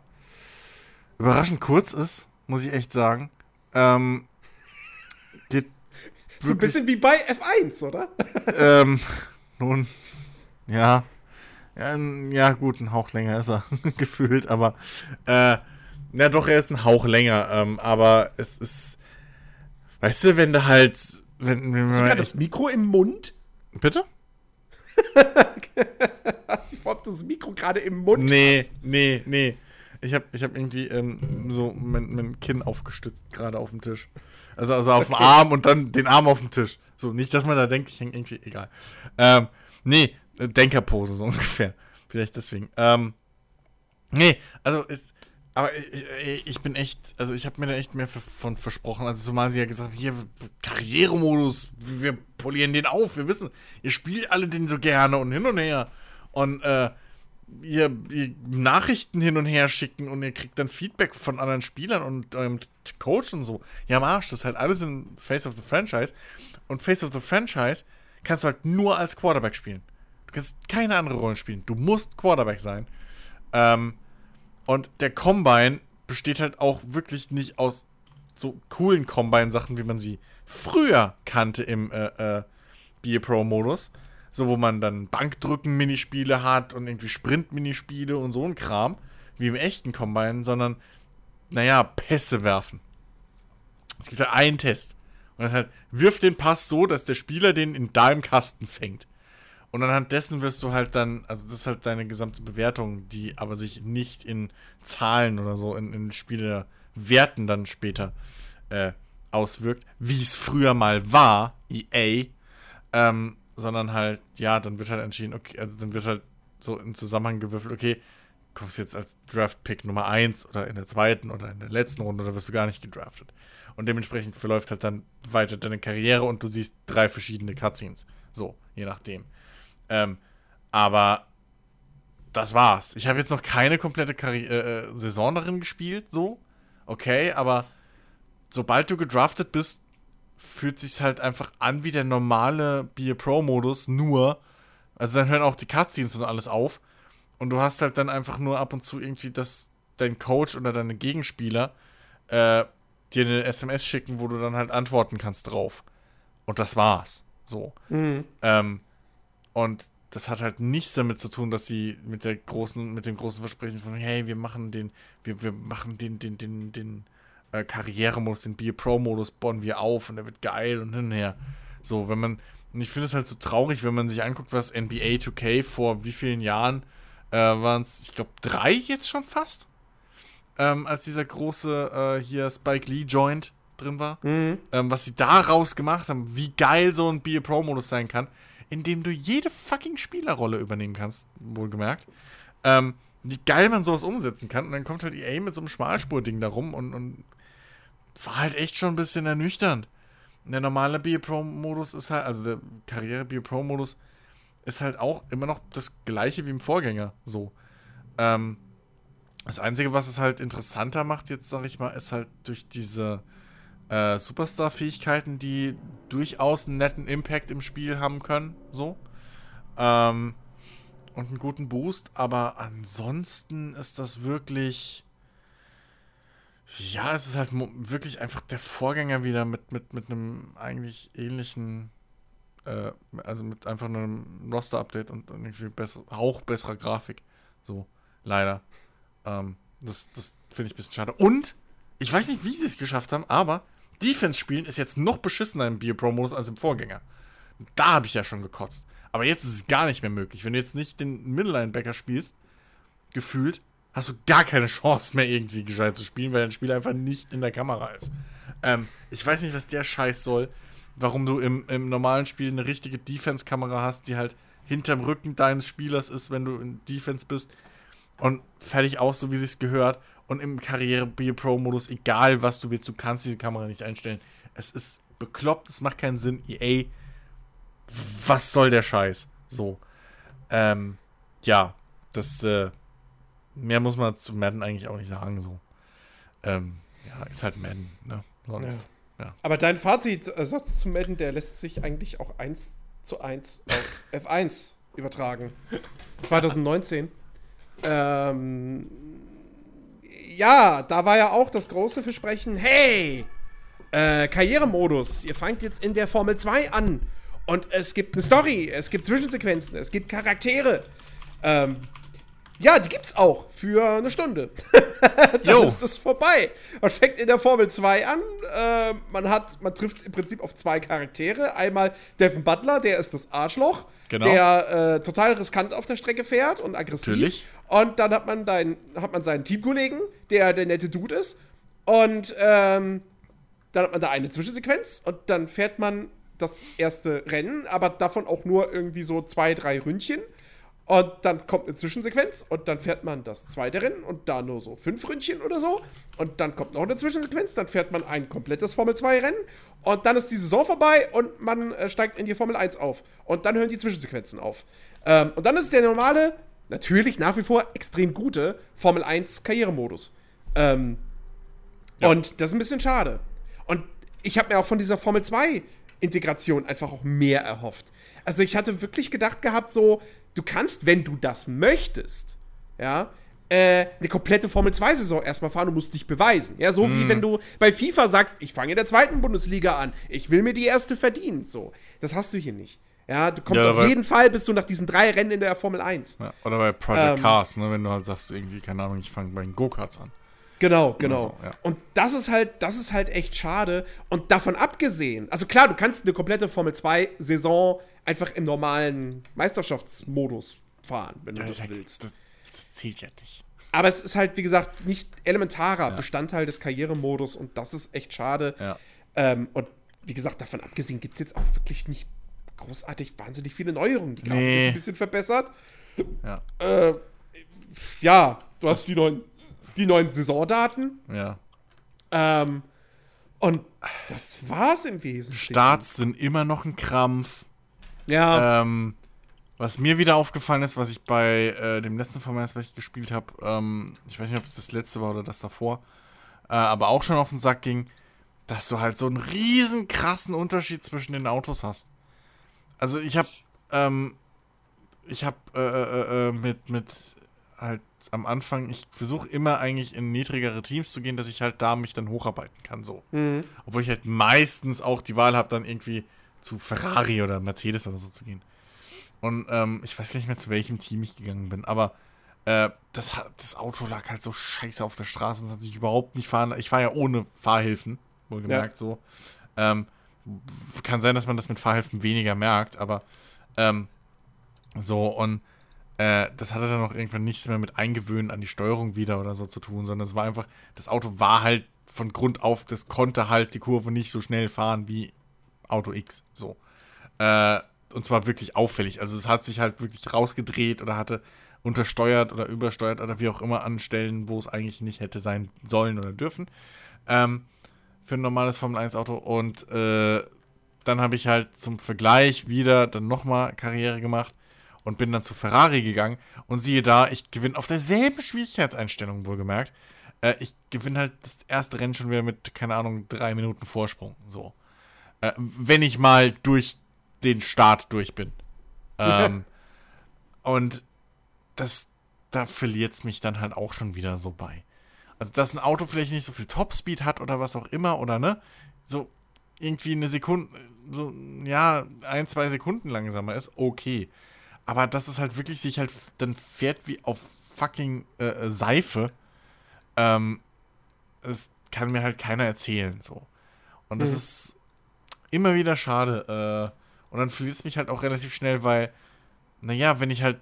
überraschend kurz ist, muss ich echt sagen. Ähm, geht *laughs* So ein bisschen wie bei F1, oder? *laughs* ähm, nun, ja. Ja, gut, ein Hauch länger ist er *laughs* gefühlt, aber äh, ja doch, er ist ein Hauch länger, ähm, aber es ist, weißt du, wenn du halt, wenn, wenn Sogar das Mikro im Mund? bitte? *laughs* Ich du das Mikro gerade im Mund Nee, hast. nee, nee. Ich habe ich hab irgendwie ähm, so mein, mein Kinn aufgestützt, gerade auf dem Tisch. Also, also auf dem Arm und dann den Arm auf dem Tisch. So, nicht, dass man da denkt, ich hänge irgendwie, egal. Ähm, nee, Denkerpose so *laughs* ungefähr. Vielleicht deswegen. Ähm, nee, also ist, aber ich, ich- ich bin echt, also ich habe mir da echt mehr von versprochen. Also zumal sie ja gesagt haben, hier, Karrieremodus, wir polieren den auf, wir wissen, ihr spielt alle den so gerne und hin und her. Und äh, ihr, ihr Nachrichten hin und her schicken und ihr kriegt dann Feedback von anderen Spielern und eurem Coach und so. Ja, am Arsch, das ist halt alles in Face of the Franchise. Und Face of the Franchise kannst du halt nur als Quarterback spielen. Du kannst keine andere Rolle spielen. Du musst Quarterback sein. Ähm, und der Combine besteht halt auch wirklich nicht aus so coolen Combine-Sachen, wie man sie früher kannte im äh, äh, BA Pro-Modus. So, wo man dann Bankdrücken-Minispiele hat und irgendwie Sprint-Minispiele und so ein Kram, wie im echten Combine, sondern, naja, Pässe werfen. Es gibt halt einen Test. Und das halt, wirf den Pass so, dass der Spieler den in deinem Kasten fängt. Und anhand dessen wirst du halt dann, also das ist halt deine gesamte Bewertung, die aber sich nicht in Zahlen oder so, in, in Spielewerten dann später äh, auswirkt, wie es früher mal war, EA, ähm, sondern halt, ja, dann wird halt entschieden, okay, also dann wird halt so im Zusammenhang gewürfelt, okay, kommst jetzt als Draft-Pick Nummer 1 oder in der zweiten oder in der letzten Runde oder wirst du gar nicht gedraftet. Und dementsprechend verläuft halt dann weiter deine Karriere und du siehst drei verschiedene Cutscenes. So, je nachdem. Ähm, aber das war's. Ich habe jetzt noch keine komplette Karri äh, äh, Saison darin gespielt, so. Okay, aber sobald du gedraftet bist, fühlt sich halt einfach an wie der normale Be a Pro-Modus, nur, also dann hören auch die Cutscenes und alles auf. Und du hast halt dann einfach nur ab und zu irgendwie, dass dein Coach oder deine Gegenspieler äh, dir eine SMS schicken, wo du dann halt antworten kannst drauf. Und das war's. So. Ähm, und das hat halt nichts damit zu tun, dass sie mit der großen, mit dem großen Versprechen von, hey, wir machen den, wir, wir machen den, den, den, den äh, Karrieremodus, den Be Pro-Modus bauen wir auf und der wird geil und hin und her. So, wenn man, und ich finde es halt so traurig, wenn man sich anguckt, was NBA 2K vor wie vielen Jahren äh, waren es, ich glaube, drei jetzt schon fast, ähm, als dieser große äh, hier Spike Lee Joint drin war, ähm, was sie daraus gemacht haben, wie geil so ein Be Pro-Modus sein kann, in dem du jede fucking Spielerrolle übernehmen kannst, wohlgemerkt. Ähm, wie geil man sowas umsetzen kann. Und dann kommt halt EA mit so einem Schmalspur-Ding da rum und, und war halt echt schon ein bisschen ernüchternd. Der normale Be a Pro-Modus ist halt, also der Karriere Be a Pro-Modus ist halt auch immer noch das gleiche wie im Vorgänger. So. Ähm, das Einzige, was es halt interessanter macht, jetzt sag ich mal, ist halt durch diese äh, Superstar-Fähigkeiten, die durchaus einen netten Impact im Spiel haben können. So. Ähm, und einen guten Boost, aber ansonsten ist das wirklich. Ja, es ist halt wirklich einfach der Vorgänger wieder mit, mit, mit einem eigentlich ähnlichen, äh, also mit einfach einem Roster-Update und irgendwie besser, auch besserer Grafik. So, leider. Ähm, das das finde ich ein bisschen schade. Und ich weiß nicht, wie sie es geschafft haben, aber Defense spielen ist jetzt noch beschissener im Beer Pro Modus als im Vorgänger. Da habe ich ja schon gekotzt. Aber jetzt ist es gar nicht mehr möglich. Wenn du jetzt nicht den Middle-Linebacker spielst, gefühlt, hast du gar keine Chance mehr irgendwie gescheit zu spielen, weil dein Spiel einfach nicht in der Kamera ist. Ähm, ich weiß nicht, was der Scheiß soll, warum du im, im normalen Spiel eine richtige Defense-Kamera hast, die halt hinterm Rücken deines Spielers ist, wenn du in Defense bist. Und fertig aus, so wie es gehört. Und im Karriere-Pro-Modus, egal was du willst, du kannst diese Kamera nicht einstellen. Es ist bekloppt, es macht keinen Sinn. EA, was soll der Scheiß? So. Ähm, ja, das, äh, mehr muss man zu Madden eigentlich auch nicht sagen, so. Ähm, ja, ist halt Madden, ne? Sonst. Aber dein Fazitsatz zu Madden, der lässt sich eigentlich auch eins zu eins auf *laughs* F1 übertragen. 2019. Ähm, ja, da war ja auch das große Versprechen, hey, äh, Karrieremodus, ihr fangt jetzt in der Formel 2 an und es gibt eine Story, es gibt Zwischensequenzen, es gibt Charaktere. Ähm, ja, die gibt's auch für eine Stunde. *laughs* Dann Jo. ist das vorbei. Man fängt in der Formel 2 an. Äh, man hat, man trifft im Prinzip auf zwei Charaktere. Einmal Devin Butler, der ist das Arschloch, Genau. der äh, total riskant auf der Strecke fährt und aggressiv. Natürlich. Und dann hat man, dein, hat man seinen Teamkollegen, der der nette Dude ist. Und ähm, dann hat man da eine Zwischensequenz und dann fährt man das erste Rennen, aber davon auch nur irgendwie so zwei, drei Ründchen. Und dann kommt eine Zwischensequenz und dann fährt man das zweite Rennen und da nur so fünf Ründchen oder so. Und dann kommt noch eine Zwischensequenz, dann fährt man ein komplettes Formel-2-Rennen und dann ist die Saison vorbei und man äh, steigt in die Formel 1 auf. Und dann hören die Zwischensequenzen auf. Ähm, und dann ist der normale, natürlich nach wie vor extrem gute Formel 1 Karrieremodus. Ähm, Und das ist ein bisschen schade. Und ich habe mir auch von dieser Formel 2 Integration einfach auch mehr erhofft. Also ich hatte wirklich gedacht gehabt, so, du kannst, wenn du das möchtest, ja, äh, eine komplette Formel 2-Saison erstmal fahren und musst dich beweisen. Ja, so wie wenn du bei FIFA sagst, ich fange in der zweiten Bundesliga an, ich will mir die erste verdienen. So, das hast du hier nicht. Ja, du kommst Ja, auf jeden Fall, bist du nach diesen drei Rennen in der Formel 1. Ja, oder bei Project Ähm. Cars, ne, wenn du halt sagst, irgendwie, keine Ahnung, ich fange bei den Go-Karts an. Genau, genau. so, ja. Und das ist halt, das ist halt echt schade. Und davon abgesehen, also klar, du kannst eine komplette Formel 2 Saison einfach im normalen Meisterschaftsmodus fahren, wenn du das das, willst. das, das zählt ja nicht. Aber es ist halt, wie gesagt, nicht elementarer Bestandteil des Karrieremodus und das ist echt schade. Ähm, und wie gesagt, davon abgesehen gibt es jetzt auch wirklich nicht großartig wahnsinnig viele Neuerungen. Die Grafik Nee. ist ein bisschen verbessert. Ja, Äh, ja, du hast die neuen, die neuen Saisondaten. ja. Ähm, und das war's im Wesentlichen. Starts sind immer noch ein Krampf. Ja. Ähm, was mir wieder aufgefallen ist, was ich bei äh, dem letzten Formel 1, was ich gespielt habe, ähm, ich weiß nicht, ob es das letzte war oder das davor, äh, aber auch schon auf den Sack ging, dass du halt so einen riesen krassen Unterschied zwischen den Autos hast. Also ich habe, ähm, ich habe äh, äh, äh, mit mit halt am Anfang, ich versuche immer eigentlich in niedrigere Teams zu gehen, dass ich halt da mich dann hocharbeiten kann, so. Mhm. Obwohl ich halt meistens auch die Wahl habe, dann irgendwie zu Ferrari oder Mercedes oder so zu gehen. Und ähm, ich weiß gar nicht mehr, zu welchem Team ich gegangen bin, aber äh, das, hat- das Auto lag halt so scheiße auf der Straße und es hat sich überhaupt nicht fahren. Ich fahre ja ohne Fahrhilfen, wohlgemerkt so. Ähm, kann sein, dass man das mit Fahrhilfen weniger merkt, aber ähm, so und äh, das hatte dann auch irgendwann nichts mehr mit Eingewöhnen an die Steuerung wieder oder so zu tun, sondern es war einfach, das Auto war halt von Grund auf, das konnte halt die Kurve nicht so schnell fahren wie Auto X. So. Äh, und zwar wirklich auffällig. Also es hat sich halt wirklich rausgedreht oder hatte untersteuert oder übersteuert oder wie auch immer an Stellen, wo es eigentlich nicht hätte sein sollen oder dürfen. Ähm, für ein normales Formel 1 Auto. Und äh, dann habe ich halt zum Vergleich wieder dann nochmal Karriere gemacht und bin dann zu Ferrari gegangen. Und siehe da, ich gewinne auf derselben Schwierigkeitseinstellung wohlgemerkt. Äh, ich gewinne halt das erste Rennen schon wieder mit, keine Ahnung, drei Minuten Vorsprung. So. Äh, wenn ich mal durch den Start durch bin. *laughs* Ähm, und das, da verliert es mich dann halt auch schon wieder so bei. Also, dass ein Auto vielleicht nicht so viel Topspeed hat oder was auch immer, oder ne? So irgendwie eine Sekunde, so, ja, ein, zwei Sekunden langsamer ist, okay. Aber dass es halt wirklich sich halt dann fährt wie auf fucking äh, Seife. Ähm, das kann mir halt keiner erzählen, so. Und das Mhm. ist immer wieder schade. Äh, und dann verliert es mich halt auch relativ schnell, weil, naja, wenn ich halt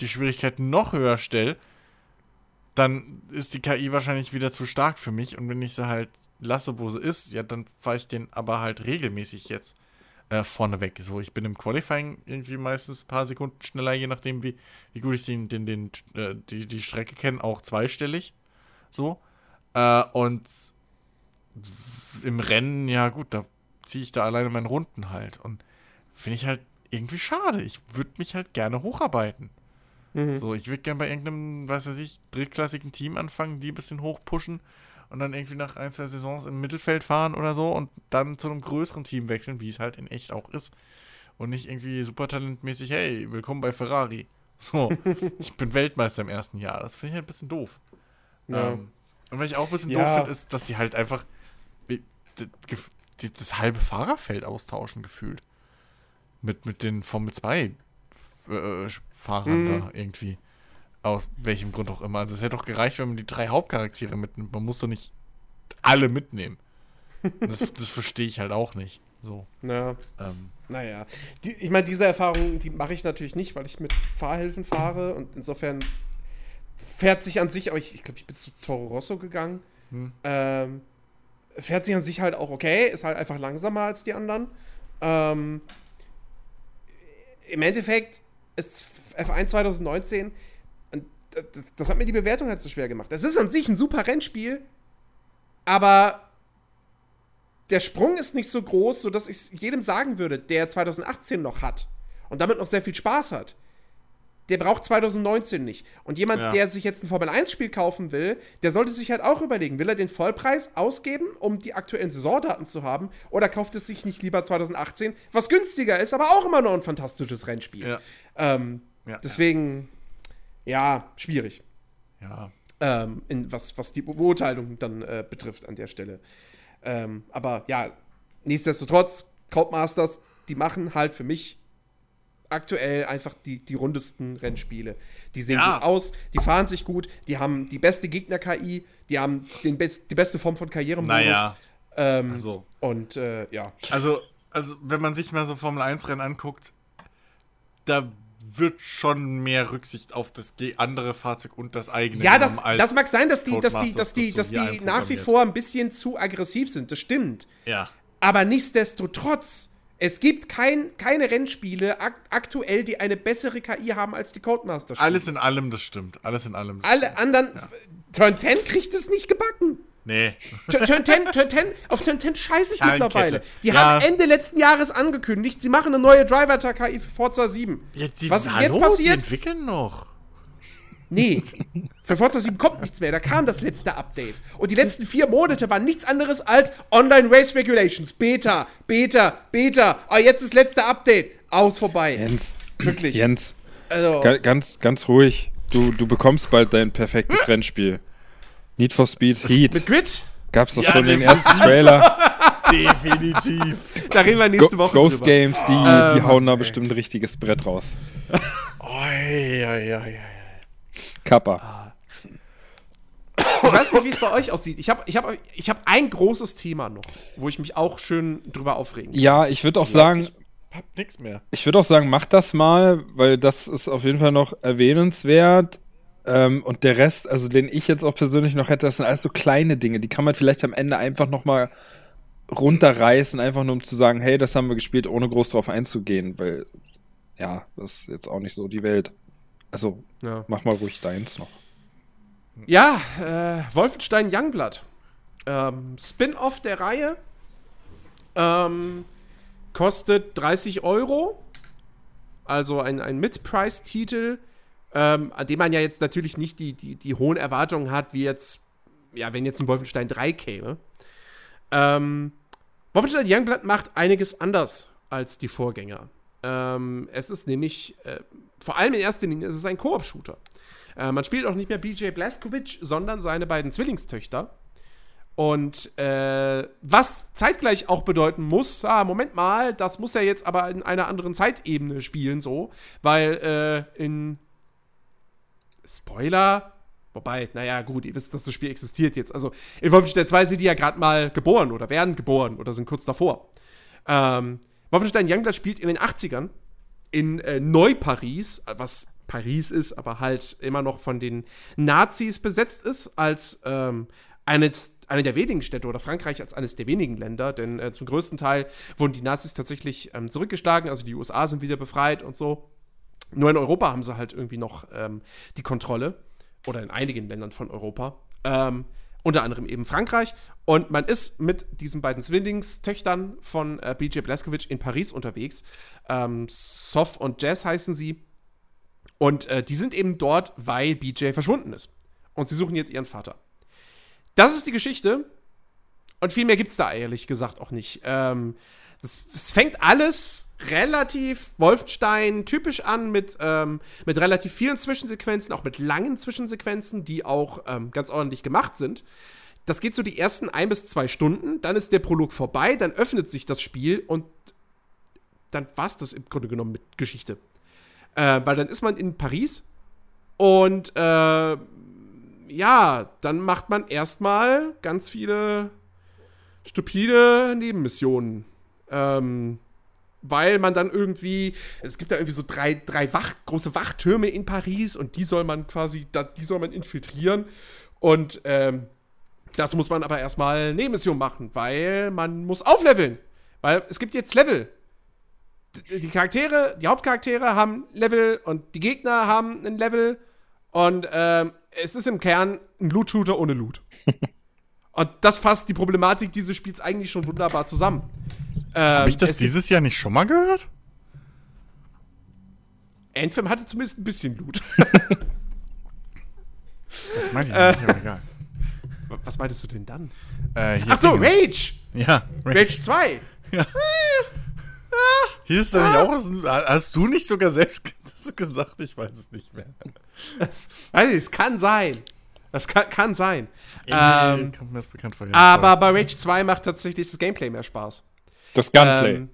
die Schwierigkeiten noch höher stelle, dann ist die KI wahrscheinlich wieder zu stark für mich. Und wenn ich sie halt lasse, wo sie ist, ja, dann fahre ich den aber halt regelmäßig jetzt äh, vorne. So, ich bin im Qualifying irgendwie meistens ein paar Sekunden schneller, je nachdem, wie, wie gut ich den, den, den, äh, die, die Strecke kenne, auch zweistellig. So. Äh, und im Rennen, ja gut, da ziehe ich da alleine meinen Runden halt. Und finde ich halt irgendwie schade. Ich würde mich halt gerne hocharbeiten. Mhm. So, ich würde gerne bei irgendeinem, was weiß ich, drittklassigen Team anfangen, die ein bisschen hochpushen und dann irgendwie nach ein, zwei Saisons im Mittelfeld fahren oder so und dann zu einem größeren Team wechseln, wie es halt in echt auch ist. Und nicht irgendwie super talentmäßig, hey, willkommen bei Ferrari. So, *laughs* ich bin Weltmeister im ersten Jahr. Das finde ich halt ein bisschen doof. Ja. Ähm, und was ich auch ein bisschen Ja. doof finde, ist, dass sie halt einfach das halbe Fahrerfeld austauschen gefühlt. Mit, mit den Formel 2 äh, Fahrern Mhm. da irgendwie. Aus welchem Grund auch immer. Also es hätte doch gereicht, wenn man die drei Hauptcharaktere mitnimmt. Man muss doch nicht alle mitnehmen. Das, das verstehe ich halt auch nicht. So. Ja. Ähm, Naja, die, ich meine, diese Erfahrung, die mache ich natürlich nicht, weil ich mit Fahrhilfen fahre und insofern fährt sich an sich, aber ich, ich glaube, ich bin zu Toro Rosso gegangen. Hm. Ähm, fährt sich an sich halt auch okay, ist halt einfach langsamer als die anderen. Ähm, Im Endeffekt ist F1 2019, und das, das hat mir die Bewertung halt so schwer gemacht. Das ist an sich ein super Rennspiel, aber der Sprung ist nicht so groß, sodass ich es jedem sagen würde, der 2018 noch hat und damit noch sehr viel Spaß hat. Der braucht 2019 nicht. Und jemand, Ja. der sich jetzt ein Formel-1-Spiel kaufen will, der sollte sich halt auch überlegen, will er den Vollpreis ausgeben, um die aktuellen Saisondaten zu haben, oder kauft es sich nicht lieber 2018, was günstiger ist, aber auch immer noch ein fantastisches Rennspiel. ja. Ähm, Ja. deswegen, ja, schwierig. Ja. Ähm, in, was, was die Beurteilung dann äh, betrifft an der Stelle. Ähm, aber ja, nichtsdestotrotz, Codemasters, die machen halt für mich aktuell einfach die, die rundesten Rennspiele. Die sehen Ja. gut aus, die fahren sich gut, die haben die beste Gegner-KI, die haben den best, die beste Form von Karrieremodus. Naja. Ähm, Also. Und äh, ja. Also, also, wenn man sich mal so Formel 1-Rennen anguckt, da wird schon mehr Rücksicht auf das andere Fahrzeug und das eigene. Ja, das, das mag sein, dass die, dass die, dass die, dass hier die nach wie vor ein bisschen zu aggressiv sind. Das stimmt. Ja. Aber nichtsdestotrotz, es gibt kein, keine Rennspiele ak aktuell, die eine bessere KI haben als die Codemaster. Alles in allem, das stimmt. Alles in allem. Das Alle anderen. Turn 10 kriegt es nicht gebacken. Nee. Turn, Turn 10, Turn 10, auf Turn 10 scheiße ich mittlerweile. Die Ja. haben Ende letzten Jahres angekündigt, sie machen eine neue Driver-KI für Forza 7. Jetzt, die, Was ist hallo, jetzt Die passiert? entwickeln noch. Nee, für Forza 7 kommt nichts mehr. Da kam das letzte Update. Und die letzten vier Monate waren nichts anderes als Online Race Regulations. Beta, Beta, Beta. Ah, jetzt das letzte Update. Aus vorbei. Jens, Wirklich. Jens, Also, ga- ganz, ganz ruhig. Du, du bekommst bald dein perfektes *laughs* Rennspiel. Need for Speed Heat. mit Grid? Gab's doch Ja, schon den ersten Trailer. *laughs* Definitiv. Da reden wir Go nächste Woche Ghost drüber. Games, die, Ähm, die hauen da bestimmt ein richtiges Brett raus. Oi, oi, oi, oi. Kappa. Ich weiß nicht, wie es bei euch aussieht. Ich habe ich hab, ich hab ein großes Thema noch, wo ich mich auch schön drüber aufregen kann. Ja, ich würde auch sagen, Hab nix mehr. ich würde auch sagen, mach das mal, weil das ist auf jeden Fall noch erwähnenswert. Ähm, und der Rest, also den ich jetzt auch persönlich noch hätte, das sind alles so kleine Dinge, die kann man vielleicht am Ende einfach noch mal runterreißen, einfach nur um zu sagen, hey, das haben wir gespielt, ohne groß drauf einzugehen, weil ja, das ist jetzt auch nicht so die Welt. Also Ja, mach mal ruhig deins noch. ja äh, Wolfenstein Youngblood. Ähm, Spin-off der Reihe. Ähm, kostet 30 Euro. Also ein, ein Mid-Price-Titel, ähm, an dem man ja jetzt natürlich nicht die, die, die hohen Erwartungen hat, wie jetzt, ja, wenn jetzt ein Wolfenstein 3 käme. Ähm, Wolfenstein Youngblood macht einiges anders als die Vorgänger. Ähm, es ist nämlich, äh, vor allem in erster Linie, es ist ein Koop-Shooter. Äh, man spielt auch nicht mehr BJ Blazkowicz, sondern seine beiden Zwillingstöchter. Und äh, was zeitgleich auch bedeuten muss, ah, Moment mal, das muss er jetzt aber in einer anderen Zeitebene spielen, so, weil äh, in Spoiler, wobei, naja, gut, ihr wisst, dass das Spiel existiert jetzt. Also in Wolfenstein 2 sind die ja gerade mal geboren oder werden geboren oder sind kurz davor. Ähm, Wolfenstein Youngblood spielt in den 80ern in äh, Neu-Paris, was Paris ist, aber halt immer noch von den Nazis besetzt ist, als ähm, eines, eine der wenigen Städte oder Frankreich als eines der wenigen Länder, denn äh, zum größten Teil wurden die Nazis tatsächlich ähm, zurückgeschlagen, also die USA sind wieder befreit und so. Nur in Europa haben sie halt irgendwie noch ähm, die Kontrolle oder in einigen Ländern von Europa. Ähm, unter anderem eben Frankreich. Und man ist mit diesen beiden Zwillingstöchtern von äh, BJ Blazkowicz in Paris unterwegs. Ähm, Sof und Jazz heißen sie. Und äh, die sind eben dort, weil BJ verschwunden ist. Und sie suchen jetzt ihren Vater. Das ist die Geschichte. Und viel mehr gibt es da ehrlich gesagt auch nicht. Ähm, es fängt alles relativ Wolfenstein-typisch an mit, ähm, mit relativ vielen Zwischensequenzen, auch mit langen Zwischensequenzen, die auch ähm, ganz ordentlich gemacht sind. Das geht so die ersten ein bis zwei Stunden, dann ist der Prolog vorbei, dann öffnet sich das Spiel und dann war es das im Grunde genommen mit Geschichte. Äh, weil dann ist man in Paris und äh, ja, dann macht man erstmal ganz viele stupide Nebenmissionen. Ähm, weil man dann irgendwie, es gibt da irgendwie so drei, drei Wach, große Wachtürme in Paris und die soll man quasi, die soll man infiltrieren. Und ähm, dazu muss man aber erstmal Nebenmission machen, weil man muss aufleveln. Weil es gibt jetzt Level. Die Charaktere, die Hauptcharaktere haben Level und die Gegner haben ein Level. Und ähm, es ist im Kern ein Loot-Shooter ohne Loot. *laughs* und das fasst die Problematik dieses Spiels eigentlich schon wunderbar zusammen. Ähm, Habe ich das dieses Jahr nicht schon mal gehört? Anthem hatte zumindest ein bisschen Loot. *laughs* das meine ich äh, nicht, aber egal. *laughs* Was meintest du denn dann? Äh, Ach so, Rage! Ja, Rage, Rage 2. Ja. *laughs* Hieß es da nicht auch? Hast du nicht sogar selbst gesagt? Ich weiß es nicht mehr. Das, weiß ich, es kann sein. Das kann, kann sein. Ähm, kommt mir das bekannt vor. Aber bei Rage 2 macht tatsächlich das Gameplay mehr Spaß. Das Gunplay. Ähm,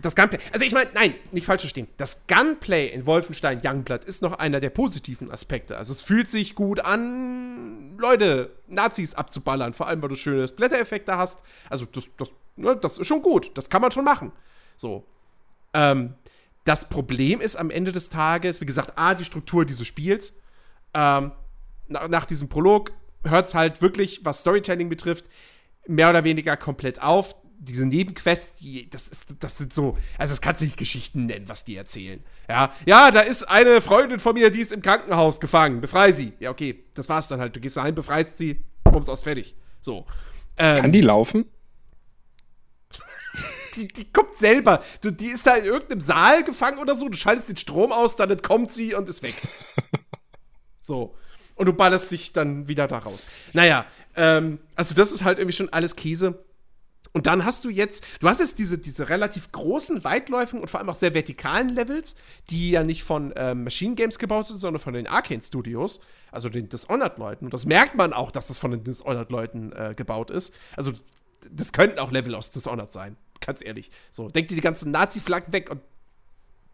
das Gunplay. Also ich meine, nein, nicht falsch verstehen. Das Gunplay in Wolfenstein Youngblood ist noch einer der positiven Aspekte. Also es fühlt sich gut an, Leute, Nazis abzuballern, vor allem weil du schöne Blättereffekte hast. Also das, das, ne, das ist schon gut. Das kann man schon machen. So. Ähm, das Problem ist am Ende des Tages, wie gesagt, A, die Struktur dieses Spiels. Ähm, nach, nach diesem Prolog hört es halt wirklich, was Storytelling betrifft, mehr oder weniger komplett auf diese Nebenquests, die, das ist, das sind so, also das kannst du nicht Geschichten nennen, was die erzählen. Ja, ja, da ist eine Freundin von mir, die ist im Krankenhaus gefangen, befrei sie. Ja, okay, das war's dann halt. Du gehst dahin, befreist sie, kommst aus, fertig. So. Ähm, Kann die laufen? *laughs* die, die kommt selber. Du, die ist da in irgendeinem Saal gefangen oder so, du schaltest den Strom aus, dann entkommt sie und ist weg. *laughs* so. Und du ballerst dich dann wieder da raus. Naja, ähm, also das ist halt irgendwie schon alles Käse. Und dann hast du jetzt, du hast jetzt diese, diese relativ großen, weitläufigen und vor allem auch sehr vertikalen Levels, die ja nicht von ähm, Machine Games gebaut sind, sondern von den Arcane Studios, also den Dishonored-Leuten. Und das merkt man auch, dass das von den Dishonored-Leuten äh, gebaut ist. Also, das könnten auch Level aus Dishonored sein, ganz ehrlich. So, denk dir die ganzen Nazi-Flaggen weg und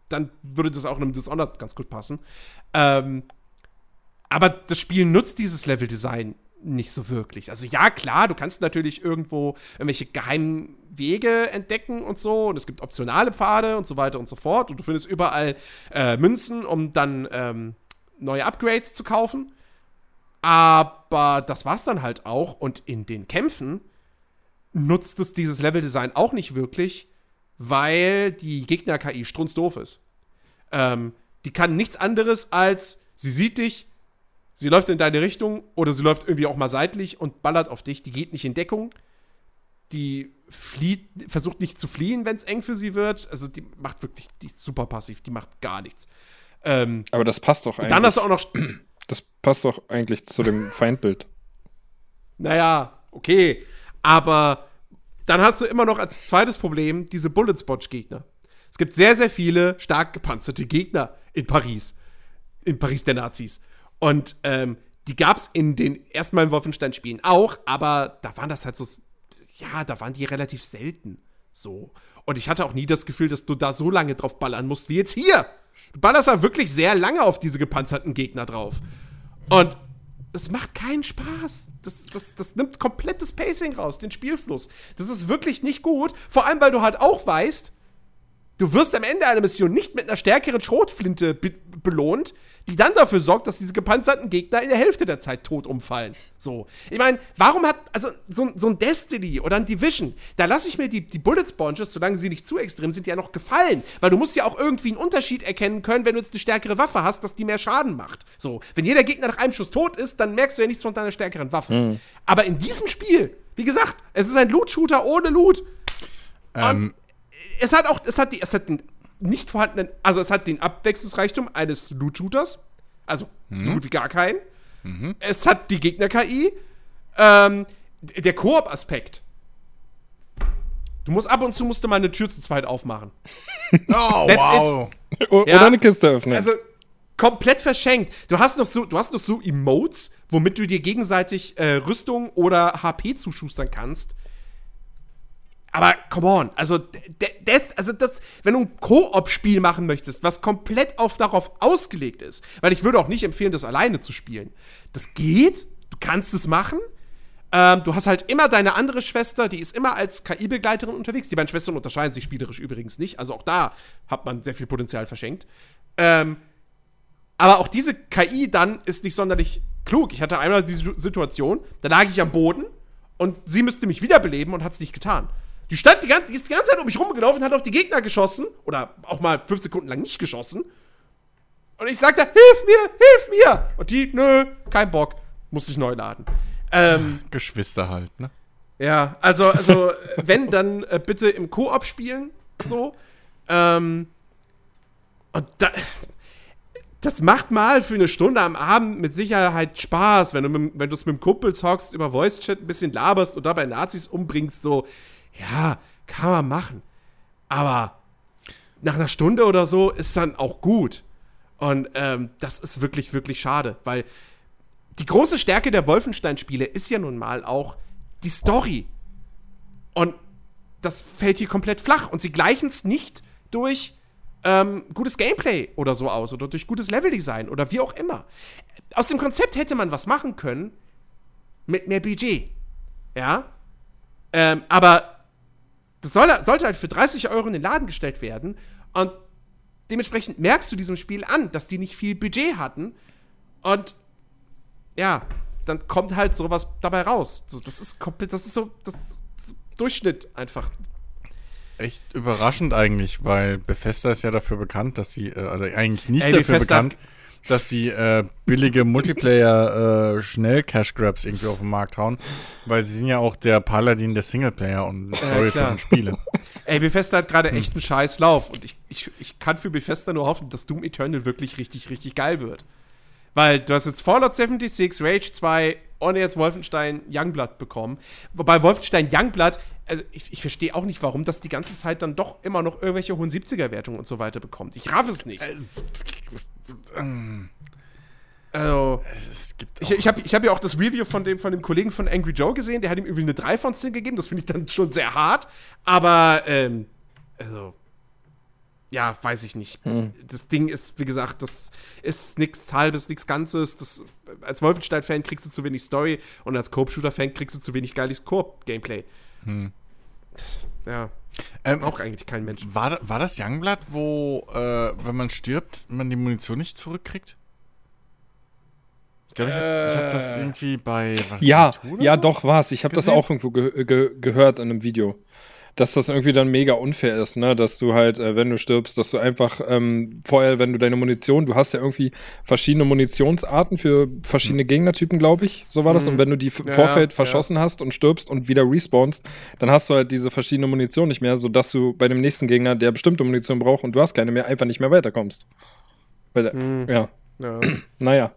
dann würde das auch in einem Dishonored ganz gut passen. Ähm, aber das Spiel nutzt dieses Level-Design nicht so wirklich. Also ja, klar, du kannst natürlich irgendwo irgendwelche geheimen Wege entdecken und so und es gibt optionale Pfade und so weiter und so fort und du findest überall äh, Münzen, um dann ähm, neue Upgrades zu kaufen. Aber das war's dann halt auch und in den Kämpfen nutzt es dieses Leveldesign auch nicht wirklich, weil die Gegner-KI strunzdoof ist. Ähm, die kann nichts anderes als, sie sieht dich, Sie läuft in deine Richtung oder sie läuft irgendwie auch mal seitlich und ballert auf dich. Die geht nicht in Deckung. Die flieht, versucht nicht zu fliehen, wenn es eng für sie wird. Also die macht wirklich, die ist super passiv, die macht gar nichts. Ähm, Aber das passt doch eigentlich. Dann hast du auch noch. Das passt doch eigentlich zu dem *laughs* Feindbild. Naja, okay. Aber dann hast du immer noch als zweites Problem diese Bullet-Spotch-Gegner. Es gibt sehr, sehr viele stark gepanzerte Gegner in Paris. In Paris der Nazis. Und ähm, die gab es in den erstmal Wolfenstein-Spielen auch, aber da waren das halt so, ja, da waren die relativ selten. So. Und ich hatte auch nie das Gefühl, dass du da so lange drauf ballern musst wie jetzt hier. Du ballerst da wirklich sehr lange auf diese gepanzerten Gegner drauf. Und das macht keinen Spaß. Das, das, das nimmt komplett das Pacing raus, den Spielfluss. Das ist wirklich nicht gut. Vor allem, weil du halt auch weißt, du wirst am Ende einer Mission nicht mit einer stärkeren Schrotflinte be belohnt, die dann dafür sorgt, dass diese gepanzerten Gegner in der Hälfte der Zeit tot umfallen. So. Ich meine, warum hat, also so, so, ein Destiny oder ein Division, da lasse ich mir die, die Bullet Sponges, solange sie nicht zu extrem sind, ja noch gefallen. Weil du musst ja auch irgendwie einen Unterschied erkennen können, wenn du jetzt eine stärkere Waffe hast, dass die mehr Schaden macht. So. Wenn jeder Gegner nach einem Schuss tot ist, dann merkst du ja nichts von deiner stärkeren Waffe. Mhm. Aber in diesem Spiel, wie gesagt, es ist ein Loot-Shooter ohne Loot. Ähm. es hat auch, es hat die, es hat den nicht vorhandenen, also es hat den Abwechslungsreichtum eines Loot-Shooters, also mhm. so gut wie gar keinen. Mhm. Es hat die Gegner-KI, ähm, der Koop-Aspekt. Du musst ab und zu musst du mal eine Tür zu zweit aufmachen. *laughs* oh, wow. Oder ja, eine Kiste öffnen. Also komplett verschenkt. Du hast noch so, du hast noch so Emotes, womit du dir gegenseitig äh, Rüstung oder HP zuschustern kannst. Aber come on, also das, also das, wenn du ein Koop-Spiel machen möchtest, was komplett auf darauf ausgelegt ist, weil ich würde auch nicht empfehlen, das alleine zu spielen. Das geht, du kannst es machen. Ähm, du hast halt immer deine andere Schwester, die ist immer als KI-Begleiterin unterwegs. Die beiden Schwestern unterscheiden sich spielerisch übrigens nicht, also auch da hat man sehr viel Potenzial verschenkt. Ähm, aber auch diese KI dann ist nicht sonderlich klug. Ich hatte einmal die Situation, da lag ich am Boden und sie müsste mich wiederbeleben und hat es nicht getan. Die, stand die, ganze, die ist die ganze Zeit um mich rumgelaufen, hat auf die Gegner geschossen. Oder auch mal fünf Sekunden lang nicht geschossen. Und ich sagte, hilf mir, hilf mir. Und die, nö, kein Bock. Musste ich neu laden. Ähm, *laughs* Geschwister halt, ne? Ja, also, also wenn, dann äh, bitte im Koop spielen. So. Ähm, und da, das macht mal für eine Stunde am Abend mit Sicherheit Spaß, wenn du wenn du es mit dem Kumpel zockst, über Voice Chat ein bisschen laberst und dabei Nazis umbringst, so ja, kann man machen. Aber nach einer Stunde oder so ist dann auch gut. Und ähm, das ist wirklich, wirklich schade, weil die große Stärke der Wolfenstein-Spiele ist ja nun mal auch die Story. Und das fällt hier komplett flach. Und sie gleichen es nicht durch ähm, gutes Gameplay oder so aus oder durch gutes Leveldesign oder wie auch immer. Aus dem Konzept hätte man was machen können mit mehr Budget. Ja. Ähm, aber das soll, sollte halt für 30 Euro in den Laden gestellt werden. Und dementsprechend merkst du diesem Spiel an, dass die nicht viel Budget hatten. Und ja, dann kommt halt sowas dabei raus. Das ist komplett, das ist so, das ist Durchschnitt einfach. Echt überraschend eigentlich, weil Bethesda ist ja dafür bekannt, dass sie, äh, also eigentlich nicht Ey, dafür Bethesda bekannt, dass sie äh, billige Multiplayer äh, schnell Cash Grabs irgendwie auf den Markt hauen, weil sie sind ja auch der Paladin der Singleplayer und äh, von Spiele. *laughs* Ey, Bethesda hat gerade hm. echt einen scheiß Lauf und ich, ich, ich kann für Bethesda nur hoffen, dass Doom Eternal wirklich richtig, richtig geil wird. Weil du hast jetzt Fallout 76, Rage 2 und jetzt Wolfenstein Youngblood bekommen. Wobei Wolfenstein Youngblood, also ich, ich verstehe auch nicht, warum das die ganze Zeit dann doch immer noch irgendwelche hohen 70er-Wertungen und so weiter bekommt. Ich raff es nicht. Äh, also, ich, ich habe ich hab ja auch das Review von dem, von dem Kollegen von Angry Joe gesehen, der hat ihm irgendwie eine 3 von 10 gegeben, das finde ich dann schon sehr hart, aber, ähm, also, ja, weiß ich nicht. Hm. Das Ding ist, wie gesagt, das ist nichts Halbes, nichts Ganzes. Das, als Wolfenstein-Fan kriegst du zu wenig Story und als Coop-Shooter-Fan kriegst du zu wenig geiles Coop-Gameplay. Hm. Ja. Ähm, auch eigentlich kein Mensch. War, war das Youngblood, wo, äh, wenn man stirbt, man die Munition nicht zurückkriegt? Ich glaube, ich habe hab das äh. irgendwie bei. ja, ja, doch, war's. Ich habe das auch irgendwo ge ge gehört in einem Video dass das irgendwie dann mega unfair ist, ne? Dass du halt, äh, wenn du stirbst, dass du einfach ähm, vorher, wenn du deine Munition, du hast ja irgendwie verschiedene Munitionsarten für verschiedene mhm. Gegnertypen, glaube ich, so war das. Mhm. Und wenn du die ja, Vorfeld verschossen ja. hast und stirbst und wieder respawnst, dann hast du halt diese verschiedene Munition nicht mehr, sodass du bei dem nächsten Gegner, der bestimmte Munition braucht und du hast keine mehr, einfach nicht mehr weiterkommst. Weil, mhm. ja. ja. *clears throat* naja.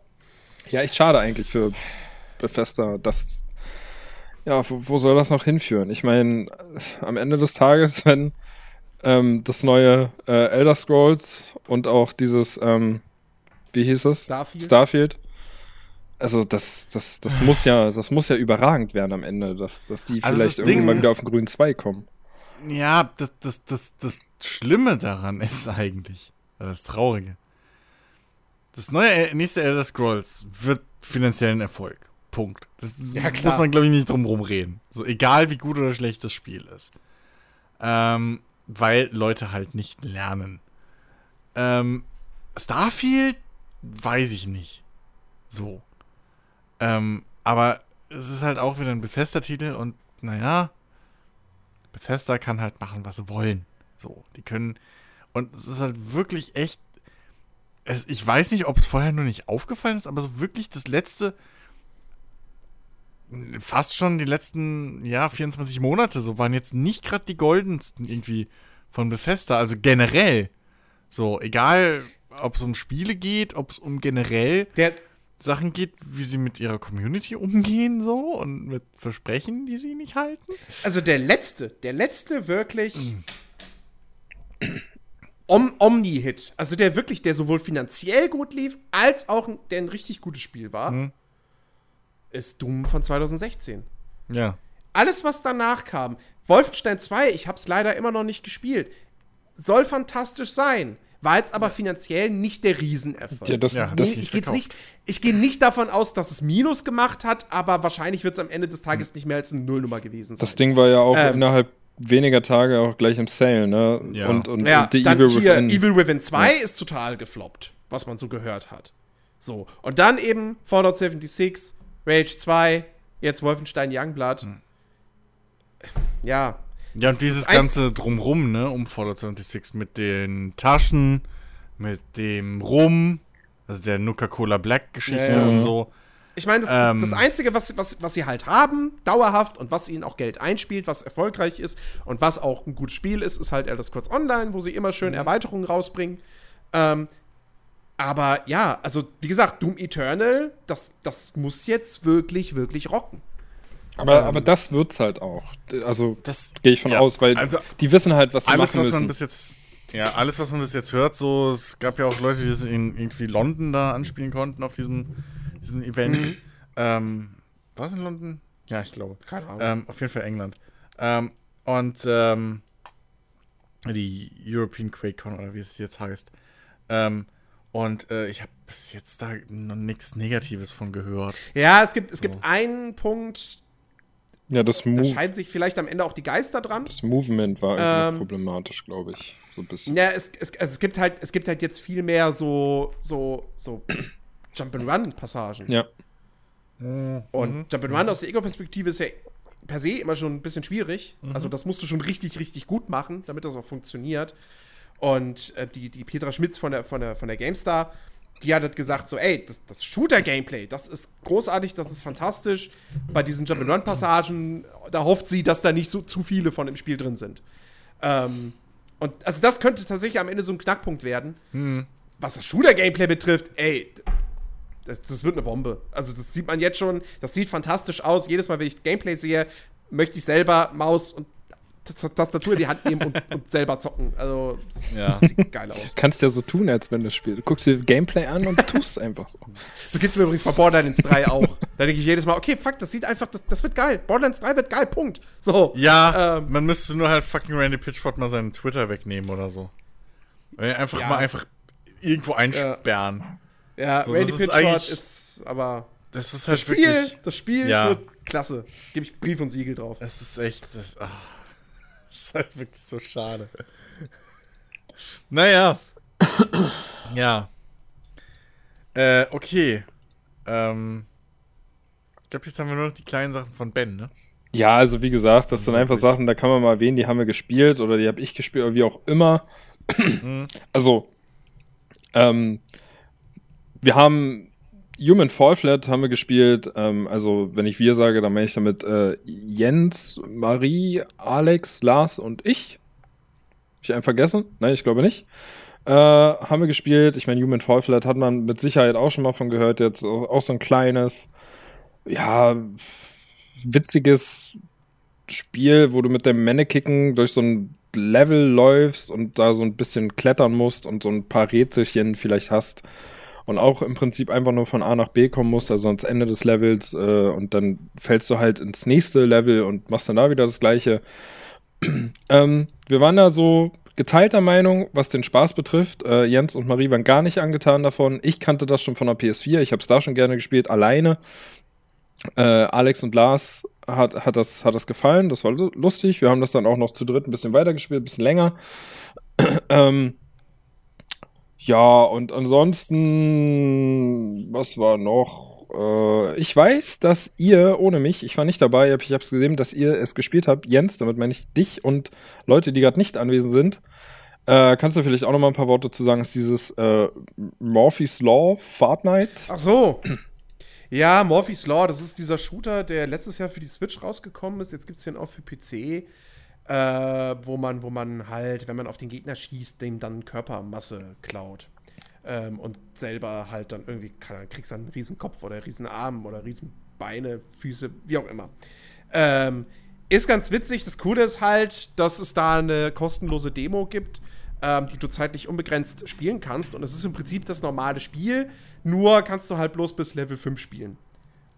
Ja, echt schade eigentlich für Bethesda, dass ja, wo, wo soll das noch hinführen? Ich meine, am Ende des Tages, *laughs* wenn ähm, das neue äh, Elder Scrolls und auch dieses, ähm, wie hieß es? Starfield. Starfield. Also das, das, das *sighs* muss ja, das muss ja überragend werden am Ende, dass, dass die also vielleicht irgendwann mal wieder auf den grünen Zweig kommen. Ja, das, das, das, das Schlimme daran *laughs* ist eigentlich, das Traurige. Das neue nächste Elder Scrolls wird finanziellen Erfolg. Punkt. Das Ja, muss man, glaube ich, nicht drum rum reden. So, egal wie gut oder schlecht das Spiel ist. Ähm, weil Leute halt nicht lernen. Ähm, Starfield weiß ich nicht. So. Ähm, aber es ist halt auch wieder ein Bethesda-Titel und naja, Bethesda kann halt machen, was sie wollen. So, die können. Und es ist halt wirklich echt. Es, ich weiß nicht, ob es vorher nur nicht aufgefallen ist, aber so wirklich das letzte. Fast schon die letzten, ja, 24 Monate so waren jetzt nicht gerade die goldensten irgendwie von Bethesda. Also generell. So, egal, ob es um Spiele geht, ob es um generell Der, Sachen geht, wie sie mit ihrer Community umgehen, so und mit Versprechen, die sie nicht halten. also der letzte, der letzte wirklich Om Omni-Hit. Also der wirklich, der sowohl finanziell gut lief, als auch der ein richtig gutes Spiel war, Mhm. Ist Doom von 2016. Ja. Alles, was danach kam, Wolfenstein 2, ich hab's leider immer noch nicht gespielt, soll fantastisch sein. War jetzt aber finanziell nicht der Riesenerfolg. Ja, das, Ja, das, ich, ich, nicht, ich gehe nicht davon aus, dass es Minus gemacht hat, aber wahrscheinlich wird es am Ende des Tages nicht mehr als eine Nullnummer gewesen sein. das Ding war ja auch Ähm. innerhalb weniger Tage auch gleich im Sale, ne? Ja. Und, und, ja, und The dann Evil hier Within. Evil Within 2 ist total gefloppt, was man so gehört hat. So, und dann eben Fallout 76, Rage 2, jetzt Wolfenstein Youngblood. Hm. Ja, Ja, und dieses ganze Drumrum, ne, um Fallout 76 mit den Taschen, mit dem Rum, also der Nuka-Cola Black-Geschichte Ja, ja. und so. Ich meine, das, Ähm. das, das Einzige, was, was, was sie halt haben, dauerhaft und was ihnen auch Geld einspielt, was erfolgreich ist und was auch ein gutes Spiel ist, ist halt Elder Scrolls Online, wo sie immer Mhm. schön Erweiterungen rausbringen. Ähm, aber ja, also wie gesagt, Doom Eternal, das, das muss jetzt wirklich, wirklich rocken. aber, aber das wird's halt auch. Also Das gehe ich von ja, aus, weil also die wissen halt, was sie alles, machen was man müssen. bis jetzt, ja, alles, was man bis jetzt hört, so, es gab ja auch Leute, die das in irgendwie London da anspielen konnten auf diesem, diesem Event. Ähm, war es in London? Ja, ich glaube. Keine Ahnung. Ähm, auf jeden Fall England. Ähm, und ähm, die European QuakeCon oder wie es jetzt heißt. Ähm, und äh, ich habe bis jetzt da noch nichts Negatives von gehört. Ja, es gibt, es gibt einen Punkt, ja, das, da Move, scheiden sich vielleicht am Ende auch die Geister dran. das Movement war irgendwie Ähm, problematisch, glaube ich. So ein bisschen. Ja, es, es, also es gibt halt, es gibt halt jetzt viel mehr so, so, so *clears throat* Jump-and-Run-Passagen. Ja. Und Jump'n'Run aus der Ego-Perspektive ist ja per se immer schon ein bisschen schwierig. Also das musst du schon richtig, richtig gut machen, damit das auch funktioniert. Und äh, die, die Petra Schmitz von der, von der, von der GameStar, die hat halt gesagt so, ey, das, das Shooter-Gameplay, das ist großartig, das ist fantastisch. Bei diesen Jump'n'Run-Passagen, da hofft sie, dass da nicht so zu viele von im Spiel drin sind. Ähm, und also das könnte tatsächlich am Ende so ein Knackpunkt werden. Was das Shooter-Gameplay betrifft, ey, das, das wird eine Bombe. Also, das sieht man jetzt schon. Das sieht fantastisch aus. Jedes Mal, wenn ich Gameplay sehe, möchte ich selber Maus und Tastatur in die Hand nehmen und, und selber zocken. Also, das Ja. sieht geil aus. Kannst ja so tun, als wenn du spielst. Du guckst dir Gameplay an und tust einfach so. So geht's mir übrigens bei Borderlands 3 auch. Da denke ich jedes Mal, okay, fuck, das sieht einfach, das, das wird geil. Borderlands 3 wird geil, Punkt. So. Ja, Ähm. man müsste nur halt fucking Randy Pitchford mal seinen Twitter wegnehmen oder so. Äh, Einfach Ja. mal einfach irgendwo einsperren. Ja, So, Randy das ist Pitchford eigentlich- ist, aber. Das ist halt Spiel, wirklich. das Spiel Ja. wird klasse. Gebe ich Brief und Siegel drauf. Es ist echt. Das, ah, das ist halt wirklich so schade. Naja. ja. Äh, okay. Ähm. Ich glaube, jetzt haben wir nur noch die kleinen Sachen von Ben, ne? Ja, also wie gesagt, das sind einfach Wirklich. Sachen, da kann man mal erwähnen, die haben wir gespielt oder die habe ich gespielt oder wie auch immer. also, ähm, wir haben Human Fall Flat haben wir gespielt. Ähm, also, wenn ich wir sage, dann meine ich damit äh, Jens, Marie, Alex, Lars und ich. Hab ich einen vergessen? Nein, ich glaube nicht. Äh, haben wir gespielt. Ich meine, Human Fall Flat hat man mit Sicherheit auch schon mal von gehört. Jetzt auch, auch so ein kleines, ja, witziges Spiel, wo du mit dem Mannekicken durch so ein Level läufst und da so ein bisschen klettern musst und so ein paar Rätselchen vielleicht hast und auch im Prinzip einfach nur von A nach B kommen musst, also ans Ende des Levels äh, und dann fällst du halt ins nächste Level und machst dann da wieder das gleiche. *clears throat* ähm, wir waren da so geteilter Meinung, was den Spaß betrifft. Äh, Jens und Marie waren gar nicht angetan davon. Ich kannte das schon von der PS4. Ich habe es da schon gerne gespielt, alleine. Äh, Alex und Lars hat, hat, das, hat das gefallen. Das war lustig. Wir haben das dann auch noch zu dritt ein bisschen weitergespielt, ein bisschen länger. *clears throat* ähm, ja, und ansonsten, was war noch? Äh, ich weiß, dass ihr ohne mich, ich war nicht dabei, ich habe es gesehen, dass ihr es gespielt habt. Jens, damit meine ich dich und Leute, die gerade nicht anwesend sind. Äh, kannst du vielleicht auch noch mal ein paar Worte zu sagen? Ist dieses äh, Morphy's Law Fortnite? Ach so. Ja, Morphy's Law, das ist dieser Shooter, der letztes Jahr für die Switch rausgekommen ist. Jetzt gibt es den auch für PC, äh, wo, man, wo man halt, wenn man auf den Gegner schießt, dem dann Körpermasse klaut. Ähm, und selber halt dann irgendwie, kann, kriegst dann einen riesen Kopf oder riesen Arm oder riesen Beine, Füße, wie auch immer. Ähm, ist ganz witzig. Das Coole ist halt, dass es da eine kostenlose Demo gibt, ähm, die du zeitlich unbegrenzt spielen kannst. Und es ist im Prinzip das normale Spiel, nur kannst du halt bloß bis Level 5 spielen.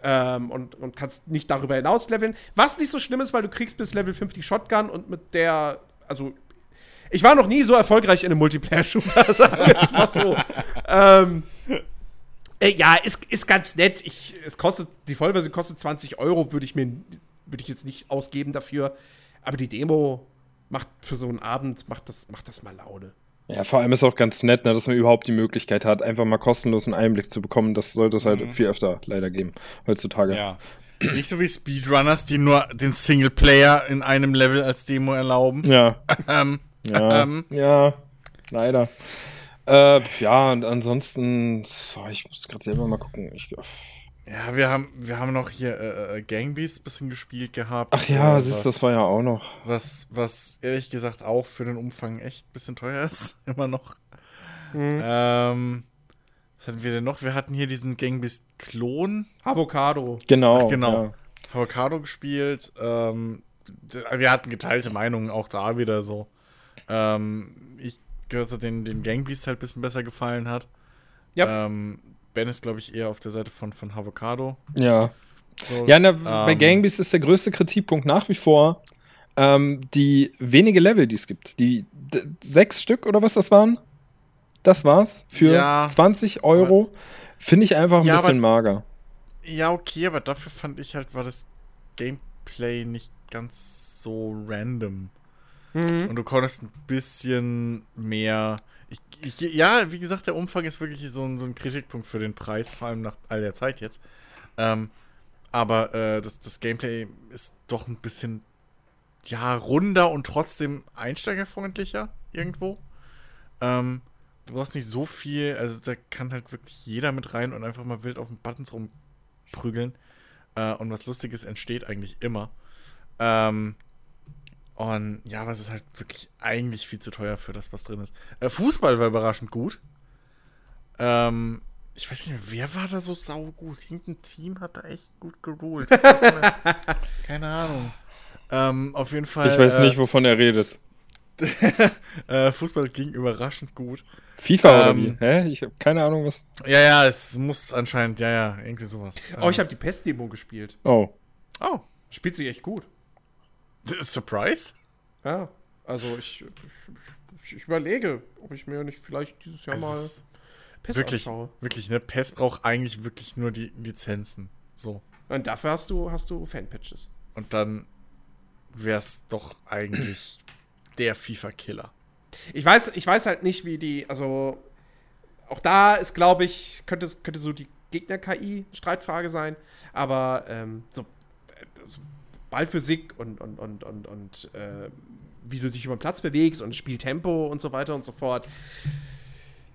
Ähm, und, und kannst nicht darüber hinaus leveln. Was nicht so schlimm ist, weil du kriegst bis Level 5 die Shotgun und mit der, also ich war noch nie so erfolgreich in einem Multiplayer-Shooter, *laughs* sagen wir es mal so. ähm, äh, ja, ist, ist ganz nett. Ich, es kostet, die Vollversion kostet 20 Euro, würde ich mir, würde ich jetzt nicht ausgeben dafür. Aber die Demo macht für so einen Abend, macht das, macht das mal Laune. Ja, vor allem ist auch ganz nett, ne, dass man überhaupt die Möglichkeit hat, einfach mal kostenlos einen Einblick zu bekommen. Das sollte es halt mhm. viel öfter leider geben, heutzutage. Ja. Nicht so wie Speedrunners, die nur den Singleplayer in einem Level als Demo erlauben. Ja. ähm, ja, ähm. ja, leider. Äh, ja, und ansonsten, oh, ich muss gerade selber mal gucken. Ich, ja, wir haben, wir haben noch hier äh, äh Gangbeast ein bisschen gespielt gehabt. Ach ja, äh, siehst, das war ja auch noch. Was, was ehrlich gesagt auch für den Umfang echt ein bisschen teuer *laughs* ist, immer noch. Mhm. Ähm, was hatten wir denn noch? Wir hatten hier diesen Gangbeast-Klon. Avocado. Genau. Ach, genau. Ja. Avocado gespielt. Ähm, wir hatten geteilte Meinungen auch da wieder so. Ähm, ich gehört zu den, den Gangbeast halt ein bisschen besser gefallen hat. Ja. Ähm, Ben ist, glaube ich, eher auf der Seite von, von Havocado. Ja. So, ja, na, bei ähm, Gangbeast ist der größte Kritikpunkt nach wie vor ähm, die wenige Level, die es gibt. Die sechs Stück oder was das waren? Das war's. Für ja, 20 Euro. Finde ich einfach ein ja, bisschen aber, mager. Ja, okay, aber dafür fand ich halt, war das Gameplay nicht ganz so random. Mhm. Und du konntest ein bisschen mehr ich, ich, ja, wie gesagt, der Umfang ist wirklich so ein, so ein Kritikpunkt für den Preis, vor allem nach all der Zeit jetzt. Ähm, aber äh, das, das Gameplay ist doch ein bisschen, ja, runder und trotzdem einsteigerfreundlicher irgendwo. Ähm, du brauchst nicht so viel, also da kann halt wirklich jeder mit rein und einfach mal wild auf den Buttons rumprügeln. Äh, und was Lustiges entsteht eigentlich immer. Ähm, und ja, aber es ist halt wirklich eigentlich viel zu teuer für das, was drin ist. Äh, Fußball war überraschend gut. Ähm, ich weiß nicht mehr, wer war da so saugut? Irgendein Team hat da echt gut geholt. *laughs* Keine Ahnung. Ähm, auf jeden Fall. Ich weiß äh, nicht, wovon er redet. *laughs* äh, Fußball ging überraschend gut. FIFA ähm, oder wie? Hä? Ich habe keine Ahnung, was. Ja, ja, es muss anscheinend, ja, ja, irgendwie sowas. Oh, ich habe die Pest-Demo gespielt. Oh. Oh. Spielt sich echt gut. Surprise? Ja, also ich, ich, ich, überlege, ob ich mir nicht vielleicht dieses Jahr es mal PES wirklich, anschaue. Wirklich, ne? PES braucht eigentlich wirklich nur die Lizenzen. So. Und dafür hast du, hast du Fanpatches. Und dann wär's doch eigentlich *clears throat* der FIFA-Killer. Ich weiß, ich weiß halt nicht, wie die, also auch da ist, glaube ich, könnte, könnte so die Gegner-KI-Streitfrage sein, aber ähm, so Ballphysik und, und, und, und, und äh, wie du dich über den Platz bewegst und Spieltempo und so weiter und so fort.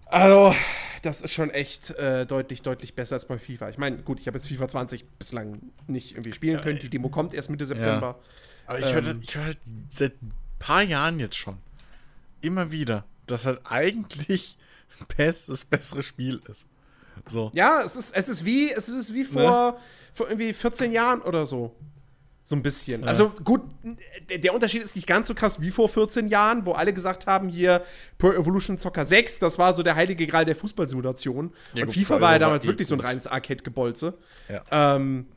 Also, das ist schon echt äh, deutlich, deutlich besser als bei FIFA. Ich meine, gut, ich habe jetzt FIFA 20 bislang nicht irgendwie spielen können. Die Demo kommt erst Mitte September. Ja. Aber ich ähm, höre ich hör halt seit ein paar Jahren jetzt schon immer wieder, dass halt eigentlich PES das bessere Spiel ist. So. Ja, es ist, es ist wie, es ist wie vor, ne? vor irgendwie 14 Jahren oder so. So ein bisschen. Ja. Also gut, der Unterschied ist nicht ganz so krass wie vor 14 Jahren, wo alle gesagt haben, hier Pro Evolution Soccer 6, das war so der heilige Gral der Fußballsimulation. Ja, und gut, FIFA war ja damals wirklich so ein reines Arcade-Gebolze. Ja. Ähm,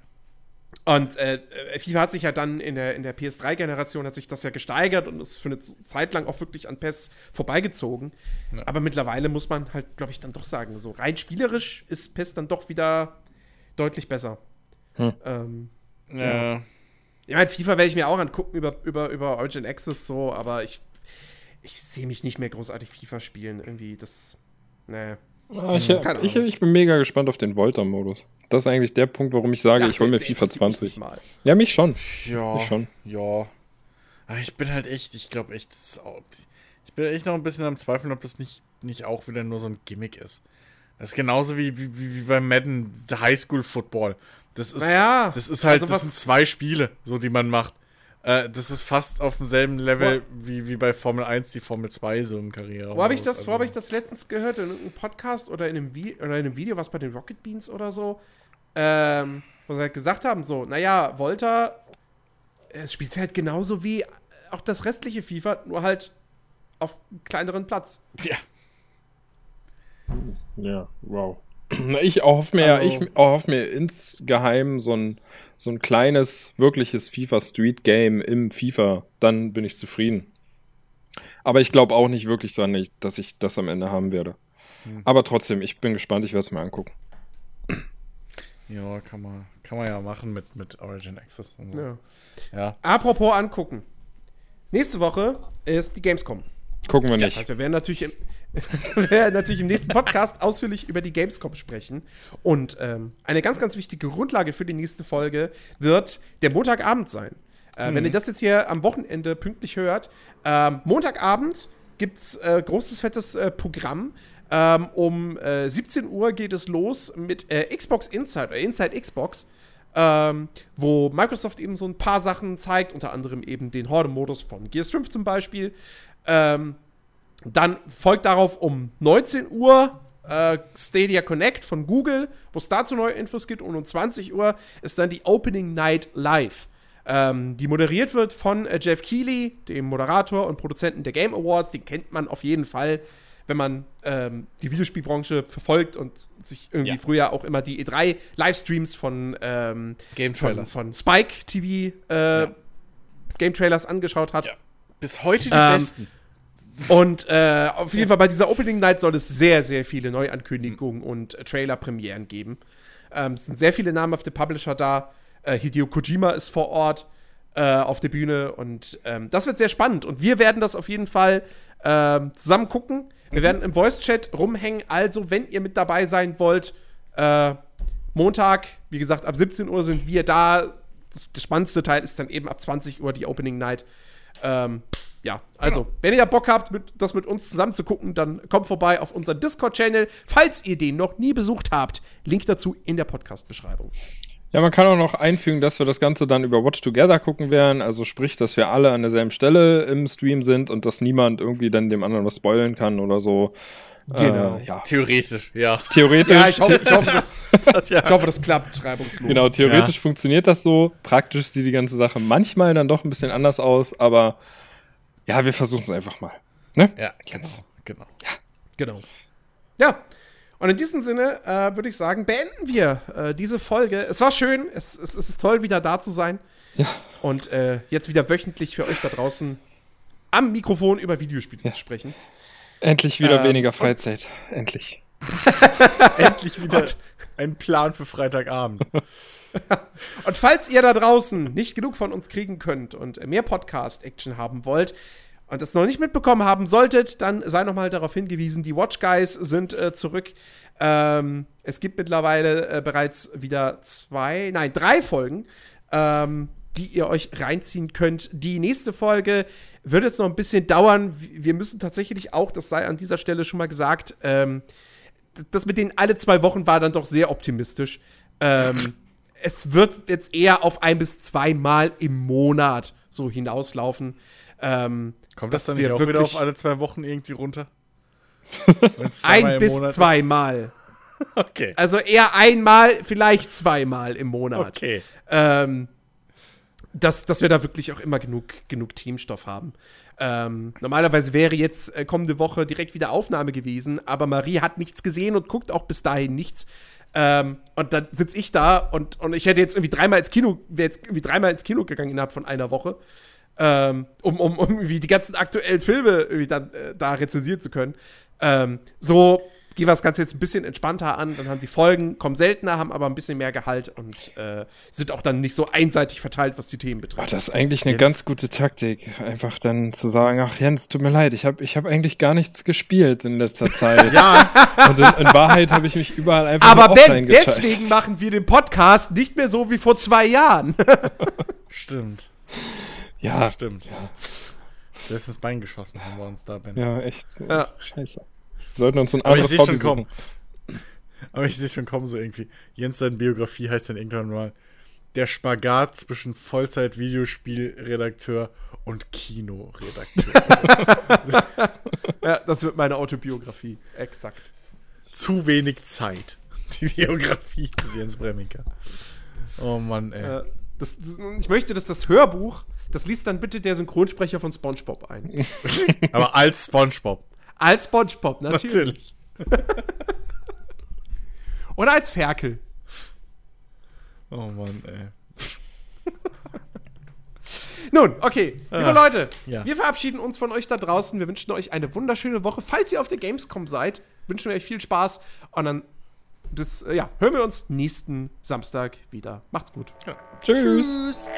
Und äh, FIFA hat sich ja dann in der, in der PS3-Generation hat sich das ja gesteigert und ist für eine Zeit lang auch wirklich an PES vorbeigezogen. Ja. Aber mittlerweile muss man halt, glaube ich, dann doch sagen, so rein spielerisch ist PES dann doch wieder deutlich besser. Hm. Ähm, ja. ja. Ich meine, FIFA werde ich mir auch angucken über, über, über Origin Access so, aber ich, ich sehe mich nicht mehr großartig FIFA spielen. Irgendwie, das. Nee. Ah, ich, ich, ich, bin mega gespannt auf den Volta-Modus. Das ist eigentlich der Punkt, warum ich sage, Ach, ich hole mir FIFA 20. Mich ja, mich schon. Ja. Mich schon. Ja. Aber ich bin halt echt, ich glaube echt, das ist auch, ich bin echt noch ein bisschen am Zweifeln, ob das nicht, nicht auch wieder nur so ein Gimmick ist. Das ist genauso wie, wie, wie bei Madden Highschool Football. Das ist, naja, das ist halt, also das sind zwei Spiele, so die man macht. Äh, das ist fast auf demselben Level wie, wie bei Formel 1, die Formel 2 so im Karriere. Wo habe ich, das, also, hab ich das letztens gehört? In einem Podcast oder in einem, Vi oder in einem Video, was bei den Rocket Beans oder so? Ähm, wo sie halt gesagt haben: so, naja, Volta, es spielt halt genauso wie auch das restliche FIFA, nur halt auf kleineren Platz. Ja. Ja, wow. Ich erhoffe mir, also, ich erhoffe mir insgeheim so ein so ein kleines, wirkliches FIFA Street Game im FIFA, dann bin ich zufrieden. Aber ich glaube auch nicht wirklich dran, dass ich das am Ende haben werde. Hm. Aber trotzdem, ich bin gespannt, ich werde es mir angucken. Ja, kann man, kann man ja machen mit, mit Origin Access und so. Ja. ja. Apropos angucken. Nächste Woche ist die Gamescom. Gucken wir nicht. Ja, also wir werden natürlich im, *laughs* wir werden natürlich im nächsten Podcast ausführlich über die Gamescom sprechen. Und ähm, eine ganz, ganz wichtige Grundlage für die nächste Folge wird der Montagabend sein. Äh, mhm. Wenn ihr das jetzt hier am Wochenende pünktlich hört, äh, Montagabend gibt es äh, großes, fettes äh, Programm. Ähm, um 17 äh, Uhr geht es los mit äh, Xbox Inside oder Inside Xbox. Ähm, wo Microsoft eben so ein paar Sachen zeigt, unter anderem eben den Horde-Modus von Gears 5 zum Beispiel. Ähm, dann folgt darauf um 19 Uhr äh, Stadia Connect von Google, wo es dazu neue Infos gibt. Und um 20 Uhr ist dann die Opening Night Live, ähm, die moderiert wird von äh, Jeff Keighley, dem Moderator und Produzenten der Game Awards. Den kennt man auf jeden Fall, wenn man ähm, die Videospielbranche verfolgt und sich irgendwie ja. früher auch immer die E3-Livestreams von ähm, Game Trailers von, von, Spike TV äh, ja. Game Trailers angeschaut hat. Ja. Bis heute die ähm, besten. Und äh, auf jeden Fall bei dieser Opening Night soll es sehr, sehr viele Neuankündigungen und äh, Trailer-Premieren geben. Ähm, es sind sehr viele namhafte Publisher da. Äh, Hideo Kojima ist vor Ort äh, auf der Bühne und ähm, das wird sehr spannend. Und wir werden das auf jeden Fall ähm, zusammen gucken. Wir mhm. werden im Voice-Chat rumhängen. Also, wenn ihr mit dabei sein wollt, äh, Montag, wie gesagt, ab 17 Uhr sind wir da. Das, das spannendste Teil ist dann eben ab 20 Uhr die Opening Night. Ähm, ja, also, genau. wenn ihr Bock habt, mit, das mit uns zusammen zu gucken, dann kommt vorbei auf unseren Discord-Channel. Falls ihr den noch nie besucht habt, Link dazu in der Podcast-Beschreibung. Ja, man kann auch noch einfügen, dass wir das Ganze dann über Watch Together gucken werden. Also sprich, dass wir alle an derselben Stelle im Stream sind und dass niemand irgendwie dann dem anderen was spoilern kann oder so. Genau. Äh, ja. Theoretisch, ja. Theoretisch. Ja, ich hoffe, ich hoffe, das, *laughs* ich hoffe das klappt reibungslos. Genau, theoretisch ja. funktioniert das so. Praktisch sieht die ganze Sache manchmal dann doch ein bisschen anders aus, aber ja, wir versuchen es einfach mal. Ne? Ja, genau. Genau. Ja. Genau. Ja. Und in diesem Sinne äh, würde ich sagen, beenden wir äh, diese Folge. Es war schön, es, es, es, ist toll, wieder da zu sein. Ja. Und äh, jetzt wieder wöchentlich für euch da draußen am Mikrofon über Videospiele ja. zu sprechen. Endlich wieder ähm, weniger Freizeit. Endlich. *laughs* *laughs* Endlich wieder ein Plan für Freitagabend. *laughs* und falls ihr da draußen nicht genug von uns kriegen könnt und mehr Podcast-Action haben wollt und das noch nicht mitbekommen haben solltet, dann sei noch mal darauf hingewiesen, die Watch Guys sind äh, zurück. Ähm, es gibt mittlerweile äh, bereits wieder zwei, nein, drei Folgen, ähm, die ihr euch reinziehen könnt. Die nächste Folge wird jetzt noch ein bisschen dauern. Wir müssen tatsächlich auch, das sei an dieser Stelle schon mal gesagt, ähm, das mit den alle zwei Wochen war dann doch sehr optimistisch. Ähm, es wird jetzt eher auf ein bis zweimal im Monat so hinauslaufen. Ähm, Kommt das dann nicht auch wieder auf alle zwei Wochen irgendwie runter? *laughs* ein bis zweimal. *laughs* okay. Also eher einmal, vielleicht zweimal im Monat. Okay. Ähm, dass, dass wir da wirklich auch immer genug, genug Teamstoff haben. Ähm, normalerweise wäre jetzt äh, kommende Woche direkt wieder Aufnahme gewesen, aber Marie hat nichts gesehen und guckt auch bis dahin nichts. Ähm, und dann sitze ich da und, und ich hätte jetzt irgendwie dreimal ins Kino, wäre jetzt irgendwie dreimal ins Kino gegangen innerhalb von einer Woche, ähm, um, um, um irgendwie die ganzen aktuellen Filme irgendwie dann äh, da rezensieren zu können. Ähm, so gehen wir das Ganze jetzt ein bisschen entspannter an. Dann haben die Folgen, kommen seltener, haben aber ein bisschen mehr Gehalt und äh, sind auch dann nicht so einseitig verteilt, was die Themen betrifft. das ist eigentlich eine Jetzt- ganz gute Taktik. Einfach dann zu sagen, ach Jens, tut mir leid, ich habe ich hab eigentlich gar nichts gespielt in letzter *laughs* Zeit. ja. Und in, in Wahrheit habe ich mich überall einfach aber nur Ben, deswegen machen wir den Podcast nicht mehr so wie vor zwei Jahren. *laughs* Stimmt. Ja, Stimmt. Selbst ins Bein geschossen haben wir uns da, Ben. ja, echt. Ja. Scheiße. Wir sollten uns ein Aber ich anderes sehe Hobby schon kommen. suchen. Aber ich sehe schon kommen, so irgendwie. Jens, seine Biografie heißt dann irgendwann mal der Spagat zwischen Vollzeit-Videospielredakteur und Kinoredakteur. *laughs* ja, das wird meine Autobiografie. Exakt. Zu wenig Zeit. Die Biografie des Jens Bremminger. Oh Mann, ey. Äh, das, das, ich möchte, dass das Hörbuch, das liest dann bitte der Synchronsprecher von SpongeBob ein. *laughs* Aber als Spongebob. Als SpongeBob, natürlich. Natürlich. *laughs* Oder als Ferkel. Oh Mann, ey. Nun, okay, liebe Ah, Leute, ja. wir verabschieden uns von euch da draußen. Wir wünschen euch eine wunderschöne Woche. Falls ihr auf der Gamescom seid, wünschen wir euch viel Spaß. Und dann bis, äh, ja, hören wir uns nächsten Samstag wieder. Macht's gut. Tschüss. Tschüss.